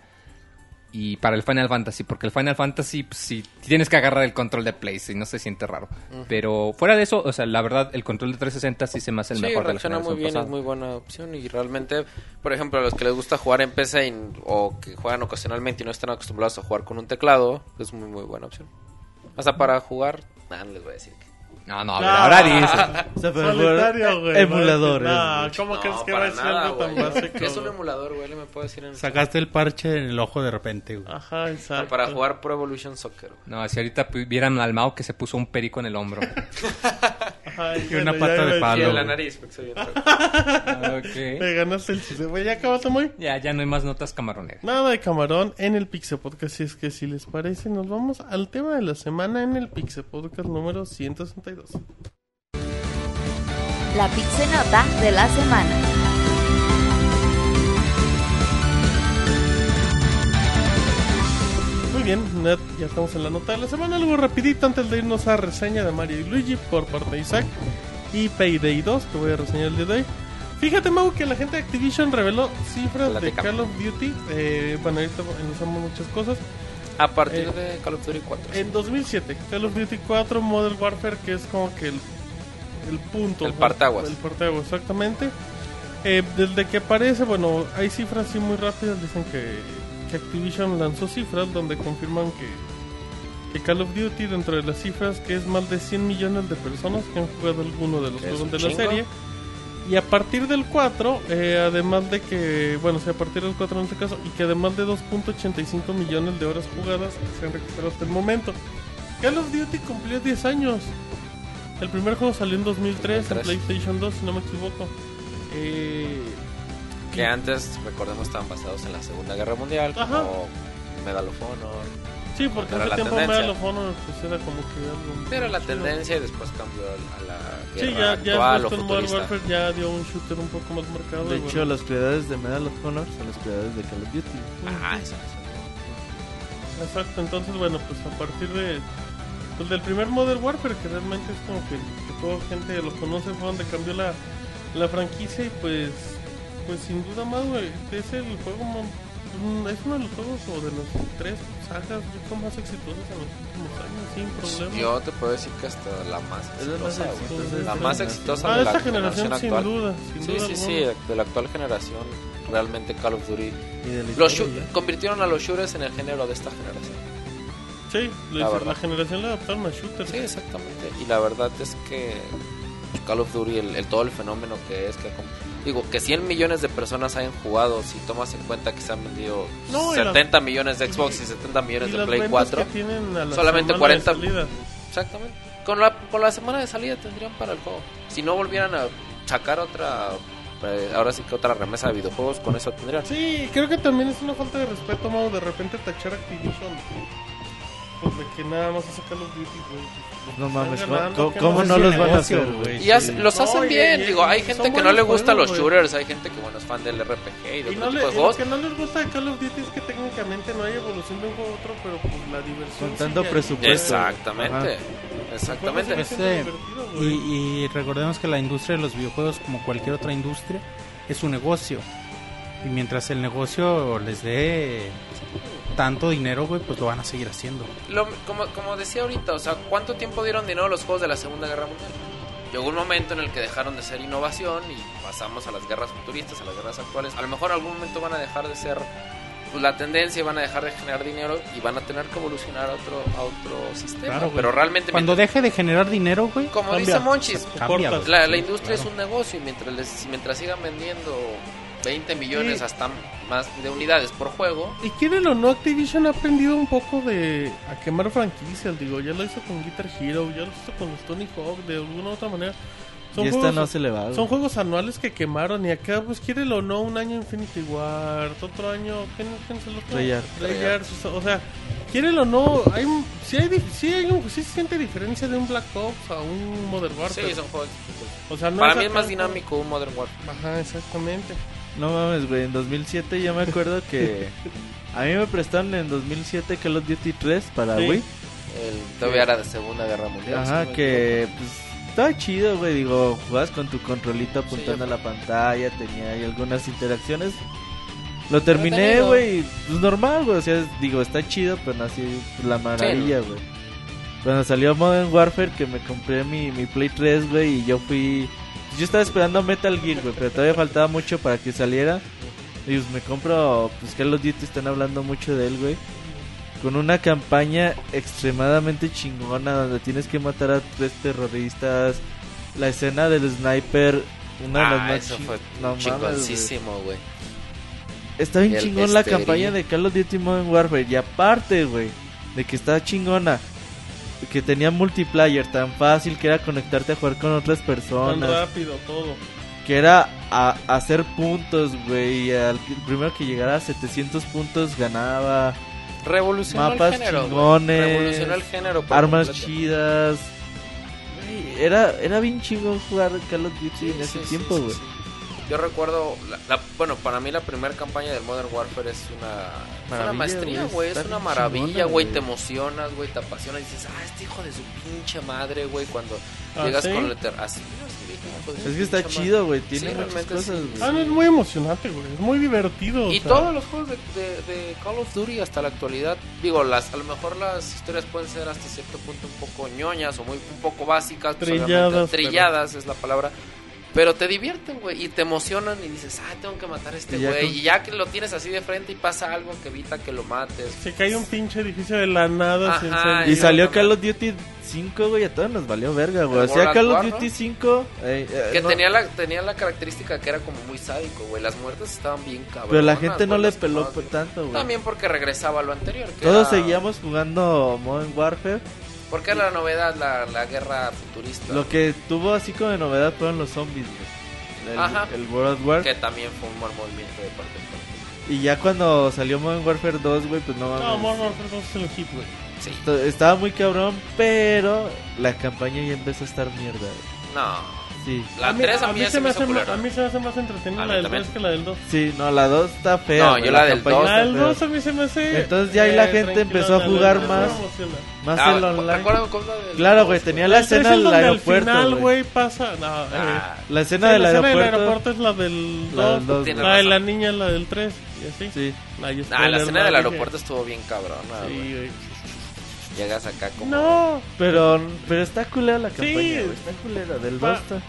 Y para el Final Fantasy, porque el Final Fantasy, pues, sí, tienes que agarrar el control de Play, si no se siente raro. Pero fuera de eso, o sea, la verdad, el control de 360 sí se me hace el Sí, mejor de la reacciona muy generación bien, pasada. es muy buena opción. Y realmente, por ejemplo, a los que les gusta jugar en PC y- o que juegan ocasionalmente y no están acostumbrados a jugar con un teclado, es muy muy buena opción. Hasta para jugar, nah, no les voy a decir que. No, no, a ver, ahora dices. O sea, pero Solitario, güey. Emuladores. No, ¿cómo No, crees que va para a ser nada, algo tan güey. básico? ¿Qué es un emulador, güey? Le me puedo decir en Sacaste el parche en el ojo de repente, güey. Ajá, exacto. para jugar Pro Evolution Soccer. güey. No, si ahorita pu- vieran al Mao que se puso un perico en el hombro. Ajá, Y una bueno, pata de palo. Y en la nariz, porque soy bien feo. ok. Me ganaste el chiste. Güey, ¿ya acabaste muy? Ya, ya no hay más notas camaroneras. Nada de camarón en el Pixel Podcast. Si es que si les parece, nos vamos al tema de la semana en el Pixel Podcast número 162. La Pixenota de la semana. Muy bien, ya estamos en la nota de la semana. Algo rapidito antes de irnos a reseña de Mario y Luigi por parte de Isaac y Payday 2 que voy a reseñar el día de hoy. Fíjate, Mau, que la gente de Activision reveló cifras de. Call of Duty. Eh, bueno, ahorita iniciamos muchas cosas. A partir Eh, de Call of Duty 4. En 2007, Call of Duty 4 Modern Warfare, que es como que el, el punto. El partaguas. El partaguas, exactamente. Eh, desde que aparece, bueno, hay cifras así muy rápidas. Dicen que, que Activision lanzó cifras donde confirman que, que Call of Duty, dentro de las cifras, que es más de 100 millones de personas que han jugado alguno de los juegos de la serie. Y a partir del 4, eh, además de que, bueno, sí, a partir del 4 en este caso, y que además de 2.85 millones de horas jugadas se han registrado hasta el momento. Call of Duty cumplió 10 años. El primer juego salió en 2003, en 2003. PlayStation 2, si no me equivoco. Eh, Que antes, recordemos, estaban basados en la Segunda Guerra Mundial, Ajá. como Medal of Honor. sí, porque hace la tiempo tendencia. Medal of Honor pues, era como que algo. Era la chido. tendencia y después cambió a la Sí, ya, ya actual o con Modern futurista. Warfare ya dio un shooter un poco más marcado. De hecho, bueno. las prioridades de Medal of Honor son las prioridades de Call of Duty. Ah, eso, eso. Exacto, entonces bueno, pues a partir de pues del primer Modern Warfare que realmente es como que, que toda gente lo conoce fue donde cambió la, la franquicia y pues pues sin duda más güey, es el juego es uno de los juegos o de las tres sagas yo creo, más exitosas en los últimos años sin problema. Yo te puedo decir que hasta la más Es la exitosa, La esta más generación. exitosa ah, de la esta generación, sin actual. duda, sin Sí, duda sí, sí, de la actual generación, realmente Call of Duty. La Los convirtieron a los shooters en el género de esta generación. Sí, La la, verdad. la generación le adaptaron a shooters. Sí, exactamente. Y la verdad es que Call of Duty, el, el- todo el fenómeno que es, que digo, que 100 millones de personas hayan jugado, si tomas en cuenta que se han vendido No, y 70 millones de Xbox y 70 millones Y de Play ventas 4. que tienen a la solamente semana 40. de salida. Exactamente. Con la, con la semana de salida tendrían para el juego. Si no volvieran a sacar otra, eh, ahora sí que otra remesa de videojuegos, con eso tendrían. Sí, creo que también es una falta de respeto, Mau, de repente tachar Activision. Pues de que nada más hace Call of Duty, güey. No mames, ¿cómo, ¿qué cómo no Es los van a hacer, güey. Y hace- los No, hacen y- bien, y- digo, hay gente que no le los juegos, güey. shooters, hay gente que bueno es fan del RPG y de Y, otro no le, tipo de y lo juegos. que no les gusta de Call of Duty es que técnicamente no hay evolución de un juego a otro, pero pues la diversión. Con tanto presupuesto. Exactamente, El exactamente. siendo Este. Y, y recordemos que la industria de los videojuegos, como cualquier otra industria, es un negocio. Y mientras el negocio les dé tanto dinero, güey, pues lo van a seguir haciendo. Lo- como, como decía ahorita, o sea, ¿cuánto tiempo dieron dinero los juegos de la Segunda Guerra Mundial? Llegó un momento en el que dejaron de ser innovación y pasamos a las guerras futuristas, a las guerras actuales. A lo mejor en algún momento van a dejar de ser pues, la tendencia, y van a dejar de generar dinero y van a tener que evolucionar a otro, a otro sistema. Claro. Pero realmente, Cuando mientras- deje de generar dinero, güey, como Cambia. dice Monchis, cambia, la, la industria es un negocio y mientras, les- mientras sigan vendiendo 20 millones hasta más de unidades por juego, Y quieren o no, Activision ha aprendido un poco de a quemar franquicias. Digo, ya lo hizo con Guitar Hero, ya lo hizo con los Tony Hawk, de alguna u otra manera. Son y esta juegos, no se le va. son juegos anuales que quemaron. Y acá, pues quieren o no, un año Infinity Ward, otro año. ¿Quién, quién se lo Treyarch. Treyarch, O sea, quieren o no, hay, un- sí, hay, sí, hay un, sí se siente diferencia de un Black Ops a un Modern Warfare. sí, son juegos. O sea, no Para mí es más dinámico un Modern Warfare. Ajá, exactamente. No mames, güey. En 2007 yo me acuerdo que. A mí me prestaron en 2007 Call of Duty 3 para Sí. Wii. El, todavía era de Segunda Guerra Mundial. Ajá, que pues estaba chido, güey. Digo, jugabas con tu controlito apuntando a la pantalla, tenía ahí algunas interacciones. Lo terminé, güey. Pues normal, güey. O sea, digo, está chido, pero no así la maravilla, güey. Cuando salió Modern Warfare, que me compré mi, mi Play 3, güey, y yo fui. Yo estaba esperando Metal Gear, güey, pero todavía faltaba mucho para que saliera. Y pues me compro, pues of Duty están hablando mucho de él, güey. Con una campaña extremadamente chingona donde tienes que matar a tres terroristas. La escena del sniper, una de las Ah, más eso chi- fue no mames, chingoncísimo, güey. Está bien El chingón la campaña de Call of Duty Modern Warfare. Y aparte, güey, de que está chingona. Que tenía multiplayer tan fácil que era conectarte a jugar con otras Tan personas. rápido todo. Que era a, hacer puntos, güey. el primero que llegara a 700 puntos ganaba. Revolucionó Mapas el género. chingones, Revolucionó el género. Armas completo. chidas. Güey, era, era bien chingón jugar Call of Duty Sí, en ese sí, tiempo, sí, güey. sí. Yo recuerdo, la- la- bueno, para mí la primera campaña del Modern Warfare es una, es una Maravilla, maestría, güey. Es una maravilla, güey. Te emocionas, güey. Te apasionas y dices, ah, este hijo de su pinche madre, güey. Cuando ¿Ah, llegas sí? con el eter- así, así, hijo de su Es que está chido, güey. Tiene Sí, muchas realmente cosas, sí. güey. Ah, no, es muy emocionante, güey. Es muy divertido. Y o sea. todos los juegos de, de- de Call of Duty hasta la actualidad, digo, las a lo mejor las historias pueden ser hasta cierto punto un poco ñoñas o muy un poco básicas, pues, Trilladas, pero- trilladas es la palabra. Pero te divierten, güey, y te emocionan y dices, ah, tengo que matar a este güey. Y ya que lo tienes así de frente y pasa algo que evita que lo mates. Se cae un pinche edificio de la nada. Ajá, Y salió. Call of Duty 5, güey, a todos nos valió verga, güey. O sea, Call of War, Duty ¿no? 5... eh, eh, Que no- tenía, la, tenía la característica que era como muy sádico, güey. Las muertes estaban bien cabronas. Pero la gente no le peló tanto, güey. También porque regresaba a lo anterior. que Todos era- seguíamos jugando Modern Warfare. Porque era la novedad, la, la guerra futurista. Lo que tuvo así como de novedad fueron los zombies, güey. Ajá. El, el World War. Que también fue un buen movimiento de parte de parte. Y ya cuando salió Modern Warfare 2, güey, pues no mames. No, Modern Warfare 2 es el hit, güey. Sí. Estaba muy cabrón, pero la campaña ya empezó a estar mierda, güey. No. Sí. La 3 a mí, ya se me hace más, a mí se me hace más entretenida A la mí del también. 3 que la del 2. Sí, no, la 2 está fea. No, yo la del campaña 2 está La del fea. 2 a mí se me hace. Entonces ya ahí la gente empezó a jugar la del más. Más Ah, el online. ¿Recuerdan cómo la del Claro, güey, tenía la escena es del aeropuerto, Al final, güey. pasa. No, eh, Ah, La sí, escena del la escena aeropuerto. aeropuerto es la del La 2. del dos, Tiene La de la niña, la del 3. Y así. Sí. Ah, la escena del aeropuerto estuvo bien cabrona, Sí, güey. Llegas acá como... No. Pero, pero está culera la Sí. campaña, güey. Está culera, del Pa- 2 está.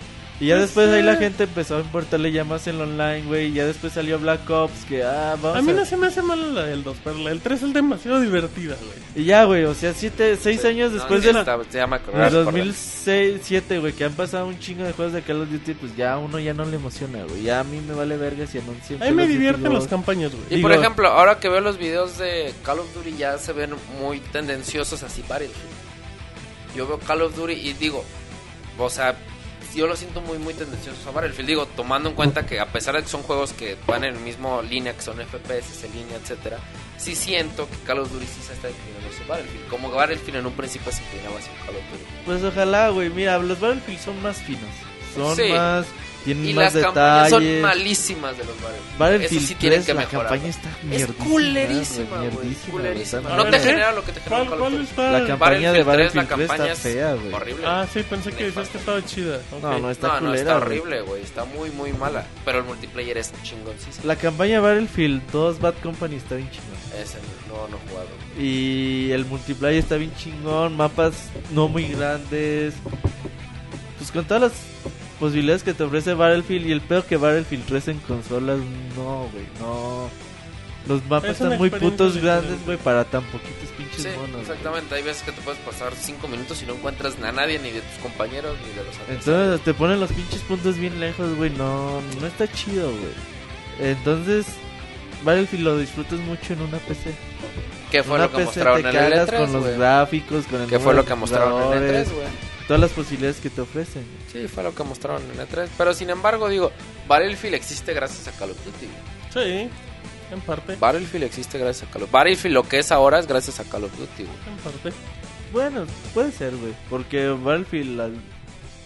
Y ya después ahí la gente empezó a importarle ya más en el online, güey. Y ya después salió Black Ops, que ah, vamos A mí no se me hace mal la del 2, pero la del 3 es demasiado divertida, güey. Y ya, güey, o sea, siete, seis años No, después sí, de la... está- me acordé. 2006, 2007, güey, que han pasado un chingo de juegos de Call of Duty, pues ya a uno ya no le emociona, güey. Ya a mí me vale verga si anuncian. A mí me divierten las campañas, güey. Y Digo- por ejemplo, ahora que veo los videos de Call of Duty ya se ven muy tendenciosos así Battlefield. Yo veo Call of Duty y digo, o sea, yo lo siento muy muy tendenciosos a Battlefield. Digo, tomando en cuenta que a pesar de que son juegos que van en el mismo línea, que son FPS línea, etcétera, sí siento que Call of Duty sí se está inclinando hacia Battlefield. Como Battlefield en un principio se inclinaba hacia Call of Duty. Pues ojalá, güey. Mira, los Battlefield son más finos. Son Sí. más. Tienen Y más las campañas son detalles. malísimas de los Battlefield. Battlefield Eso sí tienen 3, que la mejorar. campaña está Es mierdísima, culerísima, güey, mierdísima, Culerísima. güey, No está te A ver, genera lo que te genera ¿Cuál, Call of cuál Duty. está? La campaña de Battlefield Battlefield 3 la campaña está es fea, güey. horrible. Ah, sí, pensé que decías que estaba chida. Ok. No, no está no, no, culera, está güey. horrible, güey. Está muy, muy mala. Pero el multiplayer es chingoncísimo. La campaña Battlefield 2 Bad Company está bien chingón. Ese no, no he jugado. Y el multiplayer está bien chingón, mapas no muy grandes. Pues con todas las posibilidades que te ofrece Battlefield y el peor que Battlefield 3 en consolas, no, güey, no. Los mapas Es están muy putos grandes, güey, para tan poquitos pinches Sí, monos. exactamente. Hay veces que te puedes pasar 5 minutos y no encuentras a nadie, ni de tus compañeros, ni de los adversarios. Entonces te ponen los pinches puntos bien lejos, güey, no, no está chido, güey. Entonces, Battlefield lo disfrutas mucho en una PC. ¿Qué fue una lo que PC mostraron te en el cagas E3, con los gráficos, con el ¿Qué fue lo que mostraron en el jugadores, E3, güey? Todas las posibilidades que te ofrecen. Sí, fue lo que mostraron en E3. Pero sin embargo, digo, Battlefield existe gracias a Call of Duty. Sí, en parte. Battlefield existe gracias a Call of Duty. Battlefield lo que es ahora es gracias a Call of Duty, güey. En parte. Bueno, puede ser, güey. Porque Battlefield,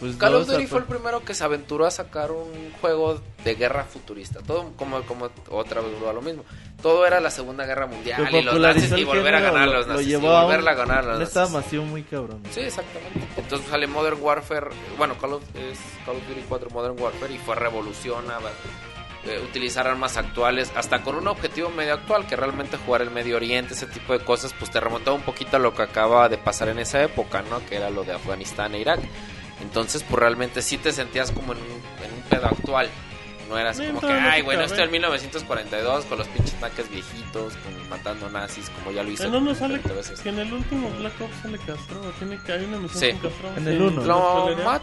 pues Call of Duty fue el primero que se aventuró a sacar un juego de guerra futurista. Todo como, como otra vez a lo mismo. Todo era la Segunda Guerra Mundial y los nazis y volver a ganar a lo- los lo nazis y llevó a volverla a ganar a los nazis. estado masivo muy cabrón. Sí, exactamente. Entonces sale Modern Warfare, bueno, Call of, es Call of Duty 4 Modern Warfare y fue revolución a eh, utilizar armas actuales, hasta con un objetivo medio actual, que realmente jugar el Medio Oriente, ese tipo de cosas, pues te remontaba un poquito a lo que acaba de pasar en esa época, ¿no? Que era lo de Afganistán e Irak. Entonces, pues realmente sí te sentías como en un, en un pedo actual. No eras como que, no ay, bueno, estoy en 1942 con los pinches tanques viejitos, con, matando nazis, como ya lo hice En uno sale 20 veces. que en el último Black Ops sale Castro. Tiene que hay una misión Sí. con Castro. En Sí, el uno. ¿lo mat,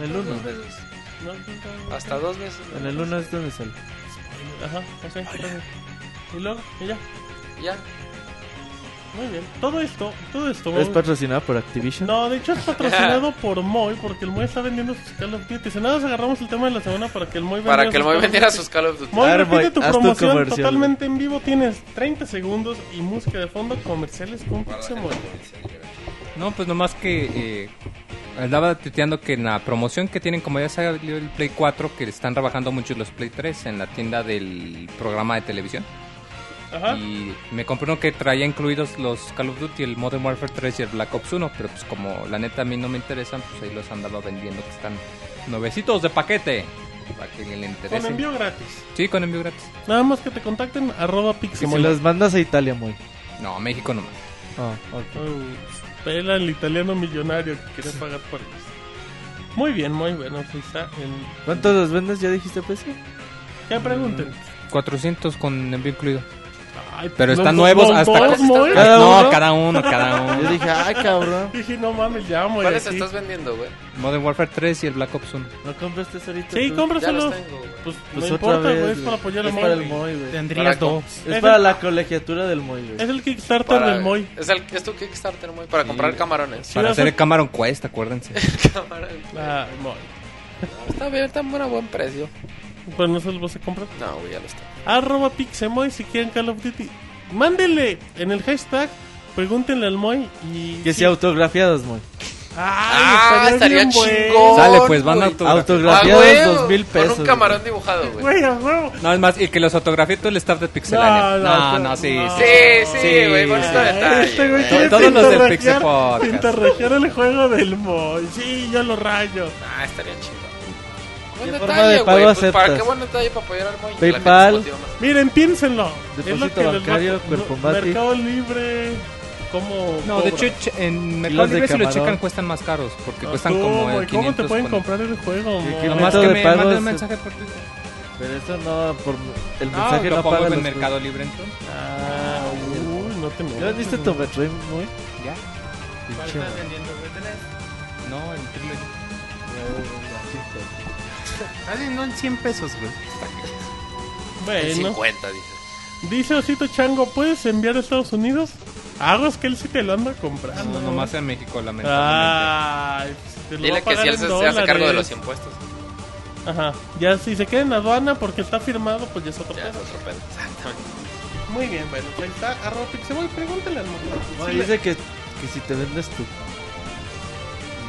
el uno. dos veces. No, no, no, no. Hasta dos veces. En el 1 es donde sale. Ajá, ok, gracias. Y luego, y ya. Ya. Muy bien. Todo esto, todo esto. ¿Es patrocinado por Activision? No, de hecho es patrocinado por Moy, porque el Moy está vendiendo sus Call of Duty. Si nada, agarramos el tema de la semana para que el Moy Para que el Moy vendiera sus Call of Duty. Moy, repite tu promoción totalmente en vivo. Tienes 30 segundos y música de fondo comerciales con Pixemoy. No, pues nomás que eh, andaba tuiteando que en la promoción que tienen, como ya salió el Play 4, que están trabajando mucho los Play 3 en la tienda del programa de televisión. Ajá. Y me compré uno que traía incluidos los Call of Duty, el Modern Warfare 3 y el Black Ops 1. Pero pues como la neta a mí no me interesan, pues ahí los andaba vendiendo que están nuevecitos de paquete. Para que le interese. Con envío gratis. Sí, con envío gratis. Nada más que te contacten arroba si Pixemoy. los mandas a Italia, muy. No, México nomás. Ah, ok. Oh, pela el italiano millonario que quiere pagar por ellos. Muy bien, muy bueno. Pues está en... ¿Cuántos los vendes? ¿Ya dijiste precio? ¿Qué pregunten? 400 con envío incluido. Ay, Pero están nuevos los hasta... dos, Moy. ¿Cada no, uno? cada uno, Yo dije, ay, cabrón. Dije, no mames, ya, Moy. ¿Cuáles estás vendiendo, güey? Modern Warfare 3 y el Black Ops 1. ¿No compraste ahorita? Sí, güey. Pues, Pues no otra importa, güey, es para apoyar Es al para Moy. el Moy, güey. Tendrías dos. Es Es para el- la colegiatura del Moy, güey. Es el Kickstarter Para- del Moy. Es, el, es tu Kickstarter, Moy, para comprar camarones. Sí, Para hacer el Cameron Quest, acuérdense. Camarones. Ah, Moy. Está bien, está a buen precio. Pues no se los vas a comprar. No, güey, ya lo está. Arroba Pixemoy si quieren Call of Duty. Mándenle en el hashtag, pregúntenle al Moy y... Que si autografiados, Moy. Ay, estaría bien bueno. chingón. Sale, pues, van a güey. autografiar. Autografiados, Ah, dos mil pesos. Con un camarón dibujado, güey. No, es más, y que los autografíe todo el staff de Pixelania. No, No, no, no, sí, no. sí. Sí, sí, güey, bonito detalle. Este güey Todos los del Pixel Podcast. pintarrajear el juego del Moy. Sí, yo lo rayo. Ah, estaría chido. Buen ¿Qué detalle, forma de pago güey. Pues, para aceptas? qué buen detalle para apoyar al Moy. que la gente PayPal. se motiva más. Miren, piénsenlo. Depósito Es lo que les va- bancario, Cuerpo no, Mati. Mercado Libre, ¿cómo No, de hecho, ch- en Mercado de Libre si lo camarón. checan cuestan más caros, porque Ah, cuestan ¿cómo, como eh, ¿Cómo 500 te pueden con- comprar el juego, ¿Qué- Moy? qué Nomás método que de me pago manden es- un mensaje por Twitter. Pero eso no, por el No, mensaje lo pongo paga en los Mercado Libre entonces. Ah, uy, no te ¿Ya viste tu Metroid, Moy? Ya. Pinche Moy. No, en triple. Casi no en 100 pesos, güey. En Bueno, 50, dice. dice Osito Chango, ¿puedes enviar a Estados Unidos? Hago es que él sí te lo anda comprando. No, nomás en México, lamentablemente. Ay, te lo va Dile que si él se, se hace cargo de los impuestos. Ajá, ya si se queda en aduana porque está firmado, pues ya es otro Ya es pedo. otro pedo. Exactamente. Muy bien, bueno, pues ahí está, arroba Pixemoy, pregúntale al. Moy Sí, le- dice que, que si te vendes tú.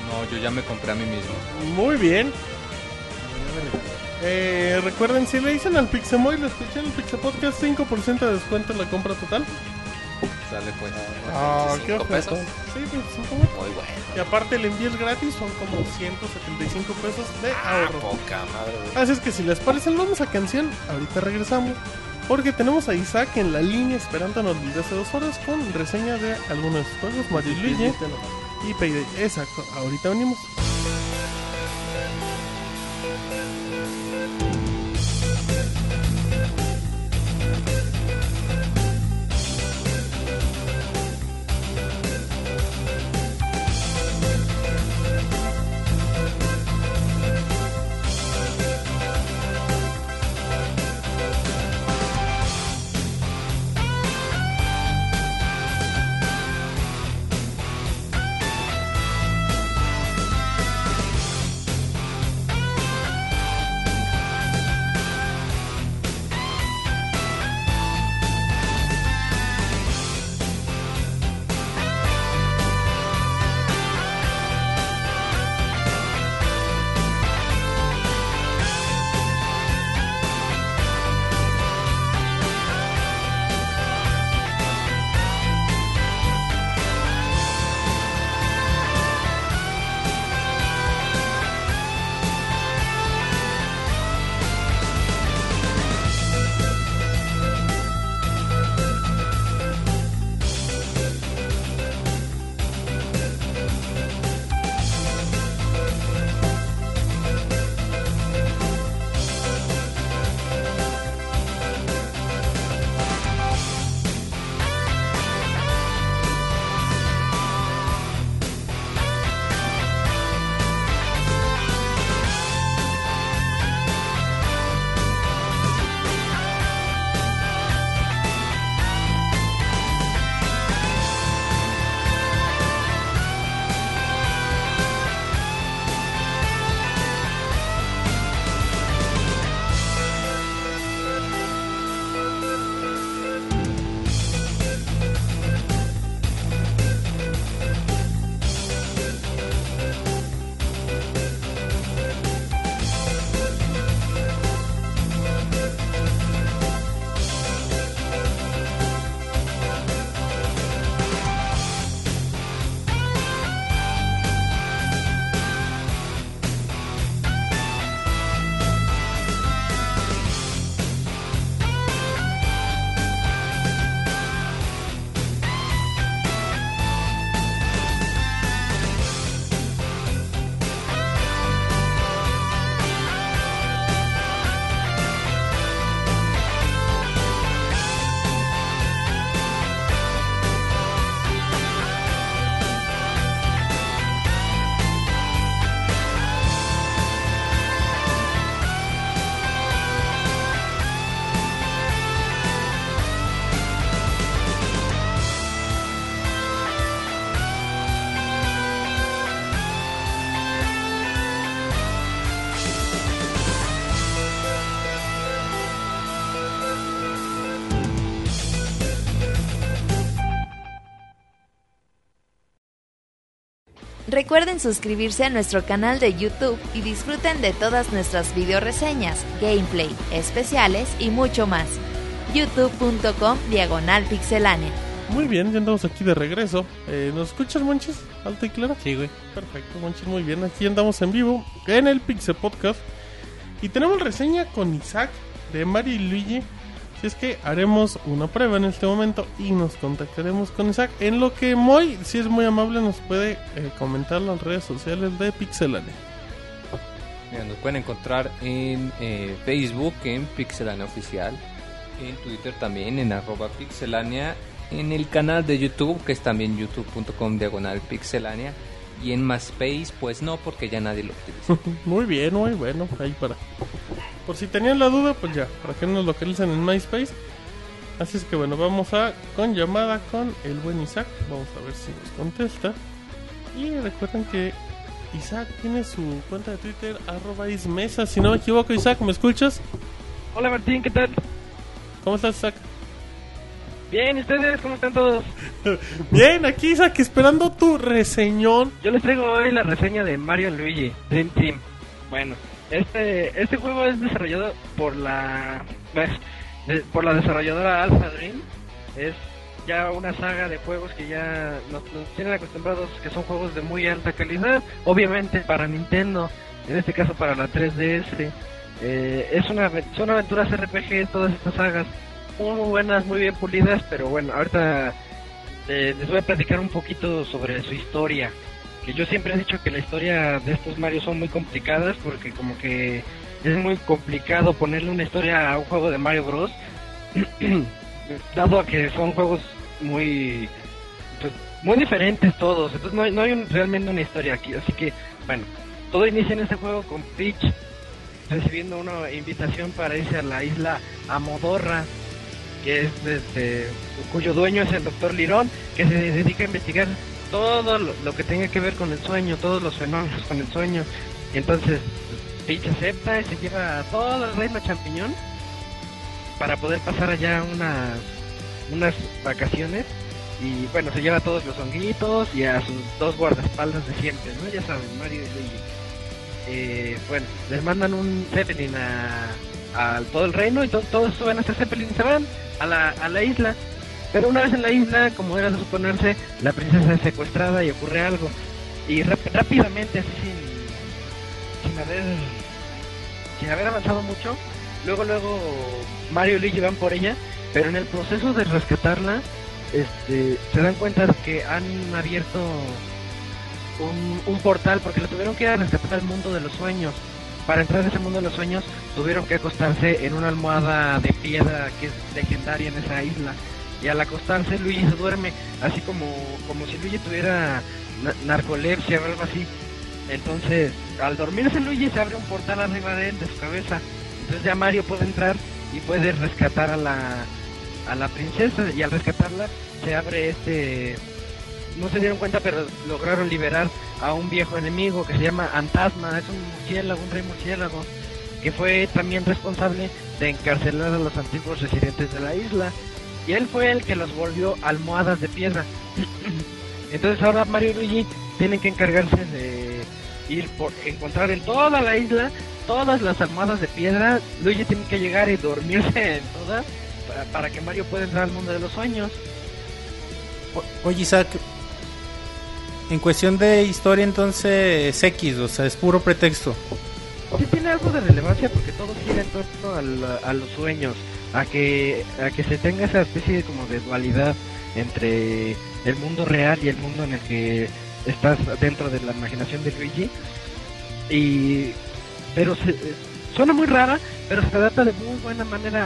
No, yo ya me compré a mí mismo. Muy bien. Le- Eh, recuerden, si le dicen al Pixemoy, lo escuchan el Pixe Podcast, 5% de descuento en la compra total. Sale pues. Ah, 25 qué pesos. Sí, 25 Muy bueno. Y aparte el envío es gratis, son como 175 pesos de Ah, ahorro. poca madre. Así es que si les parece, vamos a canción. Ahorita regresamos. Porque tenemos a Isaac en la línea esperándonos desde hace dos horas con reseña de algunos de sus juegos, Mario y Luigi y Payday. Exacto, ahorita venimos. Recuerden suscribirse a nuestro canal de YouTube y disfruten de todas nuestras video reseñas, gameplay, especiales y mucho más. youtube.com diagonal pixelánea. Muy bien, ya andamos aquí de regreso. Eh, ¿Nos escuchas, Monchis? Alta y clara. Sí, güey. Perfecto, Monchis, muy bien. Aquí andamos en vivo en el Pixel Podcast. Y tenemos reseña con Isaac de Mario y Luigi. Si es que haremos una prueba en este momento y nos contactaremos con Isaac. En lo que Moy, si es muy amable, nos puede eh, comentar las redes sociales de Pixelania. Nos pueden encontrar en eh, Facebook, en Pixelania Oficial, en Twitter también, en arroba pixelania, en el canal de YouTube, que es también youtube.com diagonal pixelania, y en MySpace, pues no, porque ya nadie lo utiliza. Muy bien, muy bueno. Ahí para. Por si tenían la duda, pues ya, para que nos localicen en MySpace. Así es que bueno, vamos a con llamada con el buen Isaac. Vamos a ver si nos contesta. Y recuerden que Isaac tiene su cuenta de Twitter, arroba ismesa. Si no me equivoco, Isaac, ¿me escuchas? Hola Martín, ¿qué tal? ¿Cómo estás, Isaac? Bien, ¿y ustedes cómo están todos? Bien, aquí Isaac, esperando tu reseñón. Yo les traigo hoy la reseña de Mario Luigi, Dream Team. Bueno, Este, este juego es desarrollado por la por la desarrolladora Alpha Dream. Es ya una saga de juegos que ya nos, nos tienen acostumbrados que son juegos de muy alta calidad. Obviamente para Nintendo, en este caso para la 3DS. Eh, es una son aventuras RPG todas estas sagas muy buenas, muy bien pulidas, pero bueno, ahorita eh, les voy a platicar un poquito sobre su historia. Que yo siempre he dicho que la historia de estos Mario son muy complicadas porque como que es muy complicado ponerle una historia a un juego de Mario Bros. dado a que son juegos muy pues, muy diferentes todos, entonces no hay, no hay un- realmente una historia aquí, así que bueno, todo inicia en este juego con Peach recibiendo una invitación para irse a la isla Amodorra, que es este, cuyo dueño es el doctor Lirón, que se dedica a investigar todo lo, que tenga que ver con el sueño, todos los fenómenos con el sueño. Entonces Peach acepta y se lleva a todo el reino champiñón para poder pasar allá unas, unas vacaciones. Y bueno, se lleva a todos los honguitos y a sus dos guardaespaldas de siempre, ¿no? Ya saben, Mario y Luigi. Eh, bueno, les mandan un Zeppelin a, a todo el reino y to- todos suben a este Zeppelin y se van a la, a la isla. Pero una vez en la isla, como era de suponerse, la princesa es secuestrada y ocurre algo. Y rápidamente, así sin, sin haber sin haber avanzado mucho, luego luego Mario y Luigi van por ella, pero en el proceso de rescatarla, este, se dan cuenta de que han abierto un, un portal porque lo tuvieron que ir a rescatar al mundo de los sueños. Para entrar a ese mundo de los sueños tuvieron que acostarse en una almohada de piedra que es legendaria en esa isla. Y al acostarse Luigi se duerme, así como, como si Luigi tuviera na- narcolepsia o algo así. Entonces, al dormirse Luigi se abre un portal arriba de él, de su cabeza. Entonces ya Mario puede entrar y puede rescatar a la, a la princesa. Y al rescatarla se abre este... No se dieron cuenta, pero lograron liberar a un viejo enemigo que se llama Antasma. Es un murciélago, un rey murciélago, que fue también responsable de encarcelar a los antiguos residentes de la isla. Y él fue el que los volvió almohadas de piedra. Entonces ahora Mario y Luigi tienen que encargarse de ir por encontrar en toda la isla todas las almohadas de piedra. Luigi tiene que llegar y dormirse en todas para, para que Mario pueda entrar al mundo de los sueños. Oye, Isaac, en cuestión de historia, entonces es X, o sea, es puro pretexto. Sí tiene algo de relevancia porque todo gira en torno al- a, los sueños, a que a que se tenga esa especie de como de dualidad entre el mundo real y el mundo en el que estás dentro de la imaginación de Luigi. Y pero se, suena muy rara, pero se adapta de muy buena manera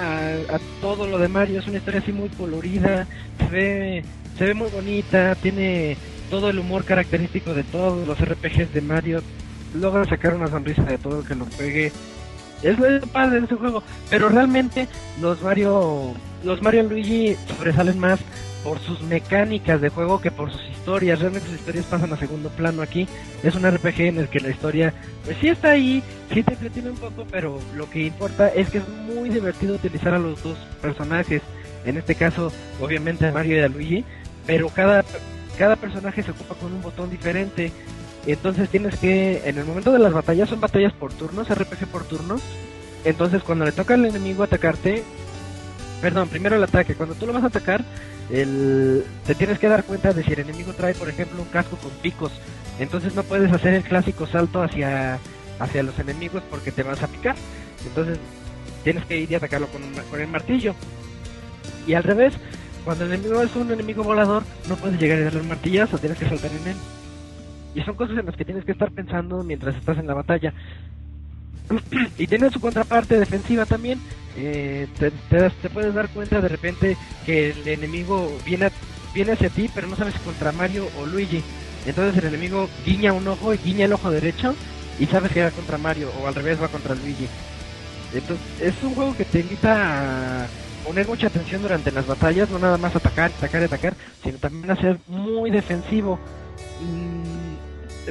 a, a todo lo de Mario. Es una historia así muy colorida, se ve se ve muy bonita, tiene todo el humor característico de todos los RPGs de Mario logra sacar una sonrisa de todo el que lo juegue. Es lo padre de ese juego, pero realmente los Mario, los Mario y Luigi sobresalen más por sus mecánicas de juego que por sus historias. Realmente sus historias pasan a segundo plano aquí. Es un RPG en el que la historia, pues sí está ahí, sí te entretiene un poco, pero lo que importa es que es muy divertido utilizar a los dos personajes. En este caso, obviamente a Mario y a Luigi, pero cada cada personaje se ocupa con un botón diferente. Entonces tienes que, en el momento de las batallas, son batallas por turnos, RPG por turnos. Entonces cuando le toca al enemigo atacarte, perdón, primero el ataque, cuando tú lo vas a atacar, el, te tienes que dar cuenta de si el enemigo trae, por ejemplo, un casco con picos. Entonces no puedes hacer el clásico salto hacia, hacia los enemigos porque te vas a picar. Entonces tienes que ir y atacarlo con, un- con el martillo. Y al revés, cuando el enemigo es un enemigo volador, no puedes llegar y darle un martillazo, tienes que saltar en él. Y son cosas en las que tienes que estar pensando mientras estás en la batalla. y tiene su contraparte defensiva también. Eh, te, te te puedes dar cuenta de repente que el enemigo viene, viene hacia ti, pero no sabes contra Mario o Luigi. Entonces el enemigo guiña un ojo y guiña el ojo derecho y sabes que va contra Mario o al revés va contra Luigi. Entonces es un juego que te invita a poner mucha atención durante las batallas, no nada más atacar, atacar, atacar, sino también a ser muy defensivo.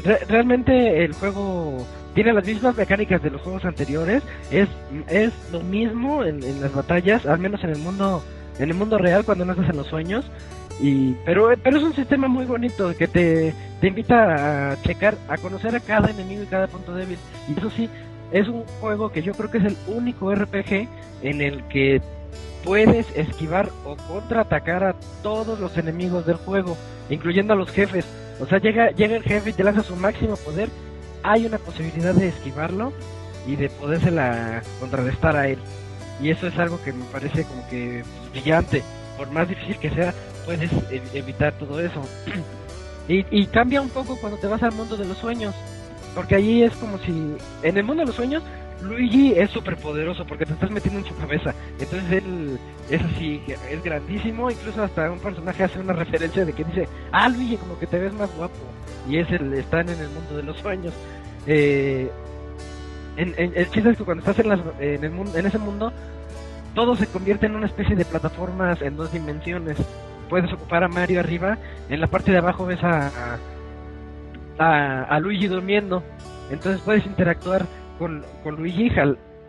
Re- realmente el juego tiene las mismas mecánicas de los juegos anteriores, es, es lo mismo en, en las batallas, al menos en el mundo en el mundo real cuando no estás en los sueños. Y, pero, pero es un sistema muy bonito que te, te invita a checar, a conocer a cada enemigo y cada punto débil. Y eso sí, es un juego que yo creo que es el único RPG en el que puedes esquivar o contraatacar a todos los enemigos del juego, incluyendo a los jefes. O sea, llega, llega el jefe y te lanza su máximo poder, hay una posibilidad de esquivarlo y de podérsela contrarrestar a él. Y eso es algo que me parece como que brillante. Por más difícil que sea, puedes e- evitar todo eso. y, y cambia un poco cuando te vas al mundo de los sueños. Porque allí es como si... En el mundo de los sueños, Luigi es súper poderoso porque te estás metiendo en su cabeza. Entonces él es así, es grandísimo. Incluso hasta un personaje hace una referencia de que dice, ah, Luigi, como que te ves más guapo. Y es el, están en el mundo de los sueños. Eh, el chiste es que cuando estás en, las, en, el en ese mundo, todo se convierte en una especie de plataformas en dos dimensiones. Puedes ocupar a Mario arriba, en la parte de abajo ves a, a- a Luigi durmiendo. Entonces puedes interactuar con, con Luigi.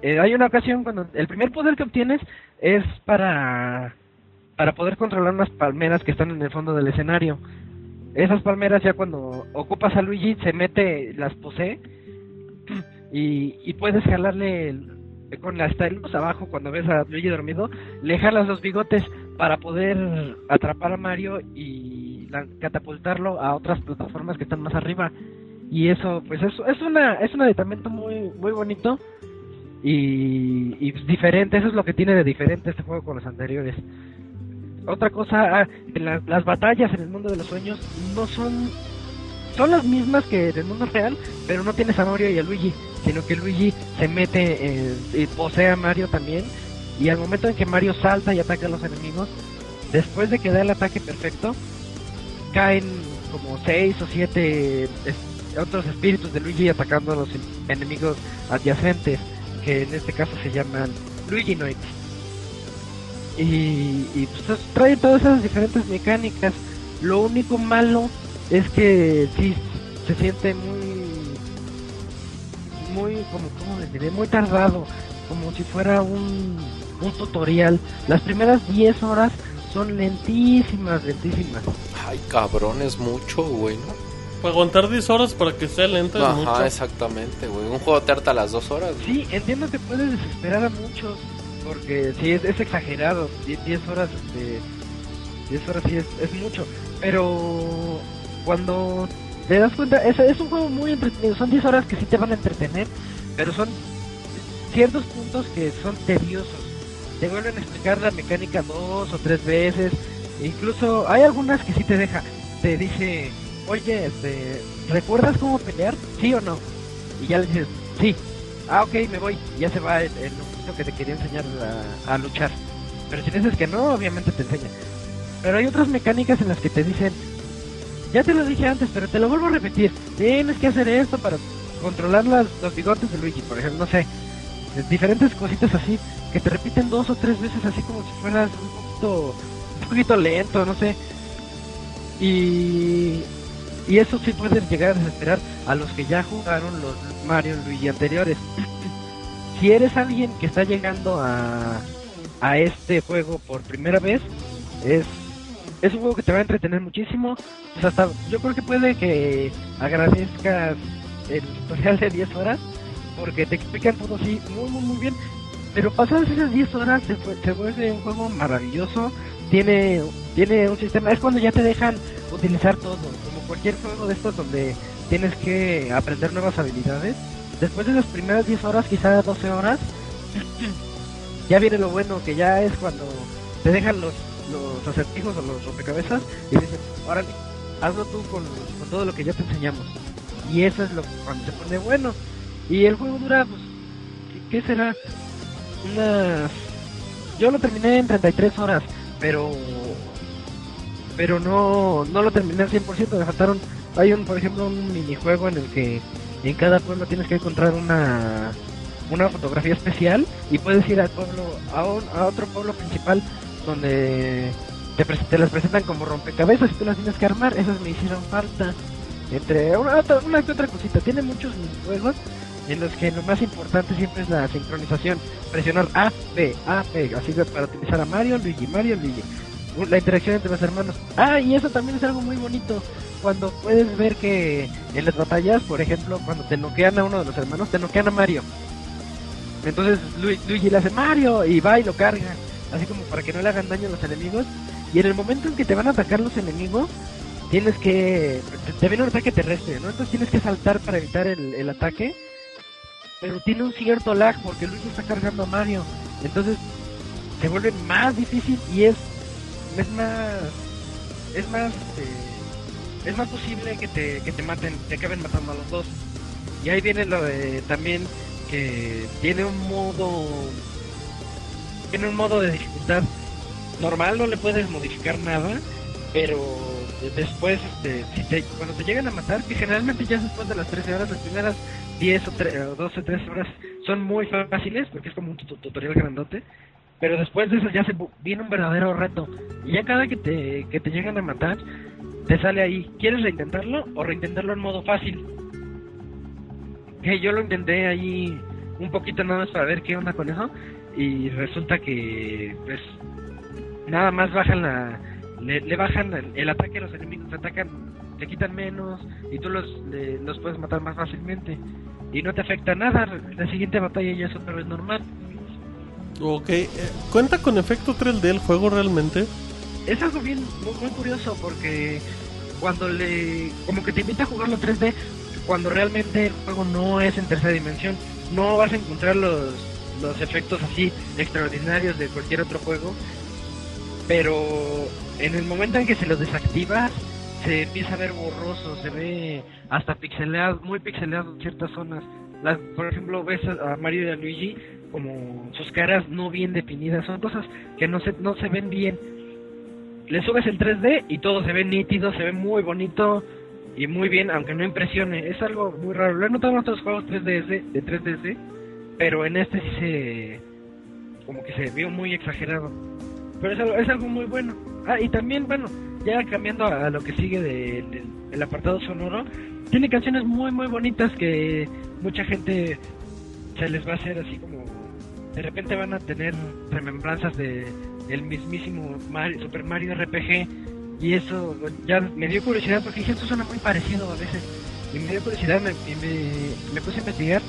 Eh, hay una ocasión cuando el primer poder que obtienes es para, para poder controlar unas palmeras que están en el fondo del escenario. Esas palmeras ya cuando ocupas a Luigi se mete, las posee y, y puedes jalarle con la stylus abajo cuando ves a Luigi dormido, le jalas los bigotes para poder atrapar a Mario y catapultarlo a otras plataformas que están más arriba. Y eso, pues es, es una es un aditamento muy muy bonito y, y diferente. Eso es lo que tiene de diferente este juego con los anteriores. Otra cosa, ah, las batallas en el mundo de los sueños no son son las mismas que en el mundo real, pero no tienes a Mario y a Luigi, sino que Luigi se mete eh, y posee a Mario también. Y al momento en que Mario salta y ataca a los enemigos, después de que da el ataque perfecto, caen como seis o siete otros espíritus de Luigi atacando a los en- enemigos adyacentes, que en este caso se llaman Luiginoids. Y, y pues trae todas esas diferentes mecánicas. Lo único malo es que sí se siente muy muy como cómo les diré muy tardado como si fuera un, un tutorial las primeras 10 horas son lentísimas lentísimas Ay, cabrón, es mucho, güey, ¿no? Para aguantar 10 horas para que sea lento es Ajá, mucho. exactamente, güey. Un juego te harta a las dos horas. güey. sí entiendo que puede desesperar a muchos porque sí es, es exagerado 10, 10 horas este 10 horas sí es, es mucho pero cuando te das cuenta es, es un juego muy entretenido son 10 horas que sí te van a entretener pero son ciertos puntos que son tediosos te vuelven a explicar la mecánica dos o tres veces incluso hay algunas que sí te deja te dice oye este recuerdas cómo pelear sí o no y ya le dices sí. Ah ok me voy. Ya se va el, el que te quería enseñar a, luchar. Pero si dices que no obviamente te enseña. Pero hay otras mecánicas en las que te dicen ya te lo dije antes pero te lo vuelvo a repetir. Tienes que hacer esto para controlar los bigotes de Luigi por ejemplo no sé. Diferentes cositas así que te repiten dos o tres veces así como si fueras un poquito un poquito lento no sé. Y y eso sí puede llegar a desesperar a los que ya jugaron los Mario Luigi anteriores. Si eres alguien que está llegando a a este juego por primera vez es es un juego que te va a entretener muchísimo. Pues hasta yo creo que puede que agradezcas el tutorial de 10 horas porque te explican todo así muy muy muy bien. Pero pasadas esas 10 horas se, se vuelve un juego maravilloso. Tiene tiene un sistema es cuando ya te dejan utilizar todo cualquier juego de estos donde tienes que aprender nuevas habilidades después de las primeras 10 horas quizás 12 horas ya viene lo bueno que ya es cuando te dejan los los acertijos o los rompecabezas y dicen órale hazlo tú con, con todo lo que ya te enseñamos y eso es lo cuando se pone bueno y el juego dura pues ¿qué qué será? unas yo lo terminé en 33 horas pero pero no no lo terminé al 100% me faltaron hay un por ejemplo un minijuego en el que en cada pueblo tienes que encontrar una una fotografía especial y puedes ir al pueblo a, un- a otro pueblo principal donde te, te las presentan como rompecabezas y tú las tienes que armar. Esas me hicieron falta entre una, una que otra cosita. Tiene muchos minijuegos en los que lo más importante siempre es la sincronización presionar A, B, A, B así que para utilizar a Mario, Luigi, Mario, Luigi la interacción entre los hermanos ah y eso también es algo muy bonito cuando puedes ver que en las batallas por ejemplo cuando te noquean a uno de los hermanos te noquean a Mario Entonces Lu- Luigi le hace Mario y va y lo carga, así como para que no le hagan daño a los enemigos. Y en el momento en que te van a atacar los enemigos, tienes que... Te viene un ataque terrestre, ¿no? Entonces tienes que saltar para evitar el, el ataque. Pero tiene un cierto lag porque Luigi está cargando a Mario. Entonces se vuelve más difícil y es, es más... Es más... eh, es más posible que te, que te maten, te acaben matando a los dos. Y ahí viene lo de también que tiene un modo tiene un modo de dificultad normal, no le puedes modificar nada, pero después este, si te, cuando te llegan a matar, que generalmente ya es después de las 13 horas, las primeras 10 o, 3, o 12 o 13 horas son muy fáciles porque es como un tu- tutorial grandote. Pero después de eso ya se viene un verdadero reto. Y ya cada que te, que te llegan a matar, te sale ahí, ¿quieres reintentarlo o reintentarlo en modo fácil? Que yo lo intenté ahí un poquito nada más para ver qué onda con eso y resulta que pues nada más bajan la le, le bajan el, el ataque a los enemigos, te atacan, te quitan menos y tú los le- los puedes matar más fácilmente y no te afecta nada, la siguiente batalla ya es otra vez normal. Ok, eh, ¿cuenta con efecto 3D el juego realmente? es algo bien muy, curioso porque cuando le como que te invita a jugarlo 3D cuando realmente el juego no es en tercera dimensión no vas a encontrar los los efectos así extraordinarios de cualquier otro juego pero en el momento en que se los desactivas se empieza a ver borroso se ve hasta pixeleado muy pixeleado en ciertas zonas Las- por ejemplo ves a Mario y a Luigi como sus caras no bien definidas son cosas que no se no se ven bien le subes el 3D y todo se ve nítido, se ve muy bonito y muy bien, aunque no impresione. Es algo muy raro. Lo he notado en otros juegos 3DS, de 3DS, pero en este sí se... como que se vio muy exagerado. Pero es algo, es algo muy bueno. Ah, y también, bueno, ya cambiando a, lo que sigue del del- el apartado sonoro, tiene canciones muy, muy bonitas que mucha gente se les va a hacer así como... De repente van a tener remembranzas de el mismísimo Mario- Super Mario RPG y eso ya me dio curiosidad porque dije esto suena muy parecido a veces y me dio curiosidad me, me, me puse a investigar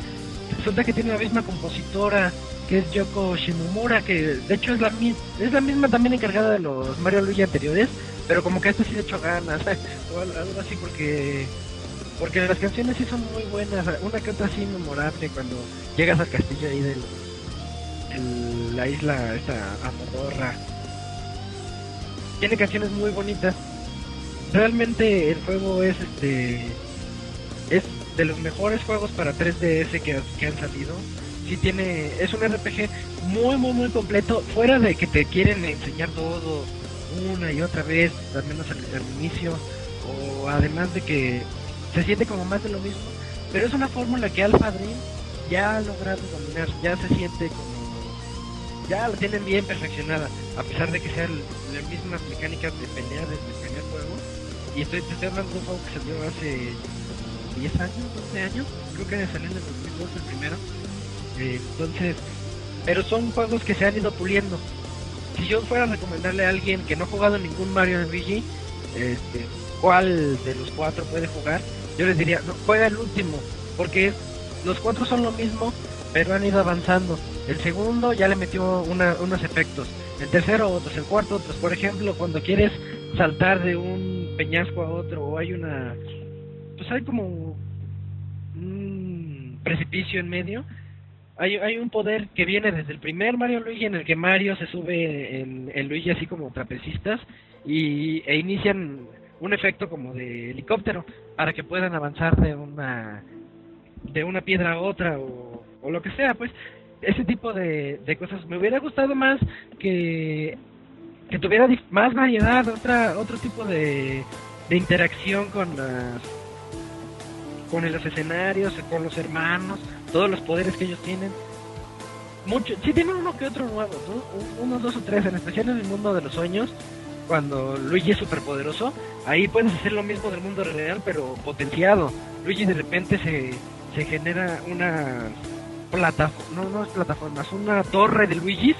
resulta que tiene la misma compositora que es Yoko Shimomura que de hecho es la misma también encargada de los Mario Luigi anteriores pero como que esta sí le echó ganas o al- algo así porque porque las canciones sí son muy buenas una que otra sí memorable cuando llegas al castillo ahí del la isla esta Amodorra. Tiene canciones muy bonitas. Realmente el juego es este es de los mejores juegos para 3DS que, que han salido. Sí tiene es un RPG muy muy muy completo, fuera de que te quieren enseñar todo una y otra vez, al menos al, al inicio o además de que se siente como más de lo mismo, pero es una fórmula que Alpha Dream ya ha logrado dominar, ya se siente como ya la tienen bien perfeccionada, a pesar de que sean las mismas mecánicas de pelea desde el primer juego. Y estoy, hablando de un juego que salió hace 10 años, 12 años, creo que salió en el 2002 el primero. Eh, entonces, pero son juegos que se han ido puliendo. Si yo fuera a recomendarle a alguien que no ha jugado ningún Mario Luigi, este, ¿cuál de los cuatro puede jugar? Yo les diría, no, juega el último, porque los cuatro son lo mismo, pero han ido avanzando. El segundo ya le metió una- unos efectos. El tercero otros, el cuarto otros. Por ejemplo, cuando quieres saltar de un peñasco a otro o hay una... Pues hay como un precipicio en medio. Hay, hay un poder que viene desde el primer Mario Luigi en el que Mario se sube en, en Luigi así como trapecistas y, e inician un efecto como de helicóptero para que puedan avanzar de una de una piedra a otra o, o lo que sea pues ese tipo de, de cosas. Me hubiera gustado más que que tuviera más variedad otra otro tipo de, de interacción con las con los escenarios con los hermanos todos los poderes que ellos tienen. Mucho sí tienen uno que otro nuevo ¿no? Un- unos dos o tres en especial en el mundo de los sueños cuando Luigi es superpoderoso ahí puedes hacer lo mismo del mundo real pero potenciado. Luigi de repente se, se genera una plataforma no no es plataforma es una torre de Luigis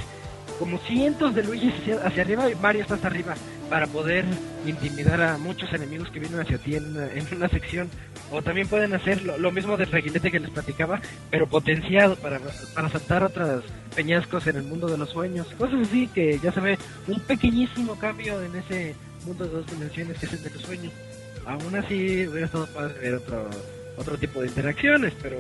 como cientos de Luigis hacia, arriba y Mario está hasta arriba para poder intimidar a muchos enemigos que vienen hacia ti en una, sección. O también pueden hacer lo, mismo del reguilete que les platicaba, pero potenciado para, para saltar otros peñascos en el mundo de los sueños. Cosas así que ya se ve un pequeñísimo cambio en ese mundo de dos dimensiones que es el de los sueños. Aún así hubiera estado padre ver otro, otro tipo de interacciones, pero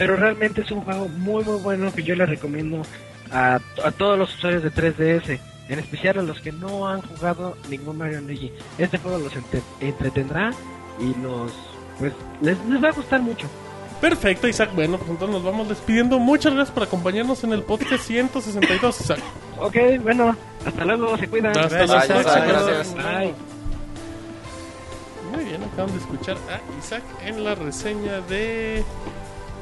pero realmente es un juego muy muy bueno que yo le recomiendo a, a todos los usuarios de 3DS, en especial a los que no han jugado ningún Mario Luigi. Este juego los entre- entretendrá y los pues les, les va a gustar mucho. Perfecto, Isaac. Bueno, pues entonces nos vamos despidiendo. Muchas gracias por acompañarnos en el podcast 162, Isaac. Ok, bueno, hasta luego, se cuidan. Hasta próxima. Isaac, gracias. Bye. Muy bien, acaban de escuchar a Isaac en la reseña de,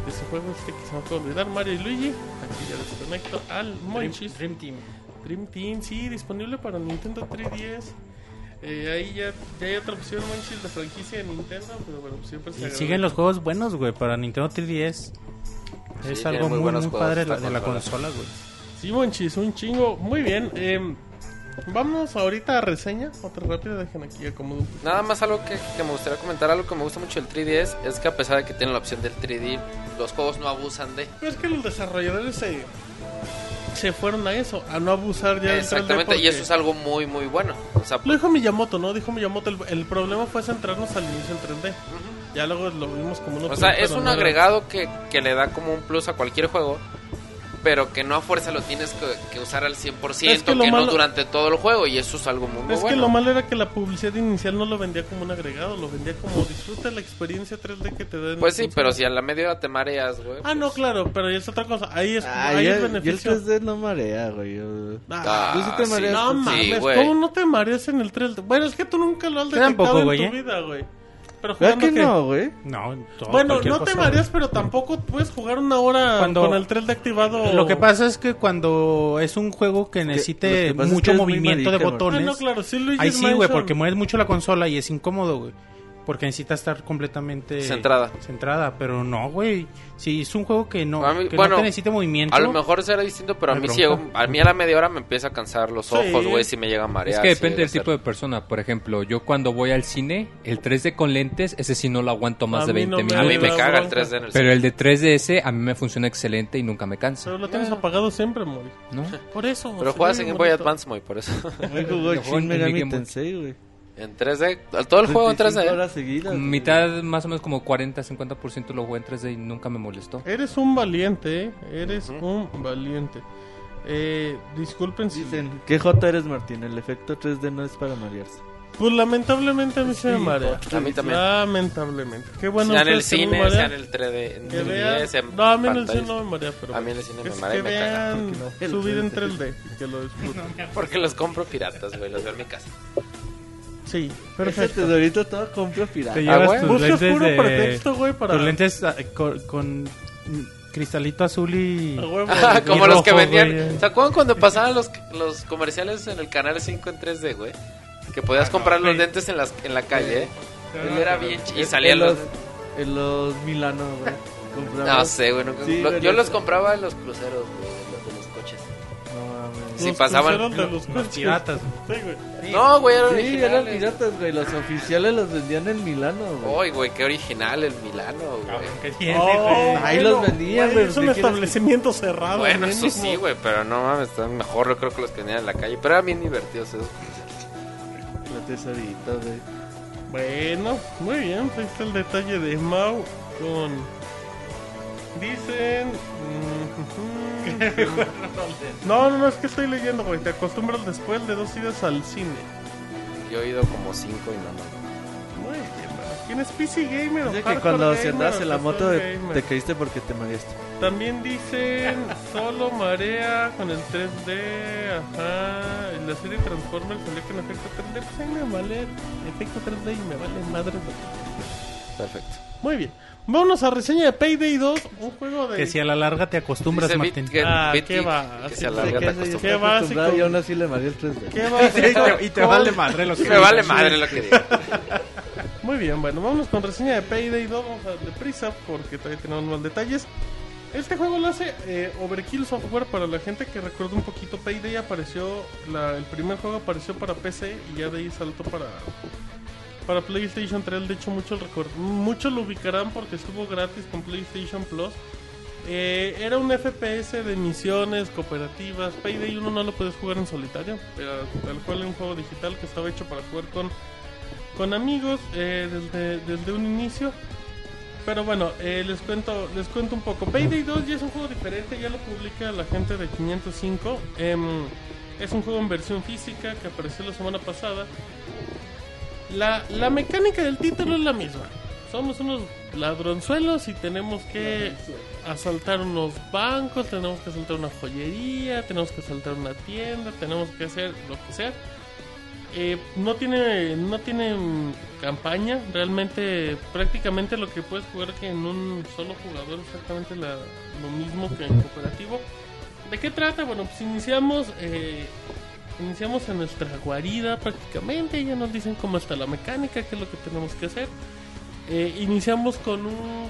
de ese juego este que se me acaba de olvidar, Mario y Luigi. Aquí ya desconecto al Monchis. Dream Team. Dream Team, sí, disponible para Nintendo 3DS. Eh, ahí ya, ya hay otra opción, Monchis, de franquicia de Nintendo, pero bueno, pues siempre se Y siguen los juegos buenos, güey, para Nintendo 3DS. Sí, es algo muy muy, muy padre la- de la consola. consola, güey. Sí, Monchis, un chingo. Muy bien, eh, vamos ahorita a reseña. Otra rápida, dejen aquí acomodo un. Nada más algo que, que me gustaría comentar, algo que me gusta mucho del 3DS es que a pesar de que tienen la opción del 3D, los juegos no abusan de. Pero es que los desarrolladores se, se fueron a eso, a no abusar ya del 3D Exactamente, y eso es algo muy muy bueno. O sea, Lo dijo Miyamoto, ¿no? Dijo Miyamoto, el, el problema fue centrarnos al inicio en 3D. Ya luego lo vimos como uno O sea, es un agregado que, que le da como un plus a cualquier juego, pero que no a fuerza lo tienes que, que usar al 100%, Es que no malo- durante todo el juego, y eso es algo muy, muy Es bueno. que lo malo era que la publicidad inicial no lo vendía como un agregado, lo vendía como disfruta la experiencia 3D que te da. en Pues sí, pero consola". si a la media hora te mareas, güey. Ah, no, claro, pero es otra cosa. Ahí es, Ah, ahí ya- es ya el beneficio. 3D no marea, güey. Ah, ¿Tú sí te sí. no Sí, mames, güey. ¿cómo no te mareas en el 3D? Bueno, es que tú nunca lo has detectado tampoco, en güey, tu ¿eh? vida, güey. Pero ¿Verdad jugando que que- no, güey? No, todo, Bueno, no te cosa, mareas, pero tampoco puedes jugar una hora Cuando- con el 3D activado. Lo que pasa es que cuando es un juego que necesite que es mucho que es muy movimiento de marica, güey. botones, Ah, no, claro, sí, Luigi's ahí sí, güey, porque mueves mucho la consola y es incómodo, güey. Porque necesita estar completamente Centrada. centrada, pero no, güey. Si es un juego que no, A mí- que bueno, no te necesite movimiento. A lo mejor será distinto, pero a mí, sí, bronca. a mí a la media hora me empieza a cansar los ojos, güey, si me llega a marear. Es que depende llega del ser. tipo de persona. Por ejemplo, yo cuando voy al cine, el 3D con lentes, ese sí no lo aguanto más A de mí 20 no me- A mí minutos. me caga el bronca. 3D en el Pero el de 3DS a mí me funciona excelente y nunca me cansa. Pero lo tienes apagado siempre, Mori. ¿no? Por eso. Pero juegas en Game Boy. Advance, muy por eso. Juego Shin Megami. Tensei, güey. En 3D, todo el juego en 25 3D. horas seguidas. Mitad, más o menos como 40-50% lo jugué en 3D y nunca me molestó. Eres un valiente, ¿eh? Eres Ujú. un valiente. Eh, disculpen si... Dicen, ¿qué J eres, Martín? El efecto 3D no es para marearse. Pues lamentablemente a mí se me marea. A mí también. Lamentablemente. Qué bueno sea en el no cine, sea en el 3D, en Que vean... 10, en No, a mí en el cine no me marea, pero... A mí en el cine me marea y que me caga. vean El su vida en 3D. 3D y que lo disfruten. Porque los compro piratas, güey, los veo en mi casa. Sí, Ese perfecto. tesorito todo compro pirata. Te Ah, llevas güey. tus Buscas lentes puro de... pretexto, güey, para... Tus lentes ah, con, con, cristalito azul y... Ah, como Y los que vendían. güey. ¿Se acuerdan cuando pasaban los, los comerciales en el canal 5 en 3D, güey? Que podías comprar los lentes en, las, en la calle, ¿eh? Él era bien ch- Y salían en los. En los Milano, güey. No sé, güey. nunca- Sí, lo- güey, yo los- los compraba en los cruceros, güey, Los pasaban- los Los coches. piratas. Sí, güey. No, güey, eran Sí, originales. eran piratas, güey. Los oficiales los vendían en Milano, güey. Uy, güey, qué original el Milano, güey. ¿Qué tiene, Oh, güey? Ahí los vendían, güey, Es un ¿qué quieres establecimiento cerrado. Bueno, eso mismo. sí, güey, pero no mames, están mejor, yo creo que los que vendían en la calle. Pero eran bien divertidos esos. La tesorita, güey. Bueno, muy bien, pues ahí está el detalle de Mau con... Dicen... mm, no, no, no, es que estoy leyendo, güey. Te acostumbras después de dos idas al cine. Yo he ido como cinco y no, no. Muy bien, bueno. ¿Quién es PC Gamer o Dice que cuando Gamer si andabas en la moto te caíste porque te mareaste. También dicen solo marea con el 3D, ajá. En la serie Transformers salió con efecto 3D, pues ahí me vale efecto 3D y me vale madre. Perfecto. Muy bien. Vámonos a reseña de Payday 2, un juego de... Que si a la larga te acostumbras, Dice Martín. Bit- que- Ah, qué va, que alarga que la se- costumbre. Qué básico. Y aún así le mareé el 3D. ¿Qué básico? y te vale madre lo que Me vale madre lo que diga. Muy bien, bueno, vámonos con reseña de Payday 2, vamos a deprisa porque todavía tenemos más detalles. Este juego lo hace eh, Overkill Software para la gente que recuerda un poquito. Payday apareció, la- el primer juego apareció para PC y ya de ahí saltó para para PlayStation 3. De hecho, muchos muchos lo ubicarán porque estuvo gratis con PlayStation Plus. Eh, era un FPS de misiones cooperativas. Payday 1 no lo puedes jugar en solitario, pero tal cual un juego digital que estaba hecho para jugar con, con amigos eh, desde, desde un inicio. Pero bueno, eh, les cuento les cuento un poco. Payday 2 ya es un juego diferente, ya lo publica la gente de 505. Em, es un juego en versión física que apareció la semana pasada. La, la mecánica del título es la misma. Somos unos ladronzuelos y tenemos que asaltar unos bancos, tenemos que asaltar una joyería, tenemos que asaltar una tienda, tenemos que hacer lo que sea. Eh, no tiene no tiene mm, campaña, realmente prácticamente lo que puedes jugar que en un solo jugador exactamente la- lo mismo que en cooperativo. ¿De qué trata? Bueno, pues iniciamos eh, iniciamos en nuestra guarida prácticamente, ya nos dicen cómo está la mecánica, qué es lo que tenemos que hacer. Eh, iniciamos con un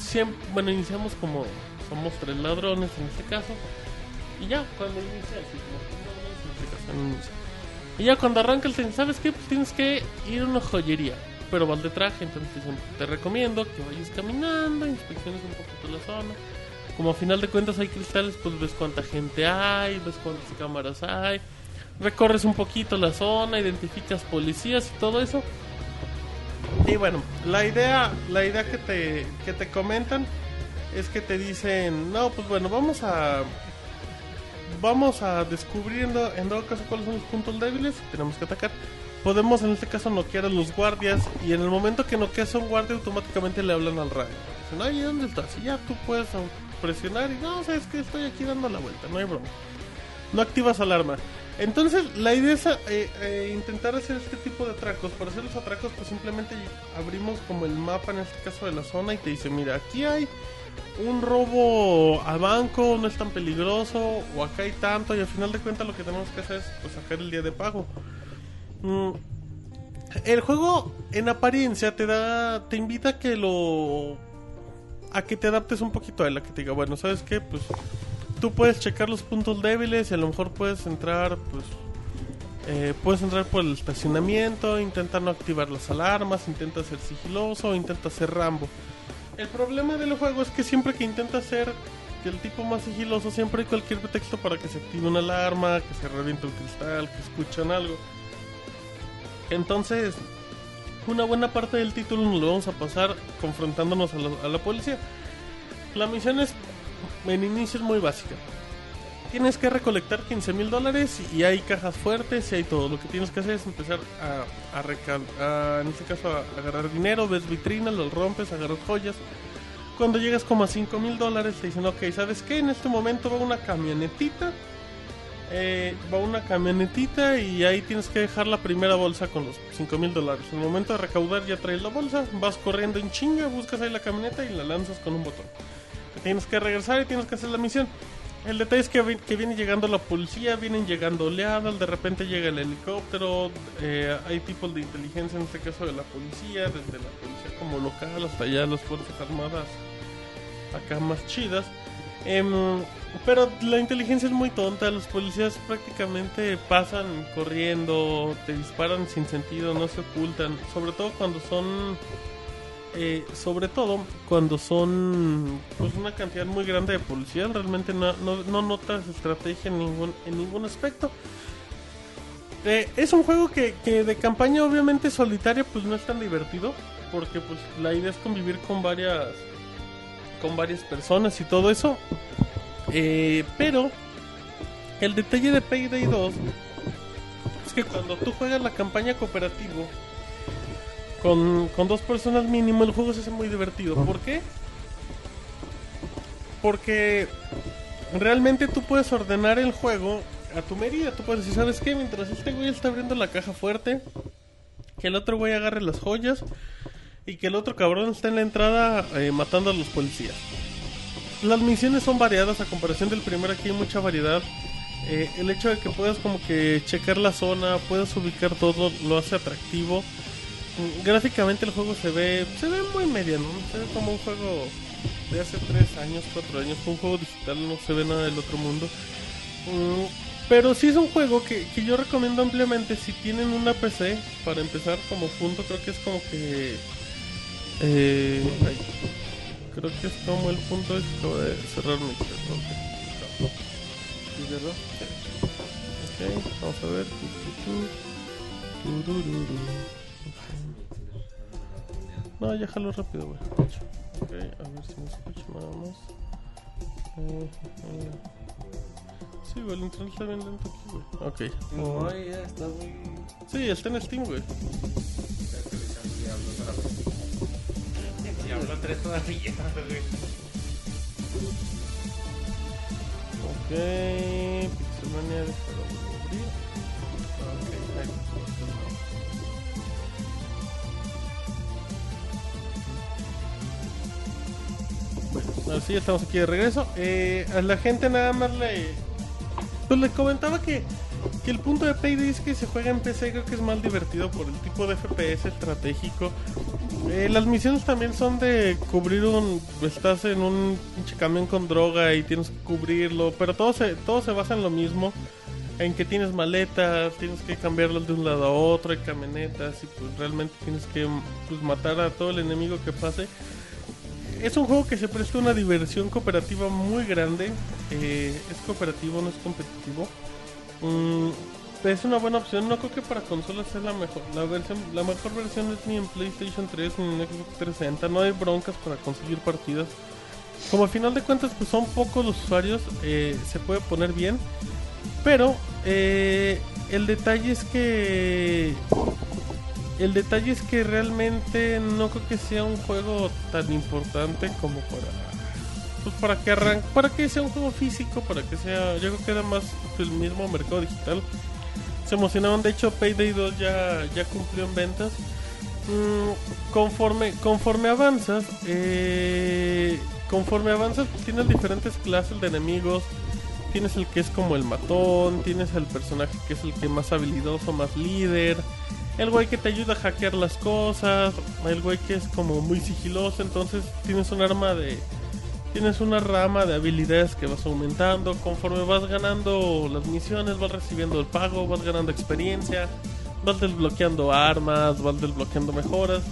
siem- bueno, iniciamos como somos tres ladrones en este caso. Y ya cuando inicia, tres ladrones en este caso. Y ya cuando arranca el tren, ¿sabes qué? Pues tienes que ir a una joyería. Pero vas de traje, entonces te recomiendo que vayas caminando, inspecciones un poquito la zona. Como a final de cuentas hay cristales, pues ves cuánta gente hay, ves cuántas cámaras hay. Recorres un poquito la zona, identificas policías y todo eso. Y bueno, la idea, la idea que te, que te comentan es que te dicen, no, pues bueno, vamos a vamos a descubrir en, do- en dado caso cuáles son los puntos débiles tenemos que atacar. Podemos en este caso noquear a los guardias y en el momento que noqueas a un guardia automáticamente le hablan al radio. Dicen, oye, ¿dónde estás? Y ya tú puedes presionar y no, sabes que estoy aquí dando la vuelta, no hay broma. No activas alarma. Entonces la idea es eh, eh, intentar hacer este tipo de atracos. Para hacer los atracos pues simplemente abrimos como el mapa en este caso de la zona y te dice, mira, aquí hay un robo a banco no es tan peligroso o acá hay tanto y al final de cuentas lo que tenemos que hacer es pues, sacar el día de pago. Mm, el juego en apariencia te da te invita a que lo a que te adaptes un poquito a él, a que te diga, bueno, ¿sabes qué? Pues tú puedes checar los puntos débiles y a lo mejor puedes entrar pues eh, puedes entrar por el estacionamiento, intenta no activar las alarmas, intenta ser sigiloso, intenta ser Rambo. El problema del juego es que siempre que intenta ser el tipo más sigiloso, siempre hay cualquier pretexto para que se active una alarma, que se reviente un cristal, que escuchan algo. Entonces, una buena parte del título nos lo vamos a pasar confrontándonos a la policía. La misión es, en inicio es muy básica. Tienes que recolectar 15 mil dólares y hay cajas fuertes y hay todo. Lo que tienes que hacer es empezar a, a, en este caso, a agarrar dinero, ves vitrinas, los rompes, agarras joyas. Cuando llegas como a 5 mil dólares te dicen, ok, ¿sabes qué? En este momento va una camionetita. eh, va una camionetita y ahí tienes que dejar la primera bolsa con los 5 mil dólares. En el momento de recaudar ya traes la bolsa, vas corriendo en chinga, buscas ahí la camioneta y la lanzas con un botón. Tienes que regresar y tienes que hacer la misión. El detalle es que, que viene llegando la policía, vienen llegando oleadas, de repente llega el helicóptero, eh, hay tipos de inteligencia, en este caso de la policía, desde la policía como local hasta allá las Fuerzas Armadas acá más chidas. Em, pero la inteligencia es muy tonta, los policías prácticamente pasan corriendo, te disparan sin sentido, no se ocultan, sobre todo cuando son eh, sobre todo cuando son pues una cantidad muy grande de policías realmente no, no, no notas estrategia en ningún en ningún aspecto. Eh, es un juego que, que de campaña obviamente solitaria pues no es tan divertido porque pues la idea es convivir con varias con varias personas y todo eso. Eh, pero el detalle de Payday 2 es que cuando tú juegas la campaña cooperativo con, con dos personas mínimo el juego se hace muy divertido. ¿Por qué? Porque realmente tú puedes ordenar el juego a tu medida. Tú puedes decir, ¿sabes qué? Mientras este güey está abriendo la caja fuerte, que el otro güey agarre las joyas y que el otro cabrón está en la entrada eh, matando a los policías. Las misiones son variadas a comparación del primero, aquí hay mucha variedad. Eh, el hecho de que puedas como que checar la zona, puedas ubicar todo, lo hace atractivo. Gráficamente el juego se ve se ve muy mediano, ¿no? se ve como un juego de hace 3 años, 4 años. Un juego digital, no se ve nada del otro mundo. Mm, pero sí es un juego que, que yo recomiendo ampliamente si tienen una PC para empezar como punto. Creo que es como que. Eh, creo que es como el punto de cerrar mi chat, ok. ¿Sí, cerró? Ok, vamos a ver. No, ya jalo rápido, güey. Ok, a ver si me escucho nada más. Eh, eh. Sí, güey, el internet está bien lento aquí, güey. Ok. No, ya está muy... Sí, está en Steam, güey. Diablo 3 todavía, güey. Ok, Pixelmania, déjalo abrir. Ok, ahí Bueno, sí, estamos aquí de regreso. Eh, a la gente nada más le... Pues le comentaba que, que el punto de Payday es que se juega en PC, creo que es más divertido por el tipo de FPS estratégico. Eh, las misiones también son de cubrir un... Estás en un pinche camión con droga y tienes que cubrirlo, pero todo se, todo se basa en lo mismo. En que tienes maletas, tienes que cambiarlas de un lado a otro, hay camionetas y pues realmente tienes que pues, matar a todo el enemigo que pase. Es un juego que se presta una diversión cooperativa muy grande. eh, es cooperativo, no es competitivo. Mm, es una buena opción. No creo que para consolas sea la mejor. La versión, la mejor versión es ni en PlayStation 3 ni en Xbox 360. No hay broncas para conseguir partidas. Como al final de cuentas pues son pocos los usuarios, eh, se puede poner bien. Pero eh, el detalle es que el detalle es que realmente no creo que sea un juego tan importante como para pues para que arran para que sea un juego físico, para que sea, yo creo que era más el mismo mercado digital. Se emocionaban, de hecho Payday 2 ya ya cumplió en ventas. Mm, conforme conforme avanzas, eh, conforme avanzas tienes diferentes clases de enemigos. Tienes el que es como el matón, tienes el personaje que es el que más habilidoso, más líder, el güey que te ayuda a hackear las cosas, el güey que es como muy sigiloso, entonces tienes un arma de... Tienes una rama de habilidades que vas aumentando, conforme vas ganando las misiones, vas recibiendo el pago, vas ganando experiencia, vas desbloqueando armas, vas desbloqueando mejoras.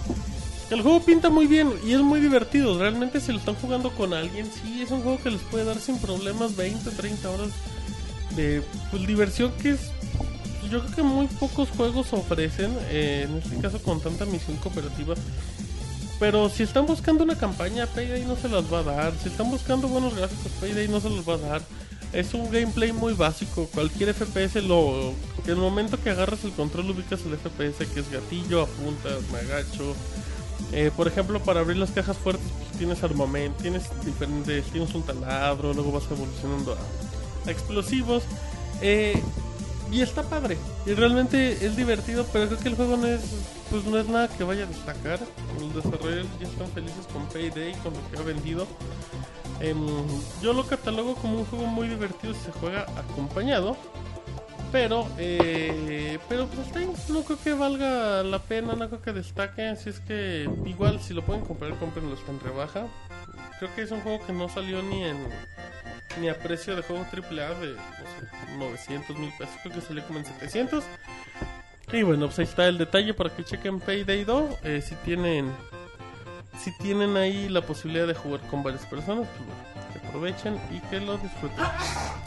El juego pinta muy bien y es muy divertido. Realmente si lo están jugando con alguien, sí, es un juego que les puede dar sin problemas 20, 30 horas de pues, diversión que es... Yo creo que muy pocos juegos ofrecen, eh, en este caso con tanta misión cooperativa. Pero si están buscando una campaña, Payday no se las va a dar. Si están buscando buenos gráficos, Payday no se los va a dar. Es un gameplay muy básico. Cualquier FPS lo. Que el momento que agarras el control ubicas el FPS, que es gatillo, apuntas, me agacho. Eh, por ejemplo, para abrir las cajas fuertes, pues, tienes armamento, tienes diferentes. Tienes un taladro, luego vas evolucionando a, a explosivos. Eh, y está padre. Y realmente es divertido, pero creo que el juego no es, pues no es nada que vaya a destacar. Los desarrolladores ya están felices con Payday, con lo que ha vendido. Em, yo lo catalogo como un juego muy divertido si se juega acompañado. Pero, eh, pero pues no creo que valga la pena, no creo que destaque. Así es que igual si lo pueden comprar, comprenlo, está en rebaja. Creo que es un juego que no salió ni en ni a precio de juego AAA de no sé, 900 mil pesos, creo que salió como en 700. Y bueno, pues ahí está el detalle para que chequen Payday 2. Eh, si tienen si tienen ahí la posibilidad de jugar con varias personas, pues bueno, que aprovechen y que lo disfruten.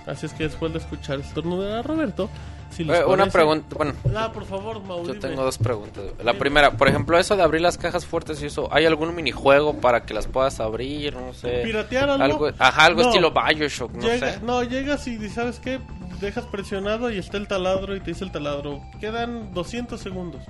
Así es que después de escuchar estornudar a Roberto, si Eh, Una pregunta, bueno, Ah, por favor, Mau, yo dime. tengo dos preguntas. La primera, por ejemplo, eso de abrir las cajas fuertes y eso, ¿hay algún minijuego para que las puedas abrir? No sé. ¿Piratear algo? Algo, ajá, algo No. estilo Bioshock, no Llega- sé. no, llegas y ¿sabes qué? Dejas presionado y está el taladro y te dice el taladro. Quedan 200 segundos.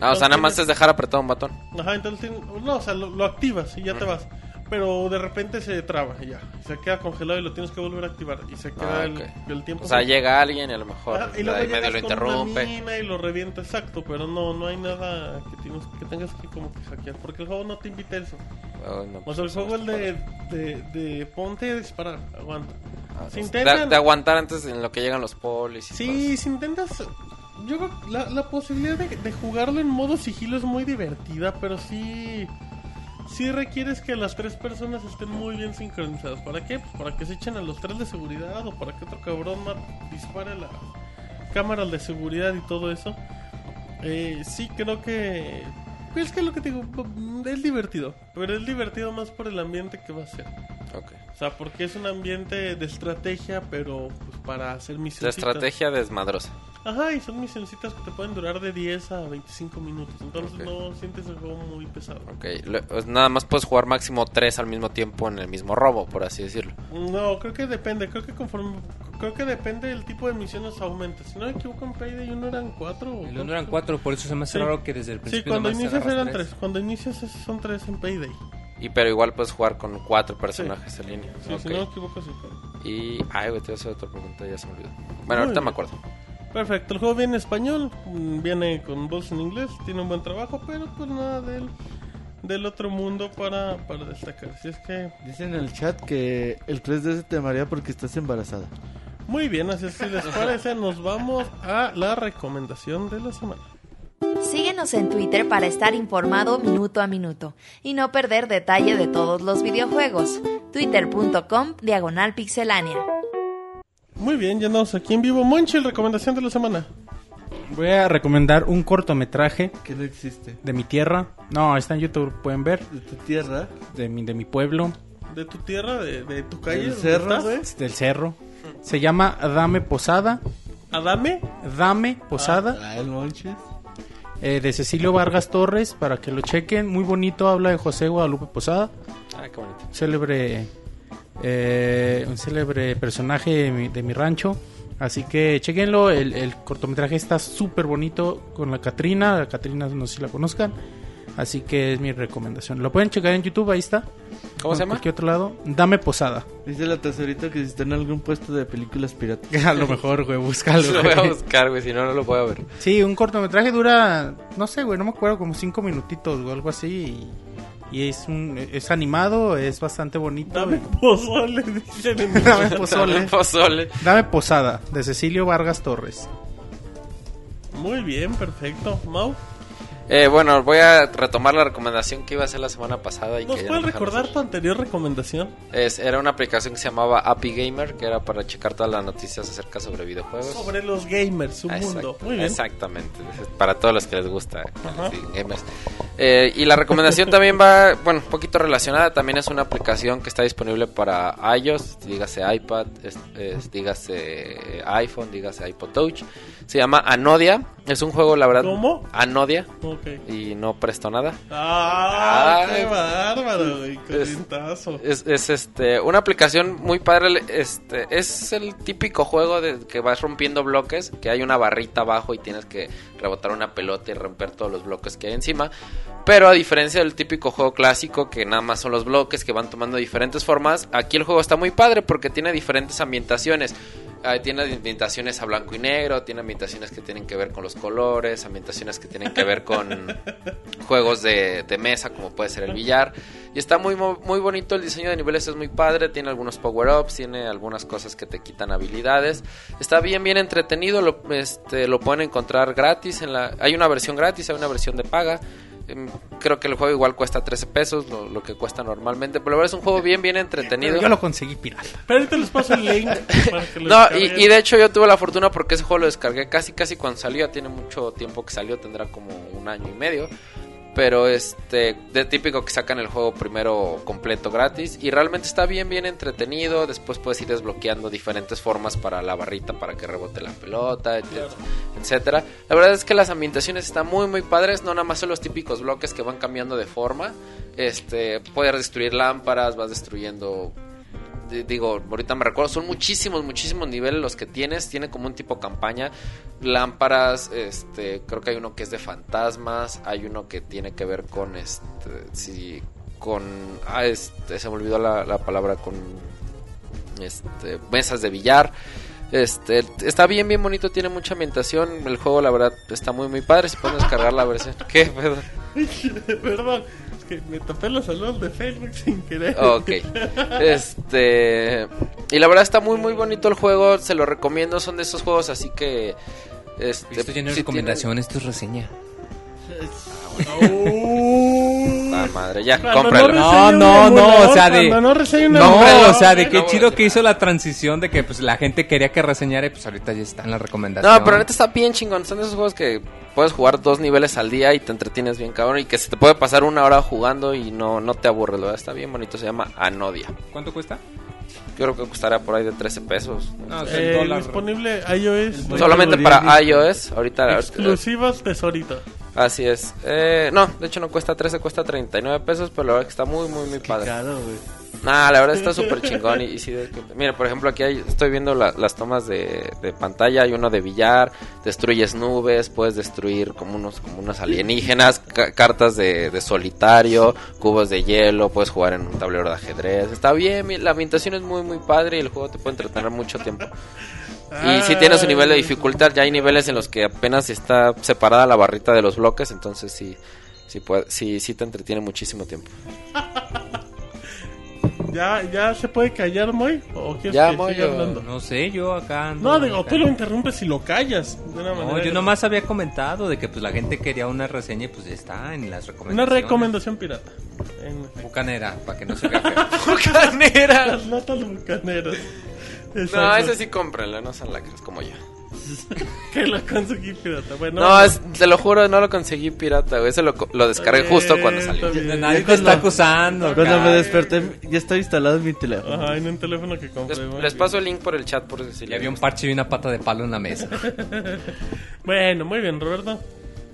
Ah, o sea, nada más tienes- es dejar apretado un botón. Ajá, entonces no, o sea, lo, lo activas y ya te vas. Pero de repente se traba y ya. Se queda congelado y lo tienes que volver a activar. Y se queda Ah, el, el tiempo. O sea, llega alguien y a lo mejor y de luego ahí medio lo interrumpe. y lo revienta, exacto. Pero no, no hay nada que, tienes, que tengas que como que hackear. Porque el juego no te invita a eso. Oh, no, O pues sea, el eso juego es de, de, de ponte a disparar, aguanta. Ah, pues, intentan- de, de aguantar antes en lo que llegan los polis y Sí, si intentas. Yo creo que la, la posibilidad de, de jugarlo en modo sigilo es muy divertida, pero sí. Sí requieres que las tres personas estén muy bien sincronizadas. ¿Para qué? Pues para que se echen a los tres de seguridad o para que otro cabrón dispare las cámaras de seguridad y todo eso. Eh, sí, creo que... Es que lo que te digo, es divertido. Pero es divertido más por el ambiente que va a ser. Ok. O sea, porque es un ambiente de estrategia, pero pues para hacer De misiones. estrategia desmadrosa. Ajá, y son misioncitas que te pueden durar de 10 a 25 minutos. Entonces Ok. no sientes el juego muy pesado. Ok. Pues nada más puedes jugar máximo tres al mismo tiempo en el mismo robo, por así decirlo. No, creo que depende. Creo que conforme. Creo que depende del tipo de misiones aumenta. Si no me equivoco, en Payday 1 eran 4. El uno eran cuatro, por eso se me hace Sí. raro que desde el Sí, principio cuando nomás inicias eran 3. Cuando inicias son 3 en Payday. Y pero igual puedes jugar con cuatro personajes en línea. Sí, Ok. si no me equivoco, sí. Y. Ay, güey, te voy a hacer otra pregunta, ya se me olvidó. Bueno, Muy ahorita bien. me acuerdo. Perfecto, el juego viene en español, mm, viene con voz en inglés, tiene un buen trabajo, pero pues nada del, del otro mundo para, para destacar. Si es que, Dicen en el chat que el 3DS te marea porque estás embarazada. muy bien, así es que si les parece, nos vamos a la recomendación de la semana. Síguenos en Twitter para estar informado minuto a minuto y no perder detalle de todos los videojuegos. Twitter.com Diagonal Pixelánea. Muy bien, ya andamos aquí en vivo. Monchil, recomendación de la semana. Voy a recomendar un cortometraje Que no existe. de mi tierra. No, está en YouTube, pueden ver. De tu tierra. De mi, de mi pueblo, De tu tierra, de, de tu calle. Del ¿dónde cerro, estás? güey. del cerro. Se llama Dame Posada. Adame. Dame Posada. Ah, el Monchis. eh, de Cecilio Vargas Torres, para que lo chequen. Muy bonito, habla de José Guadalupe Posada. Ah, qué bonito. célebre eh, un célebre personaje de mi, de mi rancho. Así que chequenlo el, el cortometraje está súper bonito con la Catrina la Catrina no sé si la conozcan. Así que es mi recomendación. Lo pueden checar en YouTube ahí está. ¿Cómo se llama? cualquier otro lado. Dame Posada. Dice la tesorita que si está en algún puesto de películas piratas. a lo mejor güey búscalo Lo voy a buscar, güey, si no, no lo voy a ver. sí un cortometraje dura no sé güey no me acuerdo como cinco minutitos o algo así y, y es un es animado es bastante bonito Dame pozole, Dame pozole Pozole. Dame Posada, de Cecilio Vargas Torres. Muy bien, perfecto. Mau, Eh, bueno, voy a retomar la recomendación que iba a hacer la semana pasada. Y ¿nos que ya puedes no recordar hacer. tu anterior recomendación? Es, era una aplicación que se llamaba Appy Gamer, que era para checar todas las noticias acerca sobre videojuegos. Sobre los gamers, su Exact- mundo. Muy bien. Exactamente, para todos los que les gusta que gamers. Eh, y la recomendación también va, bueno, un poquito relacionada, también es una aplicación que está disponible para iOS, dígase iPad, es- es- dígase iPhone, dígase iPod Touch. Se llama Anodia, es un juego, la verdad... ¿Cómo? Anodia, Y no presto nada. ¡Ah! Ah, ¡Qué bárbaro, es-! Es, es, este una aplicación muy padre. Este es el típico juego de que vas rompiendo bloques, que hay una barrita abajo y tienes que rebotar una pelota y romper todos los bloques que hay encima. Pero a diferencia del típico juego clásico que nada más son los bloques que van tomando diferentes formas, aquí el juego está muy padre porque tiene diferentes ambientaciones. Tiene ambientaciones a blanco y negro, tiene ambientaciones que tienen que ver con los colores, ambientaciones que tienen que ver con juegos de, de mesa como puede ser el billar. Y está muy, muy bonito, el diseño de niveles es muy padre, tiene algunos power-ups, tiene algunas cosas que te quitan habilidades. Está bien, bien entretenido, lo, este, lo pueden encontrar gratis. En la, hay una versión gratis, hay una versión de paga. Em, Creo que el juego igual cuesta 13 pesos, lo, lo que cuesta normalmente. Pero la verdad es un juego bien, bien entretenido. Pero yo lo conseguí pirata. Pero ahorita les paso el link para que lo No, y, y de hecho yo tuve la fortuna porque ese juego lo descargué casi casi cuando salió, ya tiene mucho tiempo que salió, tendrá como un año y medio. Pero este, de típico que sacan el juego primero completo gratis y realmente está bien, bien entretenido. Después puedes ir desbloqueando diferentes formas para la barrita para que rebote la pelota, et- etcétera. La verdad es que las ambientaciones están muy, muy padres. No nada más son los típicos bloques que van cambiando de forma. Este, puedes destruir lámparas, vas destruyendo digo, ahorita me recuerdo, son muchísimos, muchísimos niveles los que tienes, tiene como un tipo campaña, lámparas, este, creo que hay uno que es de fantasmas, hay uno que tiene que ver con, este, sí, con, ah, este, se me olvidó la, la palabra, con, este, mesas de billar, este, está bien, bien bonito, tiene mucha ambientación, el juego la verdad está muy, muy padre, se puede descargar la versión, ¿qué? Perdón. Perdón, que me tapé los saludos de Facebook sin querer. Ok. Este. Y la verdad está muy, muy bonito el juego. Se lo recomiendo. Son de esos juegos así que. Este, Esto ya no es si recomendación, esto es reseña. ¡Oh! Puta madre. Ya, Cuando cómpralo. No, un no, no, emulador, o sea, de- cuando no reseña un No, emulador, o sea, de qué no, chido que hizo la transición de que pues la gente quería que reseñara y pues ahorita ya está en la recomendación. No, pero neta está bien chingón. Son de esos juegos que puedes jugar dos niveles al día y te entretienes bien cabrón. Y que se te puede pasar una hora jugando y no, no te aburres. Verdad está bien bonito. Se llama Anodia. ¿Cuánto cuesta? Yo creo que costará por ahí de 13 pesos. No, Eh, el dólar. disponible iOS. Solamente para iOS. Ahorita. Exclusivas tesorito. Así es. Eh, no, de hecho no cuesta 13, cuesta 39 pesos. Pero la verdad que está muy, muy, muy padre. caro. Nah, la verdad está súper chingón. Y, y sí, de que- mira, por ejemplo, aquí hay- estoy viendo la- las tomas de, de pantalla. Hay uno de billar, destruyes nubes, puedes destruir como unos, como unos alienígenas, ca- cartas de, de solitario, cubos de hielo, puedes jugar en un tablero de ajedrez. Está bien, mi- la ambientación es muy, muy padre y el juego te puede entretener mucho tiempo. Y si tiene su nivel de dificultad, ya hay niveles en los que apenas está separada la barrita de los bloques, entonces sí, sí, puede, sí, sí te entretiene muchísimo tiempo. ¿Ya, ¿Ya se puede callar, Moy? ¿O quieres Ya, que Moy, siga yo- hablando? No sé, yo acá ando- No, digo, acá- tú lo interrumpes y lo callas. De una No, manera. yo nomás había comentado de que pues la gente quería una reseña y pues ya está en las Una recomendaciones. recomendación pirata. En. Bucanera, para que no se. ¡Bucanera! Las latas bucaneras. No, ese sí cómprenlo, no son lacras como yo. Que lo conseguí pirata. Bueno, No, es- te lo juro, no lo conseguí pirata, güey. Ese lo, lo descargué Está justo cuando está salió. Nadie te está acusando. Cuando acá. me desperté, ya estaba instalado en mi teléfono. Ajá, en un teléfono que compré. Les, les paso el link por el chat por si le había un parche y una pata de palo en la mesa. Bueno, muy bien, Roberto.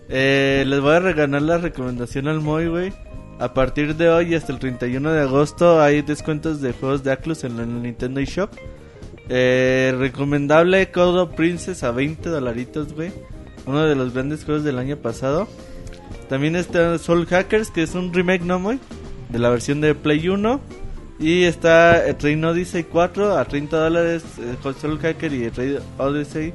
Eh, les voy a regalar la recomendación al Moy, güey. A partir de hoy hasta el 31 de agosto hay descuentos de juegos de Atlus en el Nintendo eShop. Eh, recomendable Code Princess a 20 dolaritos, güey. Uno de los grandes juegos del año pasado. También está Soul Hackers, que es un remake, ¿no, Moy? De la versión de Play 1. Y está Train Odyssey 4 a 30 dólares. eh, Soul Hacker y Train Odyssey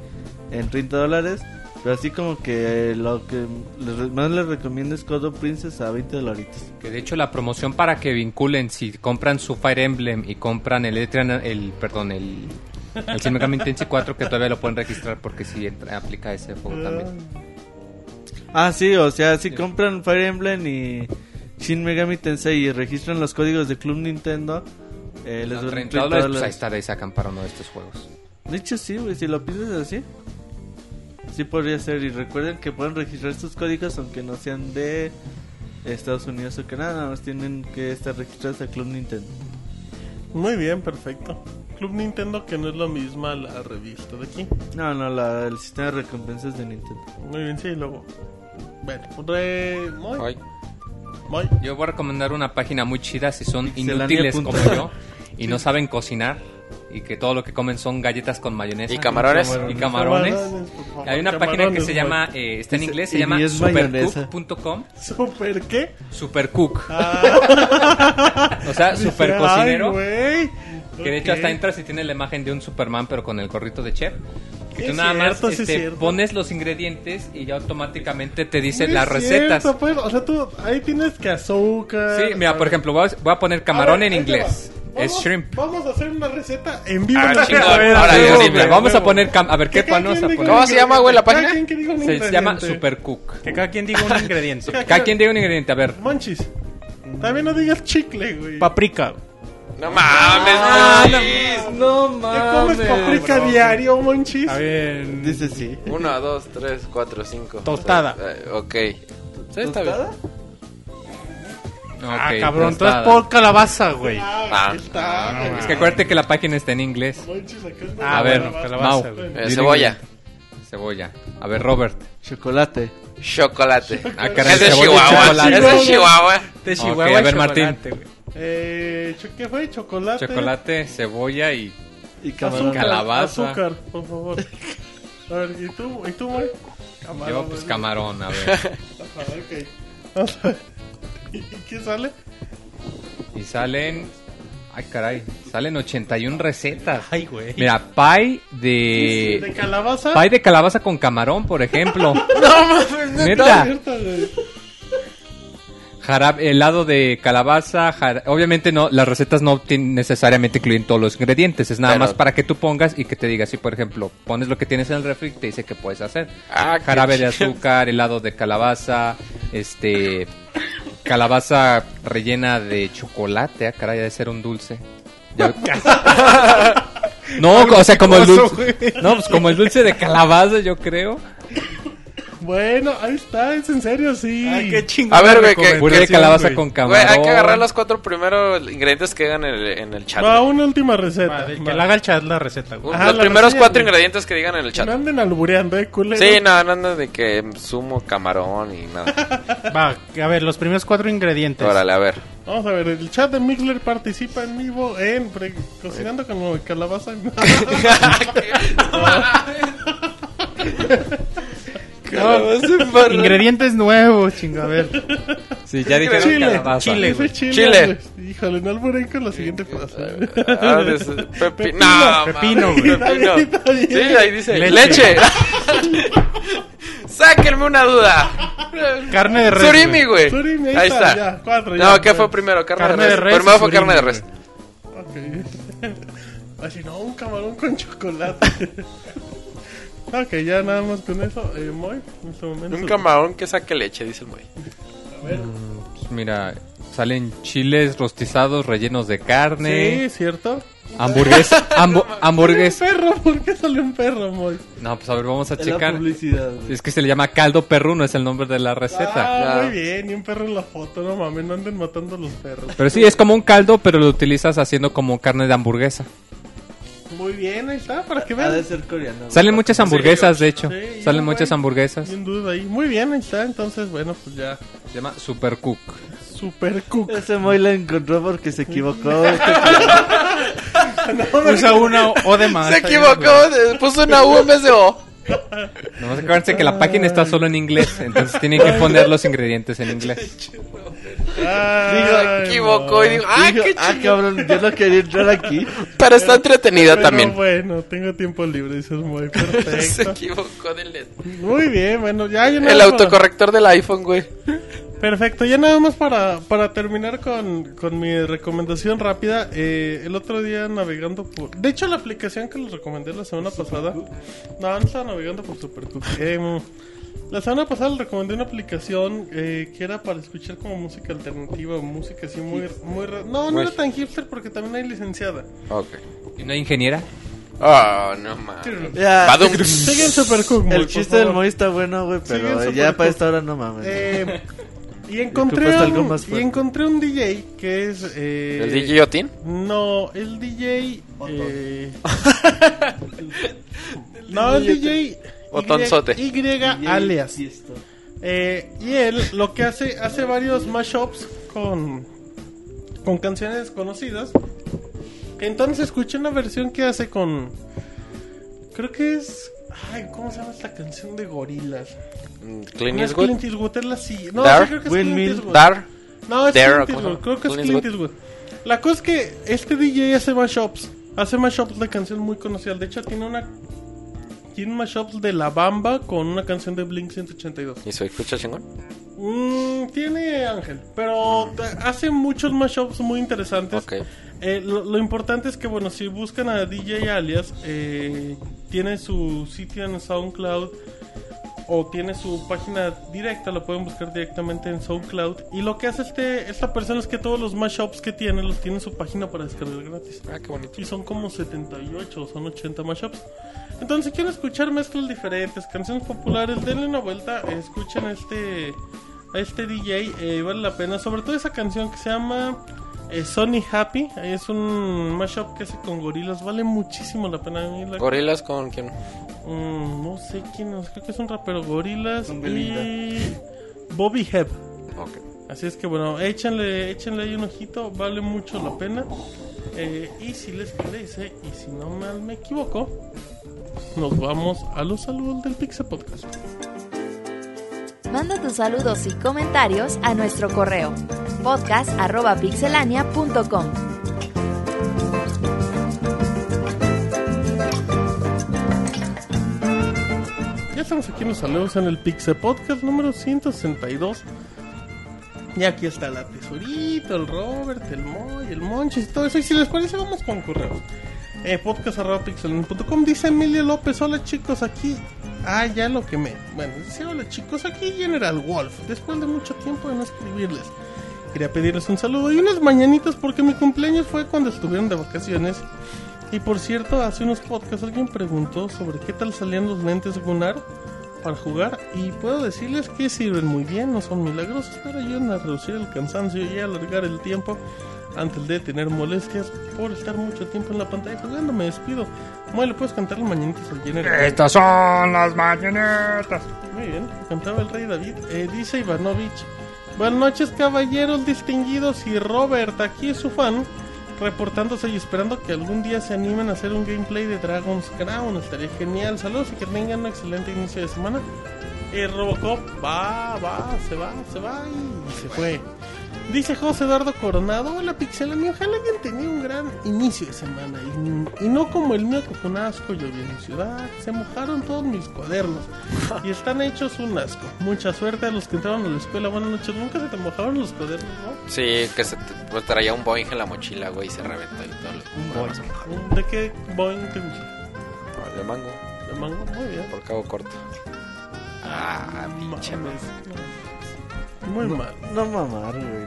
en 30 dólares. Pero así como que lo que les más les recomiendo es Code of Princess a 20 dolaritos. Que de hecho la promoción para que vinculen, si compran su Fire Emblem y compran el, Etrian- el perdón, el, el Shin Megami Tensei 4, que todavía lo pueden registrar porque sí entra- aplica ese juego también. Ah, sí, o sea, si compran Fire Emblem y Shin Megami Tensei y registran los códigos de Club Nintendo, eh, les dan 30 30 dólares, pues ahí ahí sacan para uno de estos juegos. De hecho, sí, güey, si lo pides así, sí podría ser. Y recuerden que pueden registrar estos códigos aunque no sean de Estados Unidos o Canadá, nada más tienen que estar registrados a Club Nintendo. Muy bien, perfecto. Club Nintendo, que no es lo mismo a la revista de aquí. No, no, la, el sistema de recompensas de Nintendo. Muy bien, sí, luego. Bueno, re... Muy, Ay, muy. Yo voy a recomendar una página muy chida si son Pixelania inútiles como com. yo y no saben cocinar y que todo lo que comen son galletas con mayonesa ¿Y camarones? y camarones. Hay una página que se llama, eh, está en inglés, se y llama supercook.com. ¿Super qué? Supercook. Ah, O sea, super cocinero. Que de hecho hasta entras y tiene la imagen de un Superman pero con el gorrito de chef. Sí, tú es nada más cierto, sí, es este, pones los ingredientes y ya automáticamente te dice Muy las recetas. cierto, pues, o sea, tú ahí tienes que azúcar. Sí, mira, por ejemplo, voy a, voy a poner camarón A ver, en inglés. Es Vamos- shrimp. Vamos a hacer una receta en vivo. Ah. A ver, Ahora, sí. Vamos a poner, cam- a ver, ¿qué Que cada vamos a poner? ¿Cómo se llama, güey, la página? quien que diga un Se llama ingrediente. Supercook. Que cada quien diga un ingrediente. Cada quien diga un ingrediente, a ver. Monchis. También no digas chicle, güey. Paprika. No mames, Ah, Monchis. No ¿Te comes paprika diario, Monchis? A ver. Dice sí. Uno, dos, tres, cuatro, cinco. Tostada. seis, eh, ok. Sí, está bien. Ah, Ok, cabrón, tú tostada. es por calabaza, güey. Ah, ahí está. güey. Es que acuérdate que la página está en inglés. Ah, A ver, bueno, Mau. calabaza, güey. Eh, cebolla. Cebolla. A ver, Robert. Chocolate. Chocolate. Ah, caray, es de cebolla y Chihuahua. chocolate. Es de Chihuahua. De Ok, Chihuahua, a ver, chocolate, Martín. güey. Eh, ¿Qué fue? Chocolate. Chocolate, cebolla y... Y. Azúcar, Calabaza. Azúcar, por favor. A ver, ¿y tú? ¿Y tú, güey? Camarón, Yo, pues camarón, a ver. Ajá, ok. Vamos a ver. ¿Y qué sale? Y salen... Ay, caray. Salen 81 recetas. Ay, güey. Mira, pie ¿De de... calabaza? Pie de calabaza con camarón, por ejemplo. No mames, Neta. Cierto, güey. Jarabe, helado de calabaza, jara- obviamente no, las recetas no necesariamente incluyen todos los ingredientes, es nada Pero- más para que tú pongas y que te diga, si por ejemplo pones lo que tienes en el refri, te dice que puedes hacer. Ah, Jarabe de azúcar, helado de calabaza, este, calabaza rellena de chocolate, ah, caray, debe ser un dulce. Ya- no, o sea, como el dulce. No, pues como el dulce de calabaza, yo creo. Bueno, ahí está, es en serio, sí. Ah, qué chingón. A ver, güey, que- de calabaza con Güey, camarón. hay que agarrar los cuatro primeros ingredientes que digan en el, en el chat. Va, güey. una última receta. Que le haga el chat la receta, güey. Ajá, los la primeros reseña, cuatro güey. ingredientes que digan en el chat. No anden albureando, eh, culero. Sí, no, no ando de que sumo camarón y nada. Va, a ver, los primeros cuatro ingredientes. Órale, a ver. Vamos a ver, el chat de Mixler participa en vivo en pre- Cocinando con Calabaza. Ingredientes nuevos, chinga, a ver. Sí, ya dijeron Chile, calabaza. Chile, chile. Chile. Híjole, no alburen con la siguiente frase. Ah, pepi- Pepino. no, Pepino, mames, güey. pepino. Sí, ahí dice Leche. leche. Sáquenme una duda. Carne de res. Surimi, güey. Surimi, ahí Ahí está, está. ya, cuatro, no, ¿qué pues. fue primero? Carne, Carne de res. res Primero fue carne de res. Ok. Así, no, un camarón con chocolate. Ok, ya nada más con eso. Eh, Moy, en este momento. Un camarón que saque leche, dice el güey. Pues mira, salen chiles rostizados rellenos de carne, Sí, ¿cierto? hamburguesa, hambu- hamburguesa. Perro, ¿por qué sale un perro, Moy? No, pues a ver, vamos a la checar. publicidad, güey. Es que se le llama caldo perruno, es el nombre de la receta. Ah, Ya. muy bien, y un perro en la foto, no mames, no anden matando a los perros. Pero sí, es como un caldo, pero lo utilizas haciendo como carne de hamburguesa. Muy bien, ahí está, para que Ha de vean. ser coreano. Salen muchas hamburguesas, de hecho. Sí, Salen muchas hamburguesas. Sin duda ahí. Muy bien, ahí está. Entonces, bueno, pues ya. Se llama Super Cook. Super cook. Ese Moy la encontró porque se equivocó. Usa una O de más. Se equivocó, puso una U en vez de O. Nomás acuérdense que la página está solo en inglés, entonces tienen que poner los ingredientes en inglés. Ay, Se equivocó y dijo, ¡ah, qué ah, chido! cabrón, yo no quería entrar aquí. Pero está entretenida Pero también. bueno, tengo tiempo libre, dices muy Se perfecto. equivocó del letra. Muy bien, bueno, ya yo nada El más autocorrector del iPhone, güey. Perfecto, ya nada más para, para terminar con, con mi recomendación rápida. eh, el otro día navegando por. De hecho, la aplicación que les recomendé la semana pasada. No, no estaba navegando por Supercook. Eh, la semana pasada les recomendé una aplicación eh, que era para escuchar como música alternativa, música así muy. muy ra- no, no era tan hipster porque también hay licenciada. Ok. ¿Y una ingeniera? Oh, no mames. Ya. Siguen Supercook. el chiste del. Moy está bueno, güey, pero ya para esta hora no mames. Eh, y encontré algo un, más y encontré un DJ que es eh, ¿El DJ Otin? no el DJ eh, no el DJ Botonzote. Y, y alias. Eh, y él lo que hace hace varios mashups con con canciones conocidas. Entonces escuché una versión que hace con creo que es ay cómo se llama esta canción de gorilas Mm, Clint no es Eastwood. Clint Eastwood, es la sí. No, Dar, sí creo que es Clint Eastwood. Dar. No, es Dare, Clint ¿cómo se Eastwood. Creo que es Clint Eastwood. La cosa es que este DJ hace mashups. Hace mashups de canciones muy conocidas. De hecho, tiene una. Tiene mashups de La Bamba con una canción de Blink 182. ¿Y se escucha chingón? Mm, tiene Ángel, pero te- hace muchos mashups muy interesantes. Ok. Eh, lo, lo importante es que, bueno, si buscan a DJ Alias, eh, tiene su sitio en SoundCloud o tiene su página directa, lo pueden buscar directamente en SoundCloud. Y lo que hace este, esta persona es que todos los mashups que tiene los tiene en su página para descargar gratis. Ah, qué bonito. Y son como 78 o son 80 mashups. Entonces, si quieren escuchar mezclas diferentes, canciones populares, denle una vuelta, escuchen a este, a este DJ, eh, vale la pena. Sobre todo esa canción que se llama eh, Sonny Happy, ahí es un mashup que hace con gorilas, vale muchísimo la pena. La- ¿Gorilas con quién? Mm, no sé quién es, creo que es un rapero gorilas y. Bobby Hebb. Ok. Así es que bueno, échenle, échenle ahí un ojito, vale mucho la pena. Eh, y si les parece, y si no mal me equivoco, nos vamos a los saludos del Pixel Podcast. Manda tus saludos y comentarios a nuestro correo podcast.pixelania.com. Ya estamos aquí en los saludos en el Pixel Podcast número 162. Y aquí está la tesorito, el Robert, el Moy, el Monchis todo eso. Y si les parece, vamos con correos. Eh, podcast.pixel.com dice Emilio López, hola chicos, aquí... Ah, ya lo que me... Bueno, dice hola chicos, aquí General Wolf, después de mucho tiempo de no escribirles. Quería pedirles un saludo y unas mañanitas porque mi cumpleaños fue cuando estuvieron de vacaciones. Y por cierto, hace unos podcasts alguien preguntó sobre qué tal salían los lentes Gunnar para jugar. Y puedo decirles que sirven muy bien, no son milagrosos, pero ayudan a reducir el cansancio y alargar el tiempo antes de tener molestias por estar mucho tiempo en la pantalla jugando. Me despido. Bueno, le puedes cantar las mañanitas al Jenner. Estas son las mañanetas. Muy bien, cantaba el rey David. Eh, dice Ivanovich. Buenas noches, caballeros distinguidos y Robert, aquí es su fan, reportándose y esperando que algún día se animen a hacer un gameplay de Dragon's Crown. Estaría genial. Saludos y que tengan un excelente inicio de semana. Eh, Robocop va, va, se va, se va y se fue. Dice José Eduardo Coronado, hola Pixelania, ojalá hayan tenido un gran inicio de semana y, y no como el mío que fue un asco, llovió en mi ciudad, se mojaron todos mis cuadernos y están hechos un asco. Mucha suerte a los que entraron a la escuela, buenas noches, nunca se te mojaron los cuadernos, ¿no? Sí, que se te, pues, traía un Boeing en la mochila, güey, y se reventó y todo. lo- ¿De qué Boeing te gusta? Ah, De mango, ¿De mango? Muy bien. por cabo corto. Ah, pinche Muy mal. No mamar, güey,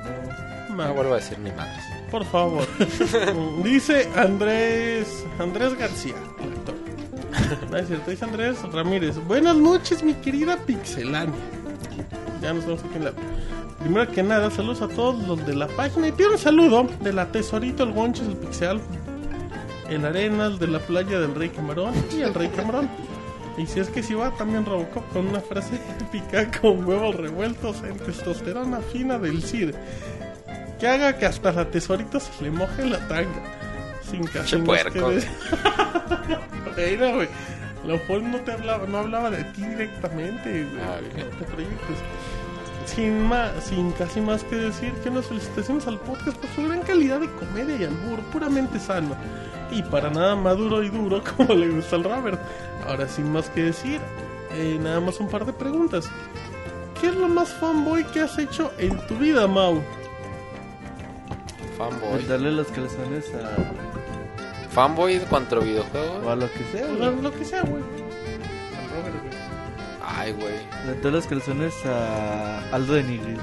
no. mal. No vuelvo a decir ni madres. Por favor. dice Andrés Andrés García, el actor. No es cierto, dice Andrés Ramírez. Buenas noches, mi querida Pixelania. Ya nos vemos aquí en la. Primero que nada, saludos a todos los de la página. Y pido un saludo de la Tesorito, el Gonches, el Pixel, el Arenas, de la playa del Rey Camarón y el Rey Camarón. Y si es que si va también Robocop con una frase épica con huevos revueltos en testosterona fina del CID que haga que hasta la tesorito se le moje la tanga. Sin casi puerco. que de- Mira, güey. Lo mejor no te hablaba, no hablaba de ti directamente, güey. Ah. No te proyectes. Sin más, sin casi más que decir que unas felicitaciones al podcast por su gran calidad de comedia y albur, puramente sano. Y para nada maduro y duro como le gusta al Robert. Ahora sin más que decir, eh, nada más un par de preguntas. ¿Qué es lo más fanboy que has hecho en tu vida, Mau? Fanboy. Pues darle los calzones a. Fanboy contra o videojuegos. a lo que sea, O güey. lo que sea, güey. Ay, güey. Le doy los calzones a Aldo de Nigris.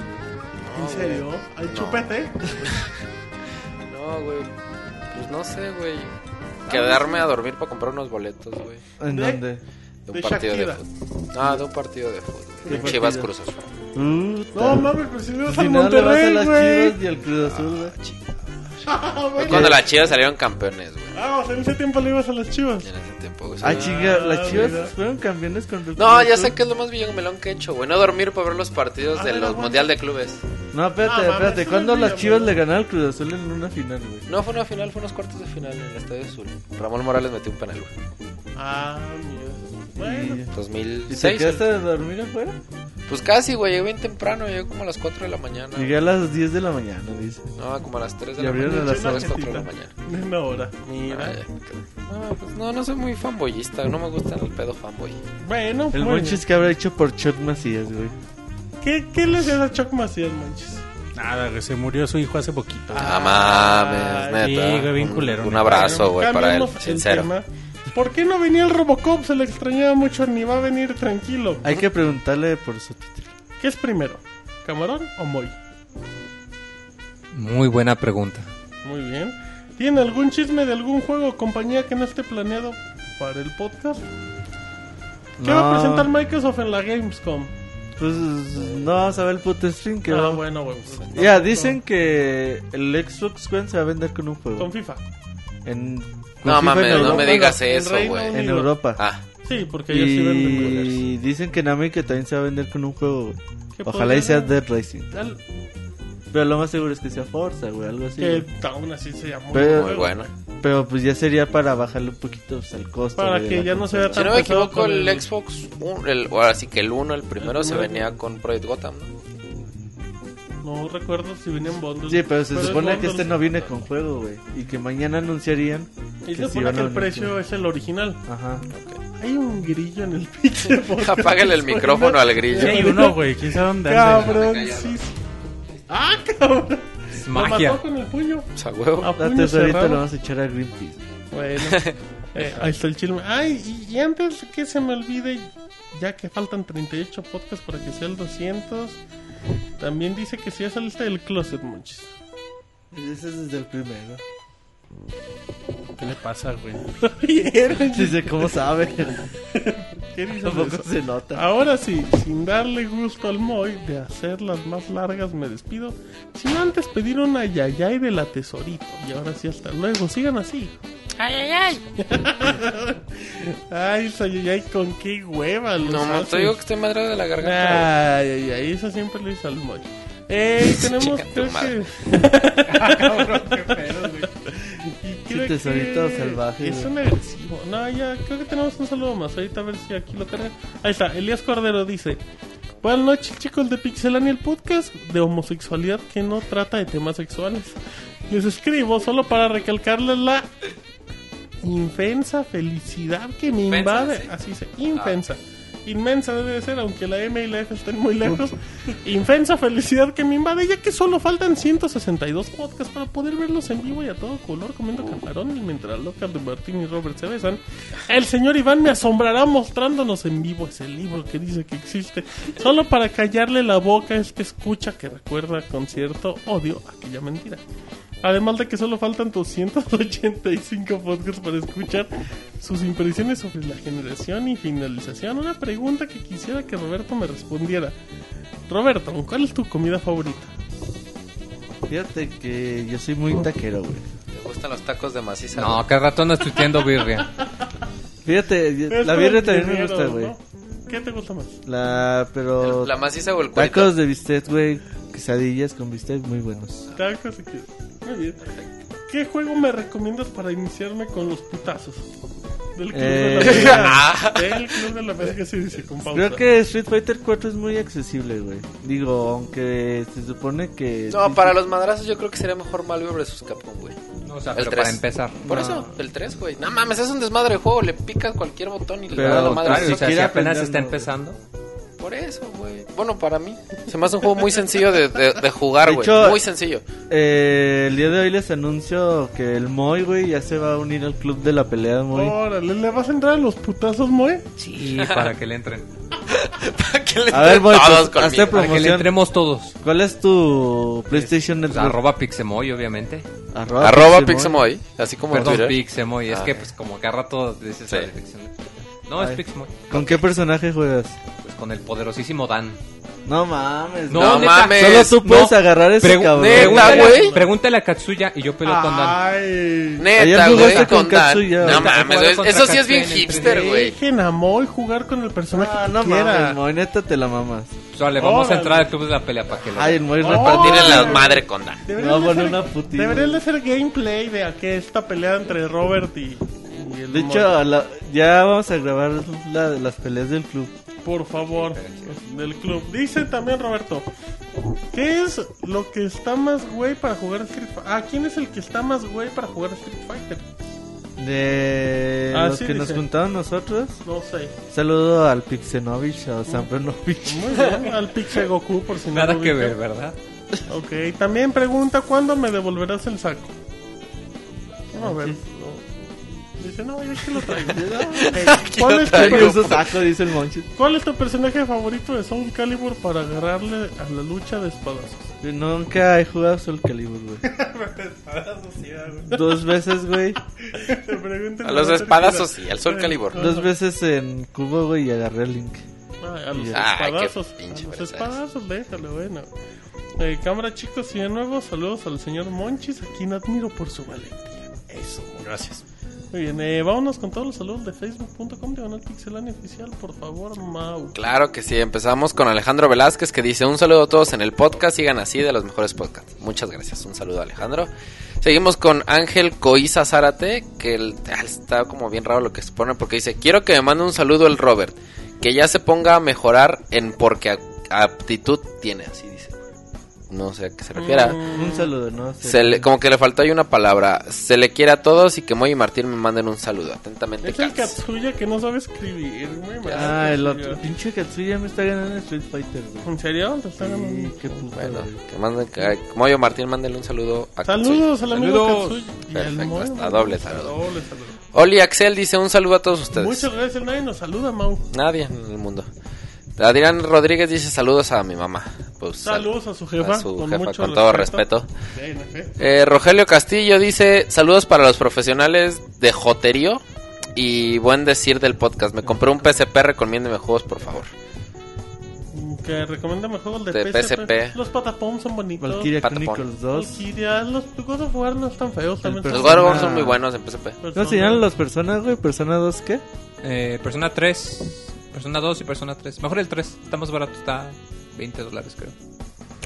¿En serio? güey. ¿Al No. chupete? No, güey. Pues no sé, güey. Quedarme a dormir para comprar unos boletos, güey. ¿En ¿De? dónde? De un De partido Shakira. de fútbol. No, de un partido de fútbol. ¿Qué De? Chivas Cruz Azul. No mames, pero si le vas Al vas a Monterrey, las güey. chivas y al Cruz Azul, güey. Ah, Fue güey. cuando las Chivas salieron campeones, güey. Ah, o sea, en ese tiempo le ibas a las chivas. En ese tiempo, güey. Ah, Sí. chinga, las Ah, chivas mira. fueron campeones contra el No, ya sé que es lo más villano melón que he hecho, güey. No dormir para ver los partidos A de los. Mundial de Clubes. No, espérate, Ah, espérate. ¿Cuándo las chivas le ganaron al Cruz Azul en una final, güey? No, fue una final, fue unos cuartos de final en el Estadio Azul. Ramón Morales metió un penal, güey. Ah, mira. Bueno, ¿Y, ¿Y te 2006. quedaste de dormir afuera? Pues casi, güey. Llegué bien temprano, llegué como a las 4 de la mañana. Llegué a las 10 de la mañana, dice. No, como a las 3 de Y la abrieron mañana. a las a las ocho. 4 de la mañana. de una hora. Ah, Mira. ya, No, pues no, no soy muy fanboyista. No me gusta el pedo fanboy. Bueno, El muy Monchis que habrá hecho por Chuck Macías, güey. ¿Qué, ¿Qué le hacías a Chuck Macías, Manches? Nada, que se murió su hijo hace poquito. Ah, mames, sí, neta. güey, bien Un- culero, Un, neta. abrazo, güey, para él. Sincero. tema. ¿Por qué no venía el Robocop? Se le extrañaba mucho, ni va a venir tranquilo. Hay que preguntarle por su título. ¿Qué es primero? ¿Camarón o Moy? Muy buena pregunta. Muy bien. ¿Tiene algún chisme de algún juego o compañía que no esté planeado para el podcast? ¿Qué va a No, presentar Microsoft en la Gamescom? Pues no vamos a ver el puto stream que Ah, va. bueno, güey. pues, Ya, no, dicen que el Xbox One se va a vender con un no, juego. Con FIFA. En, con No FIFA mames, en no Europa. me digas en eso, güey. Unido. En Europa. Ah, Sí, porque ellos sí venden juegos. Y dicen que Nami que también se va a vender con un juego, güey. ¿Qué Ojalá y sea Dead Racing. Al- Pero lo más seguro es que sea Forza, güey, algo así. Que aún así se llama. Pero- muy bueno. Pero pues ya sería para bajarle un poquito pues, al costo. Para que ya no consola. sea Si no tan me equivoco, el el- Xbox, el, ahora sí que el 1, el primero, El se venía con Project Gotham, ¿no? No recuerdo si venían bundles. Sí, pero se es supone que este no viene con juego, güey. Y que mañana anunciarían. Y se supone que el precio es el original. Ajá. Hay un grillo en el Podcast. Apágale el micrófono al grillo. Sí, hay uno, güey. ¿Quién sabe dónde? Cabrón, sí. ¡Ah, cabrón! Es Lo magia. mató con el puño. O sea, huevo. A puño tesorita cerrado. lo vamos a echar a Greenpeace. Bueno, eh, ahí está el chisme. Ay, y, y antes que se me olvide, ya que faltan 38 podcasts para que sea el 200, También dice que si ya saliste del closet, Monchis. Ese es desde el primero. ¿Qué le pasa, güey? Dice, ¿cómo sabe? ¿Qué Tampoco eso? se nota. Ahora sí, sin darle gusto al Moy de hacerlas más largas, me despido. Sin antes pedir una yayay de la tesorito. Y ahora sí, hasta luego. Sigan así. ¡Ay, ay, ay! ay, esa yayay, con qué hueva. los No, no haces. te digo que estoy madre de la garganta. Ay, ay, ay, eso siempre lo hice al Moy. Eh, tenemos, Chinga tu creo que... madre. Y Sí, creo tesorito que salvaje, Es un agresivo. No, ya, creo que tenemos un saludo más. Ahorita a ver si aquí lo carga. Ahí está, Elías Cordero dice: Buenas noches, chicos de Pixelania, el podcast de homosexualidad que no trata de temas sexuales. Les escribo solo para recalcarles la inmensa felicidad que me invade. sí. Así se, inmensa. Inmensa debe de ser, aunque la M y la F estén muy lejos. Inmensa felicidad que me invade, ya que solo faltan 162 podcasts para poder verlos en vivo y a todo color comiendo camarón. Y mientras locas de Martín y Robert se besan, el señor Iván me asombrará mostrándonos en vivo ese libro que dice que existe, solo para callarle la boca a este escucha que recuerda con cierto odio aquella mentira. Además de que solo faltan 285 podcasts para escuchar sus impresiones sobre la generación y finalización. Una pregunta que quisiera que Roberto me respondiera. Roberto, ¿cuál es tu comida favorita? Fíjate que yo soy muy taquero, güey. ¿Te gustan los tacos de maciza? No, cada rato andas tuiteando birria. Fíjate, Es la birria también me gusta, güey. ¿no? ¿Qué te gusta más? La, pero... ¿La maciza o el cuerito? Tacos de bistec, güey. Quesadillas con bistec muy buenos. Tacos y que- Muy bien. ¿Qué juego me recomiendas para iniciarme con los putazos? Del club Eh, de la pelea. Del club de la pelea que se dice con pausa. Creo que Street Fighter 4 es muy accesible, güey. Digo, aunque se supone que... No, para los madrazos yo creo que sería mejor Mario vs Capcom, güey. O sea, El pero tres. para empezar. Por No. eso, el 3, güey. No mames, es un desmadre de juego. Le picas cualquier botón y le Pero da la madre. Contrario, o sea, si quiere apenas está no, güey. Por eso, güey. Bueno, para mí. Se me hace un juego muy sencillo de, de, de jugar, De güey. hecho- Muy sencillo. Eh, el día de hoy les anuncio que el Moy, güey, ya se va a unir al club de la pelea, Moy. Órale, ¿le vas a entrar a los putazos, Moe? Sí, para que le entren. Para que le A ver, entren Moy, todos pues, hazte. Para que le entremos todos. ¿Cuál es tu PlayStation Pues, Network? arroba Pixemoy, obviamente. Arroba Pixemoy, así como Perdón, Twitter. Pixemoy. Es Ah, que, pues, como cada rato dices Sí. la. No, es. Pixemoy. ¿Con qué personaje juegas? Con el poderosísimo Dan. No mames. No, mames. Solo tú puedes no. agarrar ese Pregu- cabrón. neta, pregúntale, güey. pregúntale a Katsuya y yo peleo con Dan. Ay. Neta, güey, con con Dan. Katsuya. No mames, eso sí es bien hipster, 3D. güey. Dejen a Moy jugar con el personaje Ah, que no quiera. mames, Moy, neta te la mamas. Pues, vale, vamos Órale. a entrar al club de la pelea para que lo Ay, el Moy repartir Tienen la madre con Dan. No, ser- una putilla. Deberían de ser gameplay de aquí esta pelea entre Robert y, y el De hecho, la- ya vamos a grabar la, las peleas del club. Por favor, del club. Dice también Roberto, ¿qué es lo que está más güey para jugar Street Fighter? Ah, ¿quién es el que está más güey para jugar Street Fighter? De Ah, los sí, que nos juntaron nosotros. No sé. Saludo al Pixenovich, a Sampenovich. Muy bien, al Pixel Goku por si no Nada que ver, ¿verdad? Ok, también pregunta cuándo me devolverás el saco. Vamos a ver. No. Dice, no, ya que lo traigo. ¿Cuál, es tu, traigo. per- Eso saco, dice el Monchis. cuál es tu personaje favorito de Soul Calibur para agarrarle a la lucha de espadazos? Yo nunca he jugado Soul Calibur, güey. Dos veces, güey. A los espadazos sí, al Sol Calibur. Dos veces en Cubo, güey, y agarré el link. Ay, a los Ah, espadazos. pinche a los espadazos, déjale, bueno. Eh, cámara, chicos, y de nuevo, saludos al señor Monchis, a quien admiro por su valentía. Eso, gracias. Muy bien, eh, vámonos con todos los saludos de facebook.com diagonal pixelania oficial, por favor, Mau. Claro que sí, empezamos con Alejandro Velázquez que dice un saludo a todos en el podcast, sigan así de los mejores podcasts. Muchas gracias, un saludo Alejandro. Seguimos con Ángel Coiza Zárate, que el- ah, está como bien raro lo que se pone porque dice, quiero que me mande un saludo el Robert, que ya se ponga a mejorar en porque aptitud tiene, así dice. No sé a qué se refiera. Mm, Un saludo, ¿no? Se- Se le- como que le faltó ahí una palabra. Se le quiere a todos y que Moy y Martín me manden un saludo. Atentamente, Es el Katz. Katsuya que no sabe escribir, muy mal. Ah, el otro. Pinche Katsuya me está ganando en Street Fighter, güey. ¿En serio? ¿Te está Sí, ganando? qué puto, Bueno, güey. que manden, que Moy o Martín mándenle un saludo a Katsuya. Saludos al amigo Saludos. Katsuya. Y al Perfecto, Moe, hasta doble saludo. Doble saludo. Oli Axel dice un saludo a todos ustedes. Muchas gracias, nadie nos saluda, Mau. Nadie en el mundo. Adrián Rodríguez dice saludos a mi mamá. pues Saludos a su jefa, a su con jefa, mucho con todo respeto. respeto. Eh, Rogelio Castillo dice, saludos para los profesionales de Joterío y buen decir del podcast. Me compré un PSP, recomiéndeme juegos, por favor. Que recomiéndame juegos de, De PSP. PSP. Los patapom son bonitos. Valkyria. Chronicles 2. Valkyria, los God of War no están feos también. Los God of War Persona- son muy buenos en PSP. ¿Cómo se llaman las personas, güey? ¿Persona 2 qué? Eh, Persona 3, Persona 2 y Persona 3. Mejor el 3, está más barato, está 20 dólares creo.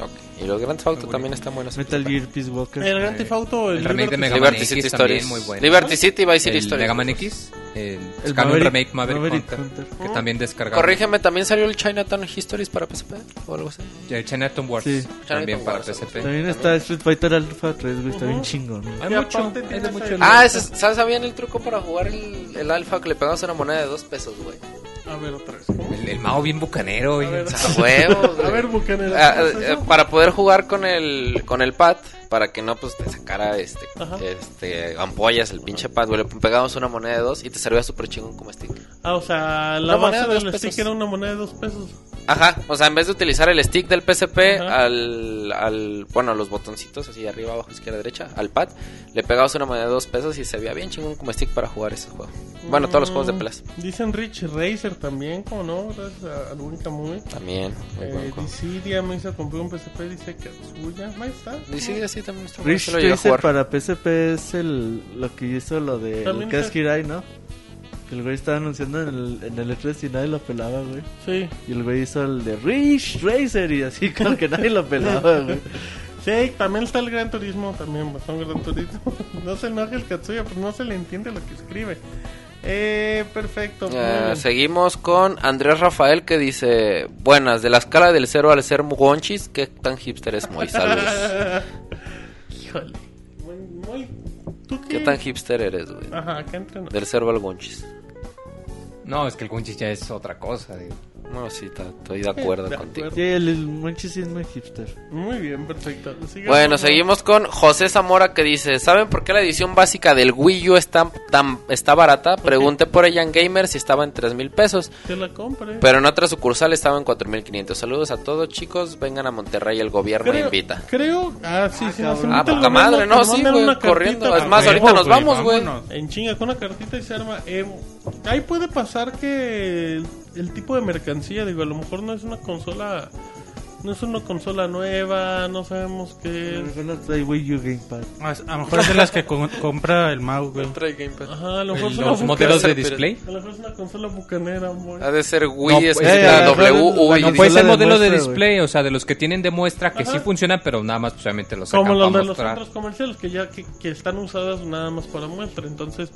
Ok. Y los Grand Theft Auto también están buenos. en Metal. Gear Peace Walker. El Grand Theft Auto, el, El remake de Liberty- Mega Man Liberty City X también Stories. muy bueno. Liberty City, Vice City El Stories. Mega Man X, el, El Maverick- Remake Maverick, Maverick Hunter, Hunter. que también descargamos. Corrígeme, ¿también salió el Chinatown Histories para PSP o algo así? El Chinatown Wars, Sí. también Chinatown para Wars, PSP. También está Street Fighter Alpha 3, güey. Está bien chingón. Hay Y mucho, hay mucho. Ah, ¿sabes? ¿Sabían el truco para jugar el, el alfa que le pegamos una moneda de dos pesos, güey? A ver, otra vez. ¿cómo? El, el Mao bien bucanero, A oye. ver, A huevo, güey. a ver, Bucanero. Ah, ¿cómo es eh, para poder jugar con el con el pad para que no pues te sacara este Ajá. este ampollas el pinche pad güey le pegamos una moneda de dos y te servía súper chingón como stick Ah, o sea, la Una moneda base del stick era una moneda de dos pesos. Ajá o sea en vez de utilizar el stick del PSP al, al bueno los botoncitos así arriba abajo izquierda derecha al pad le pegabas una moneda de dos pesos y se veía bien chingón como stick para jugar ese juego bueno todos los juegos de Mm, pelas Dicen Rich Racer también, ¿cómo no? Gracias a algún Movie. también muy buen Eh, juego. Dissidia me hizo comprar un PSP, dice que suya. Ahí está. Dissidia sí también está Rich Racer para PSP es el, lo que hizo lo de También Crash está- Kirai, ¿no? Que el güey estaba anunciando en el, en el E3 y nadie lo pelaba, güey. Sí. Y el güey hizo el de Rich Racer y así como que nadie lo pelaba, güey. Sí, también está el Gran Turismo, también bastón Gran Turismo. no se enoje el Katsuya, pues no se le entiende lo que escribe. Eh, perfecto. Eh, seguimos con Andrés Rafael que dice Buenas, de la escala del 0 al ser mugonchis ¿Qué tan hipster es muy? Saludos Híjole. Muy, muy... ¿Tú qué? ¿Qué tan hipster eres, güey? Ajá, acá entre nos. Del 0 al gonchis No, es que el Gunchis ya es otra cosa, digo. No, sí, estoy de acuerdo De contigo acuerdo. Sí, el, el Monchis sí es muy hipster. Muy bien, perfecto. Sigamos, Bueno, ¿no? seguimos con José Zamora que dice ¿Saben por qué la edición básica del Wii U está, tan, está barata? Pregunté por ella en Gamer si estaba en 3 mil pesos Que la compre. Pero en otra sucursal estaba en 4.500 Saludos a todos chicos, vengan a Monterrey, el gobierno creo, invita Creo. Ah, sí, sí. nos Ah, invita el poca madre, no, sí, güey, corriendo. Es más, güey. ahorita nos vamos, güey. En chinga, con una cartita y se arma. Eh, ahí puede pasar que el, tipo de mercancía, digo, a lo mejor no es una consola. No es una consola nueva, no sabemos qué es. Bueno, trae Wii U Gamepad. A a lo mejor es de las que con- compra el Mau, güey. Ajá, a lo mejor es una Los modelos de display. A lo mejor es una consola bucanera, amor. Ha de ser Wii, No, es pues, que eh, la eh, W, no, U, no, No pues, puede ser modelo de display, o sea, de los que tienen de muestra que sí Ajá. funcionan, pero nada más pues, obviamente los Como los de los centros comerciales que ya que, que están usadas nada más para muestra. Entonces,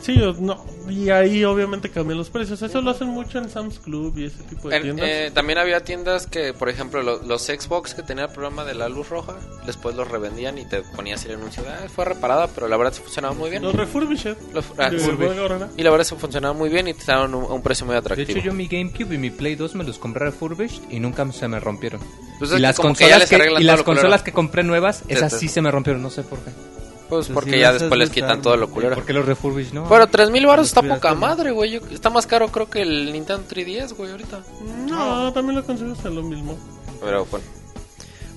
sí, no. Y ahí obviamente cambian los precios. Eso lo hacen mucho en Sam's Club y ese tipo de En- tiendas. eh, también había tiendas que, por ejemplo, lo- los Xbox que tenían el programa de la luz roja, después los revendían y te ponías el anuncio de, "Ah, fue reparada, pero la verdad sí funcionaba muy bien. Los refurbished. Los- ah, de y la verdad sí funcionaba muy bien y te daban un, un precio muy De atractivo. hecho, yo mi GameCube y mi Play 2 me los compré refurbished y nunca se me rompieron. Pues es y las que consolas que, y las consolas que compré nuevas, esas sí se me rompieron, no sé por qué. Pues Pues porque ya después les quitan todo lo culero. ¿Por qué los refurbished no? Bueno, 3000 baros está poca madre, güey. Yo- Está más caro creo que el Nintendo 3DS, güey, ahorita. No, también lo consigues a lo mismo. Pero bueno.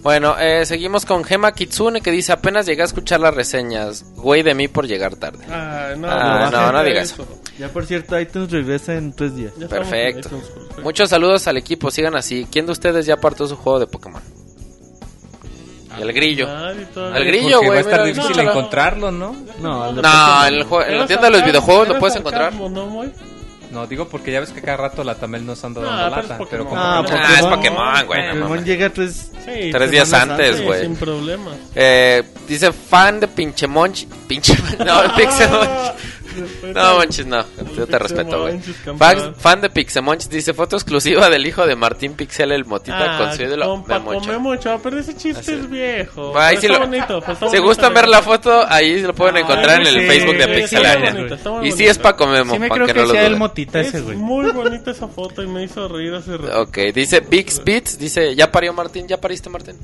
Bueno, eh, seguimos con Gema Kitsune que dice apenas llegué a escuchar las reseñas. Güey de mí por llegar tarde. Ah, no, Ah, no, no, digas Ya por cierto, iTunes regresa en tres días. Perfecto. Muchos saludos al equipo, sigan así. ¿Quién de ustedes ya apartó su juego de Pokémon? Y el grillo. Al grillo, Porque va güey. a estar mira, difícil escúchala. encontrarlo, ¿no? No, No, Pokémon. en, el jue- en la tienda de los videojuegos lo puedes encontrar. ¿no? No, digo porque ya ves que cada rato la Tamel nos anda No, dando pero es lata. Pokémon. Pero como Ah, que no- Ah, es Pokémon, güey. no Pokémon llega tres. Sí, Tres días antes, güey. sin problemas. Eh, dice fan de pinche Monch. Pinche. No, Pixemonch. No, manches, no. Yo te respeto, güey. Fan, fan de Pixemonch dice foto exclusiva del hijo de Martín Pixel, el motita Ah, con su ídolo compa, Memocho. come mucho, pero ese chiste Así. es viejo. Ahí Pero sí está lo- bonito, pues está Si bonito, gustan güey. ver la foto, ahí lo pueden Ah, encontrar en el sí, Facebook de sí, Pixelania. está bonito, está Y sí es Paco Memo, Sí me para creo que que, no lo sea el duden. motita ese, Es güey. muy bonita esa foto y me hizo reír hace rato. Ok, dice Bix Beats, dice, ¿ya parió Martín? ¿Ya pariste Martín?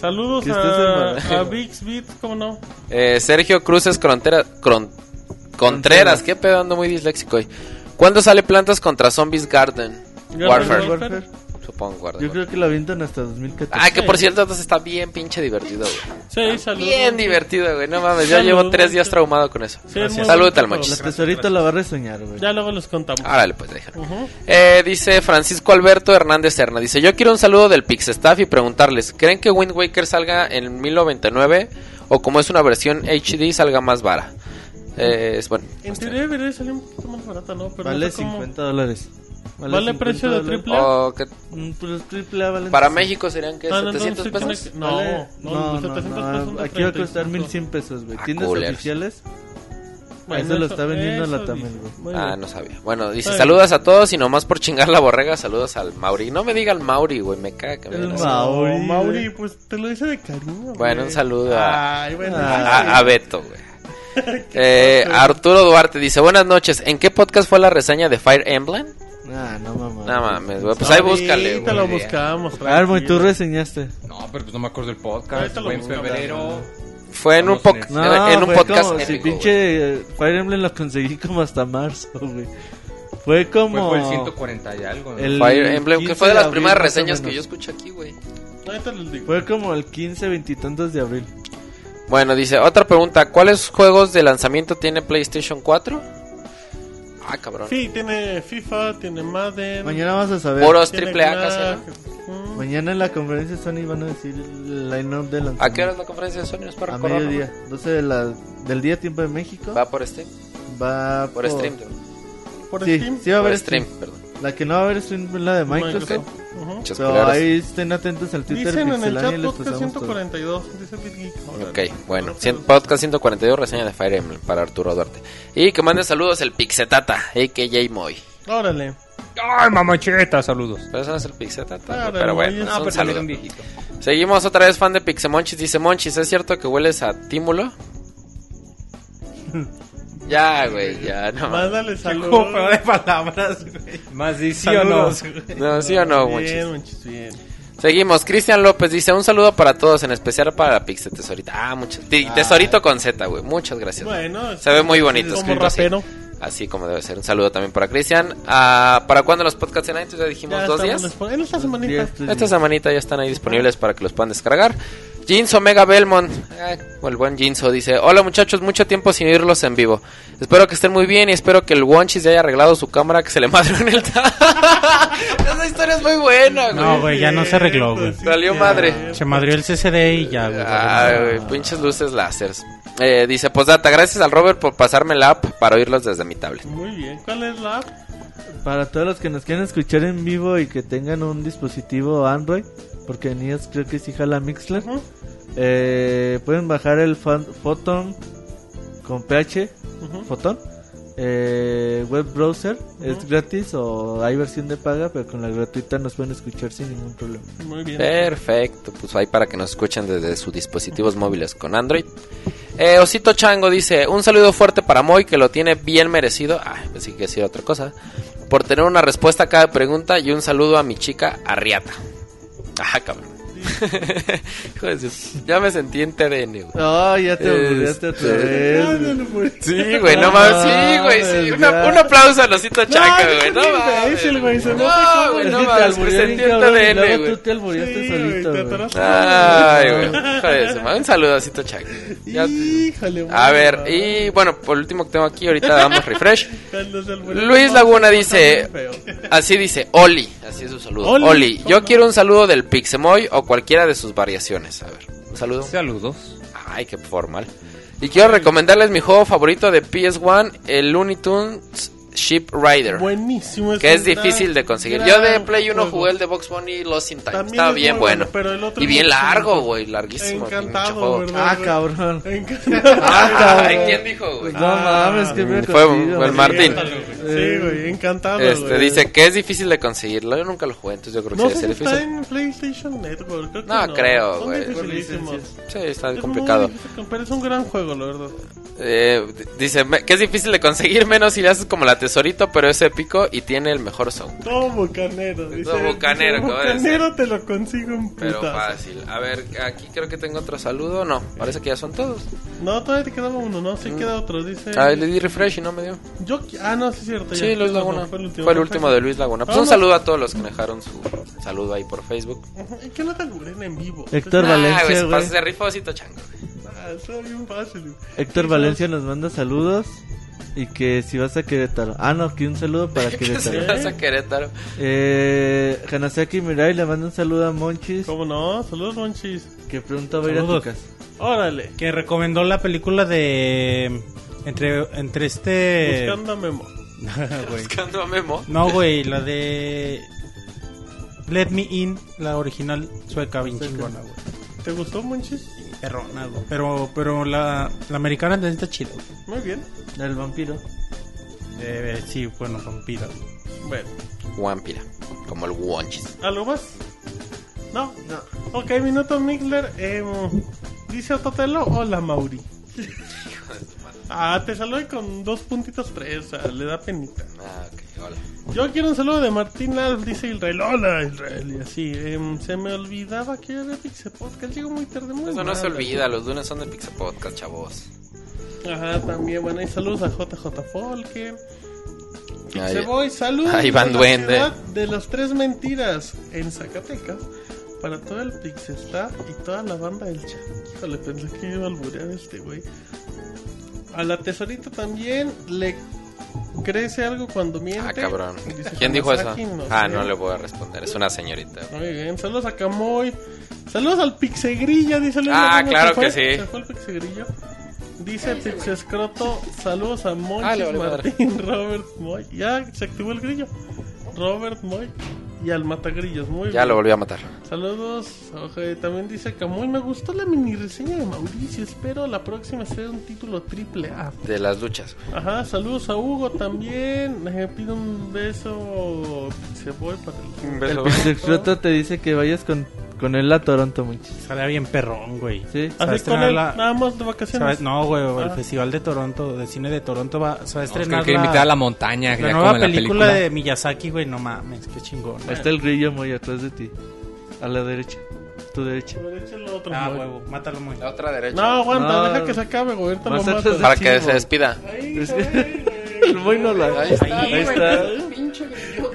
Saludos a, a Vix Beat, ¿cómo no? Eh, Sergio Cruces Contreras, Cron- Contreras, qué pedo, ando muy disléxico hoy. ¿Cuándo sale Plantas contra Zombies Garden? Warfare. Warfare. supongo. guarda, Yo creo que lo avientan hasta 2014. Ah, que por cierto, entonces está bien pinche divertido, güey. Sí, saludos. Bien divertido, güey. No mames, Salud. llevo tres días traumado con eso. Sí, Salud, Talmochis. La tesorita la va a reseñar, güey. Ya luego les contamos. Árale, pues déjalo. Ujú. Eh, dice Francisco Alberto Hernández Serna. Dice: Yo quiero un saludo del Pixestaff y preguntarles: ¿Creen que Wind Waker salga en 1099 o como es una versión HD salga más vara? Eh, es bueno. En teoría debería salir un poquito más barata, ¿no? Pero Vale no sé cómo- 50 dólares. ¿Vale precio de triple? O que Mm, Pues triple A vale. para México serían que Ah, no, 700 entonces pesos. que- No, Vale- no, no, los no, 700 no, pesos Aquí va a costar 35. 1100 pesos, güey. Ah, Tiendas culeros. oficiales. Bueno, eso lo eso- está vendiendo la dice. güey. Ah, no sabía. Bueno, dice bien. saludos a todos y nomás por chingar la borrega, saludos al Mauri. No me diga el Mauri, güey, me caga que me así. Mauri. No. Mauri, pues te lo dice de cariño. Bueno, güey. un saludo a, Ay, bueno. Ah, a, a Beto, güey. Eh, Arturo Duarte dice, buenas noches, ¿en qué podcast fue la reseña de Fire Emblem? Ah, no mames. No mames, güey, pues ahí búscale, Ahorita lo buscamos. Ver, muy tú reseñaste. No, pero pues no me acuerdo del podcast. Fue en febrero. Fue en un, po- en No, en un fue podcast como si épico, pinche eh, Fire Emblem lo conseguí como hasta marzo, güey. Fue como... Fue, fue el 140 y algo. ¿no? El- Fire Emblem, que 15 fue de las abril, primeras reseñas que yo escuché aquí, güey. Fue como el 15, veintitantos de abril. Bueno, dice, otra pregunta, ¿cuáles juegos de lanzamiento tiene PlayStation 4? Ah, cabrón. Sí, tiene FIFA, tiene Madden. Mañana vamos a saber. Puros triple A casi, ¿no? mm, Mañana en la conferencia de Sony van a decir el line-up de lanzamiento. ¿A qué hora es la conferencia de Sony? ¿Es para A recordarlo? mediodía. 12 de la, del día tiempo de México. Va por Steam. Va Por stream. Por Sí, Steam. sí va a Por haber stream, stream. perdón. La que no va a haber stream es la de Microsoft. Microsoft. Ujú. Muchos Pero ahí estén atentos al Twitter Dicen en el chat podcast pasamos todo. 142. Dice BitGeek. Ok, bueno, cien- podcast 142, reseña de Fire Emblem para Arturo Duarte. Y que mande saludos el Pixetata, a.k.a. Moy. Órale. Ay, mamacheta, saludos. Pero eso no es el Pixetata, pero bueno, No, pero saludo. Seguimos otra vez fan de Pixemonchis. Dice Monchis, ¿es cierto que hueles a tímulo? ya, güey, ya, no. Mándale saludos. Como de palabras, güey. Más de sí o no. Saludos, güey. No, sí o no, Bien. Monchis, bien. Seguimos, Cristian López dice un saludo para todos, en especial para la Pixel Tesorita. Ah, muchas. ti- Tesorito con Z, güey. Muchas gracias. Bueno, Se ve muy bonito. como escrito así. Así como debe ser. Un saludo también para Cristian. Ah, ¿Para cuándo los podcasts en iTunes? Ya dijimos Ya dos días. En esta semanita ya están ahí disponibles para que los puedan descargar. Jeans Omega Belmont, eh, o el buen Jinso, dice: Hola muchachos, mucho tiempo sin oírlos en vivo. Espero que estén muy bien y espero que el Wonchis ya haya arreglado su cámara que se le madre en el. ta- Esa historia es muy buena, güey. No, güey, ya no se arregló, güey. Valió madre. Se madrió el CCD y ya, güey. Ay, güey, pinches luces láseres. Eh, dice, postdata, gracias al Robert por pasarme la app para oírlos desde mi tablet. Muy bien. ¿Cuál es la app? Para todos los que nos quieran escuchar en vivo y que tengan un dispositivo Android, porque en iOS creo que sí jala Mixler, eh, pueden bajar el fan- Photon con PH. Photon, eh, web browser, es gratis o hay versión de paga, pero con la gratuita nos pueden escuchar sin ningún problema. Muy bien. Perfecto, pues ahí para que nos escuchen desde sus dispositivos móviles con Android. Eh, Osito Chango dice, un saludo fuerte para Moy que lo tiene bien merecido. Ah, pensé que decir otra cosa. Por tener una respuesta a cada pregunta y un saludo a mi chica Arriata. Ajá, cabrón. Hijo de su- Ya me sentí en TDN, güey. Oh, ya te olvidaste Este- otra vez. Sí, güey, no mames, sí, güey, sí. Una- un aplauso a Osito Chango, güey, no mames. güey, se No, güey, Es no mames, me sentí en luego güey. tú te albureaste Sí, solito, güey. Ay, güey. Hijo de su. Un saludo a Osito Chango. Ya- Híjole, A ver, y bueno, por último que tengo aquí, ahorita damos refresh. Luis no, Laguna dice, así dice, Oli, así es su saludo. Oli, Oli, ¿cómo yo no? quiero un saludo del Pixemoy o cualquiera de sus variaciones. A ver, un saludo. Saludos. Ay, qué formal. Y quiero recomendarles mi juego favorito de PS1, el Looney Tunes Ship Rider. Buenísimo. Que es difícil de conseguir. Yo de Play 1 juego. jugué el de Box Bunny Lost in Time. También Estaba es bien bueno. bueno, pero el otro y es bien largo, güey. Larguísimo. Encantado, juego. ¿verdad? Ah, cabrón. Encantado. Ah. Ay, ¿quién dijo, güey? No mames, que me Fue contigo, fue el. Martín. Sí, güey, encantado. Este, dice que es difícil de conseguirlo. Yo nunca lo jugué, entonces yo creo que No sí si ser está difícil. en PlayStation Network. Creo que No, no, creo, Son güey. Sí, está Es complicado. difícil, pero es un gran juego, la verdad. Eh, dice que es difícil de conseguir menos si le haces como la tesorito, pero es épico y tiene el mejor sound. Todo bucanero. Dice, Todo bucanero, bucanero te lo consigo un Pero putazo. fácil. A ver, aquí creo que tengo otro saludo. No, parece que ya son todos. No, todavía te quedaba uno, ¿no? Sí queda otro, dice... Ah, le di refresh y no me dio. Yo... Ah, no, sí es cierto. Sí, ya. Luis No, Laguna. Fue el último, Fue el último de Luis Laguna. Pues un saludo a todos los que me dejaron su, saludo ahí por Facebook. ¿Y qué no te en vivo? Héctor Nah, Valencia, güey, se osito chango. güey. Ah, está bien fácil. Héctor Sí, Valencia nos manda saludos y que si vas a Querétaro. Ah, no, que un saludo para Que si Querétaro. vas a Querétaro. Eh, Hanasaki Mirai le manda un saludo a Monchis ¿Cómo no? Saludos, Monchis. que pronto va a ir a tu Saludos. casa. Órale. Que recomendó la película de. Entre, entre este. Buscando a Memo. Buscando a Memo. No, güey, la de. Let Me In, la original sueca, bien chingona, güey. ¿Te gustó, Monchis? Perrona, güey. Pero, pero la, la americana también está chida. güey. Muy bien. El vampiro. Eh, sí, bueno, vampira. güey. Bueno. Wampira. Como el Wonchis. ¿Algo más? No, no. Ok, minuto Mixler. Eh, dice Ototelo, hola Mauri. ah, te saludo con dos puntitos tres, o sea, le da penita. Ah, ok, hola. Yo quiero un saludo de Martín Alf, dice Israel, hola Israel, y así. em, se me olvidaba que era Pixel Podcast, llego muy tarde, muy Eso no se olvida, los lunes son de Pixel Podcast, chavos. Ajá, también, bueno, y saludos a JJ Folken. Ahí- Pixeboy, saludos. ahí van a la duende. De las tres mentiras en Zacatecas. Para todo el Pixestar y toda la banda del chat. Híjole, pensé que iba a alburear este güey. A la tesorita también le crece algo cuando miente. Ah, cabrón. Dice ¿Quién dijo eso? No Ah, sé. no le voy a responder. Es una señorita. Muy bien, saludos a Camoy. Saludos al Pixegrilla, dice Ah, claro que sí. Se fue el Pixegrillo. Dice Pixescroto, saludos a Monchis, Ah, madre. Martín, Robert Moy. Ya se activó el grillo. Robert Moy y al Matagrillos, muy Ya bien. lo volví a matar. Saludos. Oje, también dice Camuy, me gustó la mini reseña de Mauricio. Espero la próxima sea un título triple A. De las luchas. Ajá, saludos a Hugo también. Le pido un beso. Se voy para el. Un El beso. Pixelcroto te dice que vayas con, con él a Toronto, Monchis. Estaría bien perrón, güey. Sí. Se va a Así con estrenar él, la- nada más de vacaciones. no, güey, el Ah. Festival de Toronto, de cine de Toronto va, se va a Es que estrenar quiere la, invitar a la montaña, la ya nueva como en la película, película. de Miyazaki, güey, no mames, qué chingón. Ahí está el grillo muy atrás de ti. A la derecha. Tu derecha. Por derecha el otro, Ah, Moy. huevo, mátalo muy. La otra derecha. No, aguanta, No. deja que se acabe, güey. Ahorita lo mato. Para que se despida. Ahí, Es que- El Moy no la. Ahí está. Ahí está.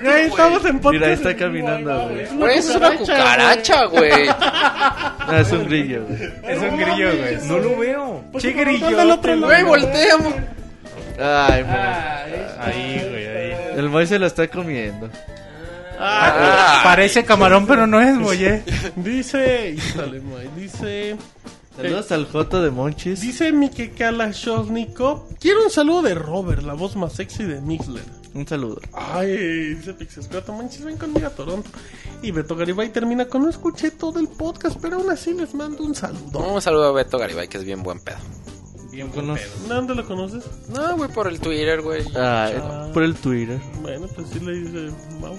Güey, estamos en podcast. Mira, ahí está caminando, güey. Es Güey, es una cucaracha, güey. Ah, es un grillo, güey. Es un grillo, güey. No lo veo. Pues Che grillo. Güey, volteamos. Ay, Moy. Ahí, güey, ahí. El Moy se lo está comiendo. Ah, Parece camarón, pero no es, güey. eh. Dice. Híjole. Dice. Saludos al Joto de Monchis. Dice Mike Kalashnikov. Quiero un saludo de Robert, la voz más sexy de Mixler. Un saludo. Ay, dice Pixescuato, manches, ven conmigo a Toronto. Y Beto Garibay termina con no escuché todo el podcast, pero aún así les mando un saludo. Un saludo a Beto Garibay, que es bien buen pedo. Bien buen pedo. ¿Dónde lo conoces? No, güey, por el Twitter, güey. Ah. por el Twitter. Bueno, pues sí le dice Mau.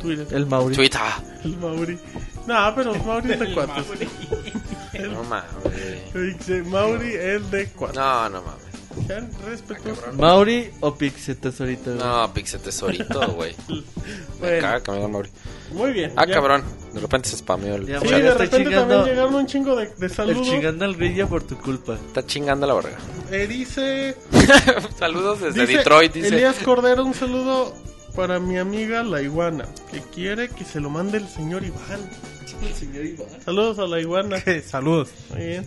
Twitter. El Mauri. Twitter. El Mauri. No, pero Mauri es de No mames. Mauri es de cuatro. No, no mames. Respetuosos. Mauri o Pixie Tesorito. güey? No, Pixel Tesorito, güey. Me Bueno, caga que me digan Mauri. muy bien. Ah, ya. cabrón. De repente se spameó el. Ya, Sí, de estoy repente chingando- también llegaron un chingo de, de El saludos. chingando al grillo por tu culpa. Está chingando la verga. Eh, dice Saludos desde Dice Detroit, dice. Elías Cordero, un saludo para mi amiga la iguana, que quiere que se lo mande el señor Iván. Saludos a la iguana. Saludos. Muy bien.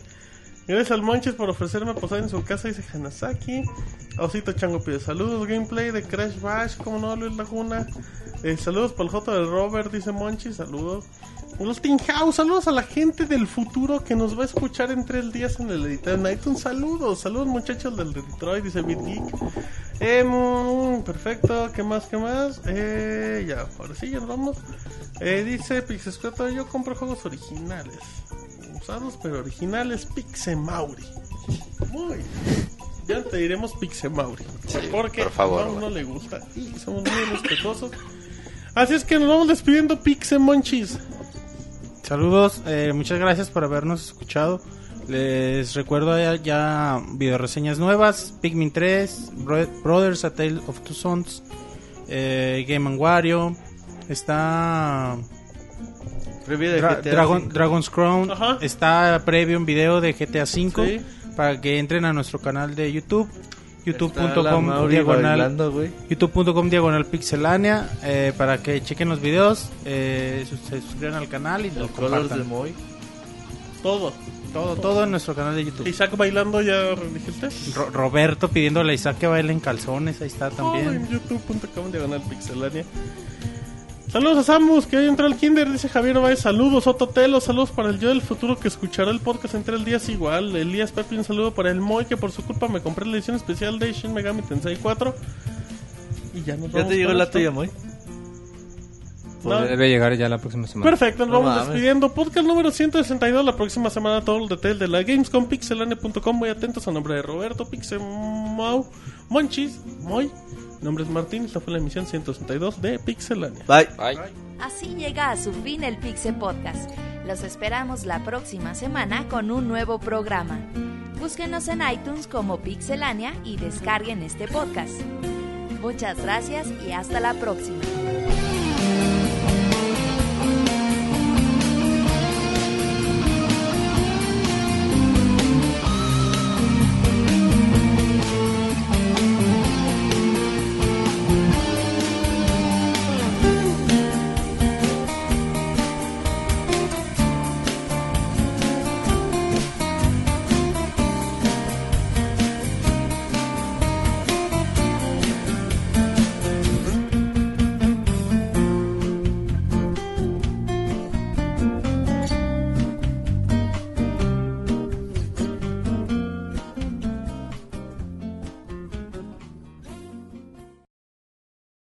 Gracias al Monches por ofrecerme posar en su casa, dice Hanasaki. Osito Chango pide saludos. Gameplay de Crash Bash, como no, Luis Laguna. Eh, saludos para el J del Robert, dice Monchis. Saludos. Austin House, saludos a la gente del futuro que nos va a escuchar en tres días en el editor Night. Un saludo, saludos muchachos del Detroit, dice Beat Geek. Eh, perfecto, ¿qué más? ¿Qué más? Eh, ya, ahora sí, ya nos vamos. Eh, dice Pixescuato, yo compro juegos originales. Usados pero originales, Pixemauri. Muy. Ya te diremos Pixemauri. Sí, porque por favor, a Mau no güey. le gusta y somos muy respetuosos. Así es que nos vamos despidiendo, Pixemonchis. Saludos, eh, muchas gracias por habernos escuchado. Les recuerdo ya, ya videoreseñas nuevas: Pikmin 3, Bro- Brothers, A Tale of Two Sons, eh, Game Wario. Está Previo de Dra- GTA Dragon. Dragon's Crown. Ajá. Está previo un video de GTA V Sí. para que entren a nuestro canal de YouTube. Youtube.com diagonal youtube.com diagonal pixelania eh, para que chequen los videos eh, sus- se suscriban al canal y lo El color de compartan Moy. Todo. todo todo en nuestro canal de YouTube Isaac bailando, ya dijiste. Ro- Roberto pidiéndole a Isaac que baile en calzones ahí está Todo también en youtube.com diagonal pixelania. Saludos a Samus, que hoy entró al kinder, dice Javier Ovaez. Saludos, Ototelo, saludos para el yo del futuro que escuchará el podcast entre el día es igual. Elías Pepe, un saludo para el Moy, que por su culpa me compré la edición especial de Shin Megami Tensei 4. Y ya nos ¿Ya vamos te llegó la esto. tuya, Moy? No. Debe llegar ya la próxima semana. Perfecto, nos No vamos mames. despidiendo. Podcast número 162. La próxima semana todo el detalle de la Gamescom. Pixelane.com. Muy atentos a nombre de Roberto, Pixemau, Monchis, Moy. Mi nombre es Martín. Esta fue la emisión 162 de Pixelania. Bye. Bye. Así llega a su fin el Pixel Podcast. Los esperamos la próxima semana con un nuevo programa. Búsquenos en iTunes como Pixelania y descarguen este podcast. Muchas gracias y hasta la próxima.